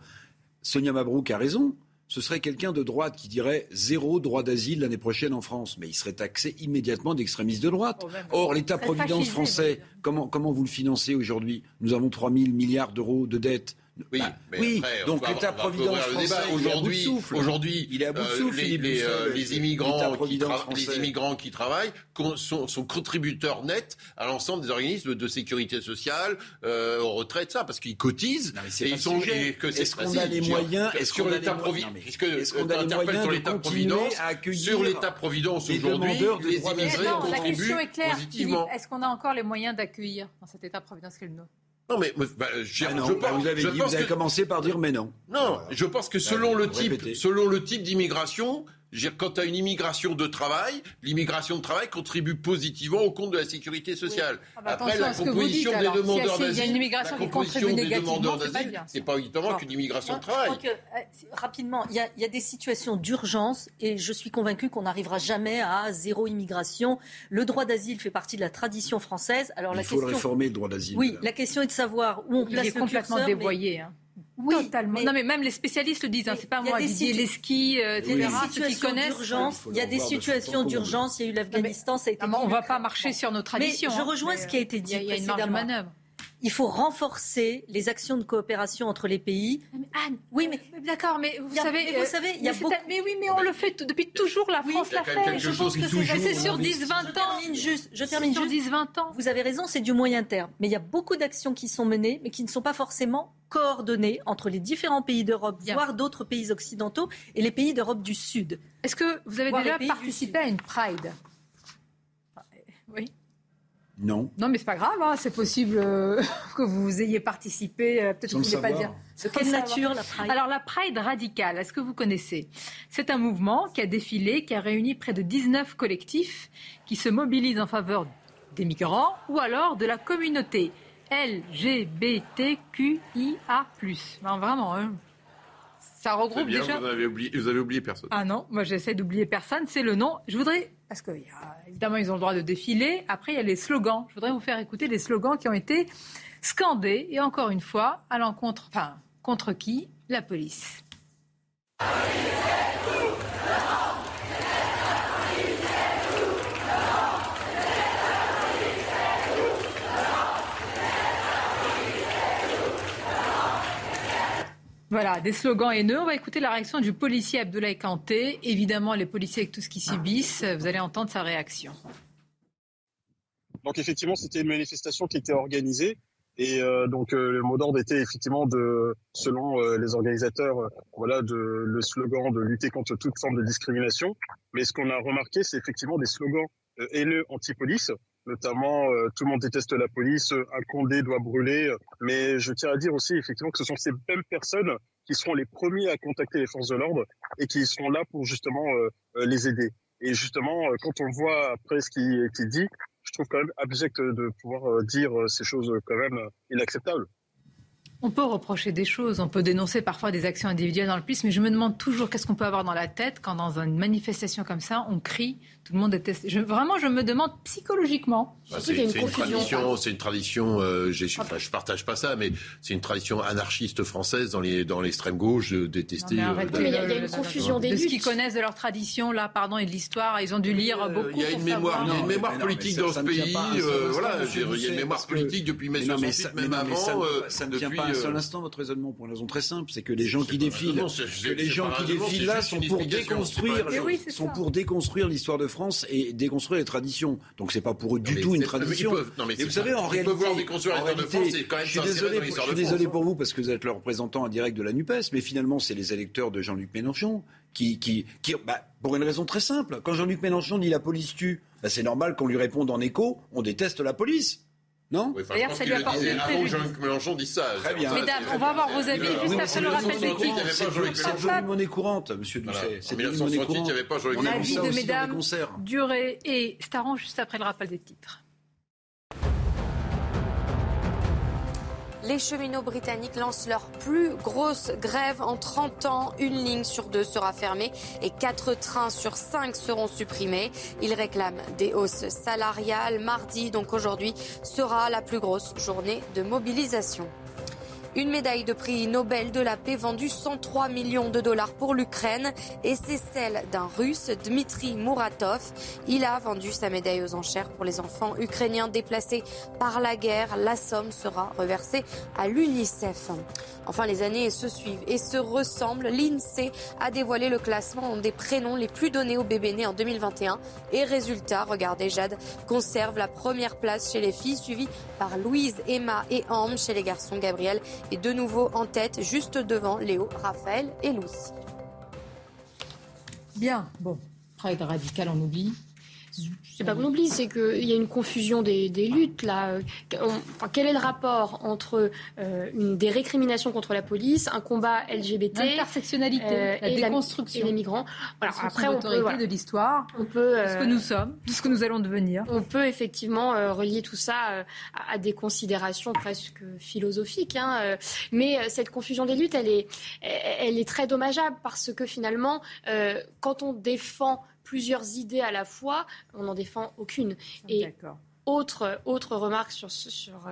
Sonia Mabrouk a raison ce serait quelqu'un de droite qui dirait zéro droit d'asile l'année prochaine en France. Mais il serait taxé immédiatement d'extrémistes de droite. Oh, Or, l'État-providence français, comment, comment vous le financez aujourd'hui? Nous avons 3 000 milliards d'euros de dettes. Oui, bah, oui. donc l'État-providence français, aujourd'hui, aujourd'hui, il est à bout de euh, souffle. les, les, euh, les, immigrants qui les immigrants qui travaillent sont, sont contributeurs nets à l'ensemble des organismes de sécurité sociale, euh, aux retraites, ça, parce qu'ils cotisent. et ils sont. Est-ce qu'on a les moyens Est-ce qu'on a les moyens Puisque on a les moyens sur l'État-providence, sur l'État-providence aujourd'hui, les immigrés contribuent positivement. Est-ce qu'on a encore les moyens d'accueillir dans cet État-providence qu'est le nôtre non, mais bah, je, ah non, pense, vous avez, dit, vous avez commencé par dire mais non. Non, je pense que selon le type, selon le type d'immigration, quand tu as une immigration de travail, l'immigration de travail contribue positivement au compte de la sécurité sociale. Ah bah Après, la composition des demandeurs d'asile, il y a une immigration qui contribue négativement, c'est pas uniquement qu'une immigration de travail. Je crois que, euh, rapidement, il y, a, il y, a, des situations d'urgence et je suis convaincu qu'on n'arrivera jamais à zéro immigration. Le droit d'asile fait partie de la tradition française. Alors, il la faut question, le réformer, le droit d'asile. Oui, la question est de savoir où on place il est complètement curseur, dévoyé. Hein. Oui, totalement. Non, mais même les spécialistes le disent. Hein, c'est pas moi, Didier Leski, euh, etc. Ceux qui connaissent. Il y a des situations d'urgence. Il y a eu l'Afghanistan, ça a été. On ne va pas marcher sur nos traditions. Mais je rejoins ce qui a été dit. Il y a une marge de manœuvre. Il faut renforcer les actions de coopération entre les pays. Mais Anne, oui, mais d'accord, mais vous savez, vous savez, il y a mais, beaucoup... mais oui, mais on le fait depuis toujours. La France l'a fait. Je pense que c'est sur 10-20 ans. Termine juste. Je termine sur 10-20 ans. Vous avez raison, c'est du moyen terme. Mais il y a beaucoup d'actions qui sont menées, mais qui ne sont pas forcément coordonnées entre les différents pays d'Europe, voire d'autres pays occidentaux, et les pays d'Europe du Sud. Est-ce que vous avez déjà participé à une Pride? Non. Non, mais c'est pas grave, hein. c'est possible euh, que vous ayez participé. Euh, peut-être que vous ne voulez pas dire. De quelle nature la Pride Alors la Pride radicale, est-ce que vous connaissez? C'est un mouvement qui a défilé, qui a réuni près de 19 collectifs qui se mobilisent en faveur des migrants ou alors de la communauté LGBTQIA+. Non, vraiment, hein. ça regroupe bien, déjà. Vous avez, oublié, vous avez oublié personne. Ah non, moi j'essaie d'oublier personne, c'est le nom. Je voudrais parce que évidemment ils ont le droit de défiler. Après il y a les slogans. Je voudrais vous faire écouter les slogans qui ont été scandés et encore une fois à l'encontre, enfin contre qui? La police. Voilà, des slogans haineux. On va écouter la réaction du policier Abdoulaye Kanté. Évidemment, les policiers avec tout ce qu'ils subissent, vous allez entendre sa réaction. Donc effectivement, c'était une manifestation qui était organisée. Et euh, donc euh, le mot d'ordre était effectivement de, selon euh, les organisateurs, voilà, le slogan de lutter contre toute forme de discrimination. Mais ce qu'on a remarqué, c'est effectivement des slogans haineux anti-police, notamment tout le monde déteste la police, un Condé doit brûler. Mais je tiens à dire aussi effectivement que ce sont ces mêmes personnes qui seront les premiers à contacter les forces de l'ordre et qui seront là pour justement les aider. Et justement, quand on voit après ce qui est dit, je trouve quand même abject de pouvoir euh, dire euh, ces choses quand même inacceptables. On peut reprocher des choses, on peut dénoncer parfois des actions individuelles dans le plus, mais je me demande toujours qu'est-ce qu'on peut avoir dans la tête quand dans une manifestation comme ça, on crie, tout le monde déteste. Je, vraiment, je me demande psychologiquement. Bah, c'est une, tradition, c'est une tradition. Euh, enfin, je partage pas ça, mais c'est une tradition anarchiste française dans les dans l'extrême gauche de détester. Euh, mais, il y, a une confusion des de ce qu'ils connaissent de leur tradition là, pardon, et de l'histoire. Ils ont dû lire euh, beaucoup. Il y a une mémoire, il y a une mémoire politique dans ce pays. Voilà, il y a une mémoire politique depuis mai 68, même avant. Ça ne tient pas un seul instant votre raisonnement pour une raison très simple, c'est que les gens qui défilent, les gens qui défilent là sont pour déconstruire, sont pour déconstruire l'histoire de France et déconstruire les traditions. Donc c'est pas pour eux du tout une tradition. Mais, vous savez, en réalité, je suis désolé, je suis désolé pour vous parce que vous êtes le représentant indirect de la Nupes, mais finalement c'est les électeurs de Jean-Luc Mélenchon qui, qui, qui bah, pour une raison très simple. Quand Jean-Luc Mélenchon dit la police tue, bah, c'est normal qu'on lui réponde en écho, on déteste la police. Non oui, D'ailleurs, ça lui a apporté Avant Jean-Luc Mélenchon dit ça. Très bien. Mesdames, on va avoir vos avis juste après le rappel des titres. C'est une monnaie courante, monsieur Doucet. C'est une monnaie courante. il n'y avait pas Jean-Luc Mélenchon. Avis de mesdames, Durée et Staran juste après le rappel des titres. Les cheminots britanniques lancent leur plus grosse grève en 30 ans. Une ligne sur deux sera fermée et quatre trains sur cinq seront supprimés. Ils réclament des hausses salariales. Mardi, donc aujourd'hui, sera la plus grosse journée de mobilisation. Une médaille de prix Nobel de la paix vendue 103 millions de dollars pour l'Ukraine et c'est celle d'un Russe, Dmitri Muratov. Il a vendu sa médaille aux enchères pour les enfants ukrainiens déplacés par la guerre. La somme sera reversée à l'UNICEF. Enfin, les années se suivent et se ressemblent. L'INSEE a dévoilé le classement des prénoms les plus donnés aux bébés nés en 2021. Et résultat, regardez, Jade conserve la première place chez les filles, suivie par Louise, Emma et Anne chez les garçons, Gabriel et de nouveau en tête, juste devant Léo, Raphaël et Louis. Bien, bon, Pride radical, on oublie. C'est pas qu'on oublie, c'est qu'il y a une confusion des, luttes là. quel est le rapport entre euh, une, des récriminations contre la police, un combat LGBT, l'intersectionnalité, euh, la déconstruction, et les migrants. Voilà, après, on peut, de l'histoire, on peut ce que nous sommes, de ce que nous allons devenir. On peut effectivement euh, relier tout ça à, des considérations presque philosophiques. Hein, mais cette confusion des luttes, elle est, elle est très dommageable parce que finalement, quand on défend plusieurs idées à la fois, on n'en défend aucune. Et autre, autre remarque sur, sur,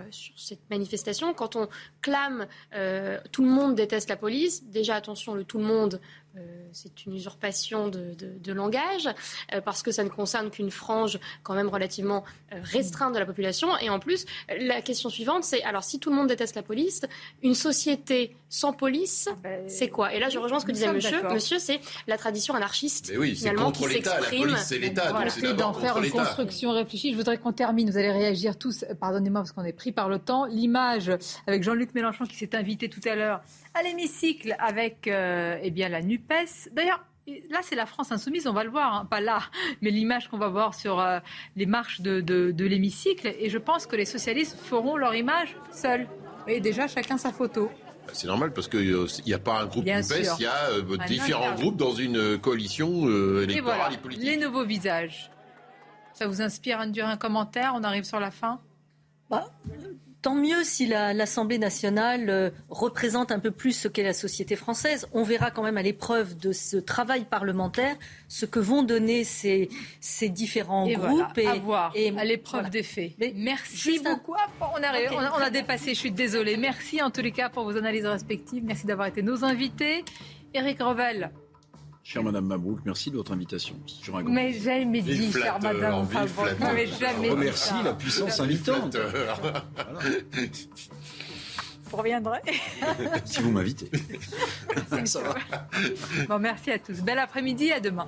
sur, cette manifestation, quand on clame euh, tout le monde déteste la police, déjà attention, le tout le monde euh, c'est une usurpation de, langage, euh, parce que ça ne concerne qu'une frange quand même relativement restreinte de la population. Et en plus, la question suivante, c'est alors si tout le monde déteste la police, une société sans police, ah ben, c'est quoi? Et là, je rejoins ce que disait monsieur. Monsieur, c'est la tradition anarchiste oui, finalement qui s'exprime. c'est l'État. Voilà. d'en faire une construction réfléchie. Je voudrais qu'on termine. Vous allez réagir tous. Pardonnez-moi parce qu'on est pris par le temps. L'image avec Jean-Luc Mélenchon qui s'est invité tout à l'heure à l'hémicycle avec euh, eh bien, la NUPES. D'ailleurs, Là, c'est la France insoumise, on va le voir, hein. pas là, mais l'image qu'on va voir sur euh, les marches de, de, l'hémicycle. Et je pense que les socialistes feront leur image seuls. Et déjà, chacun sa photo. Bah, c'est normal parce qu'il n'y a pas un groupe NUPES, il y a euh, différents groupes dans une coalition électorale et, politique. Les nouveaux visages. Ça vous inspire un commentaire On arrive sur la fin? Bah, Tant mieux si l'Assemblée nationale euh, représente un peu plus ce qu'est la société française. On verra quand même à l'épreuve de ce travail parlementaire ce que vont donner ces, ces différents groupes. et, à voir, et, à l'épreuve des faits. Merci beaucoup. Ah, on, a, on, a, dépassé, je suis désolée. Merci en tous les cas pour vos analyses respectives. Merci d'avoir été nos invités. Éric Revel, Chère Madame Mabrouk, merci de votre invitation. Mais jamais dit, chère Madame Mabrouk. Mais jamais Remercie la puissance invitante. vous reviendrez. si vous m'invitez. Bon, merci à tous. Bel après-midi, à demain.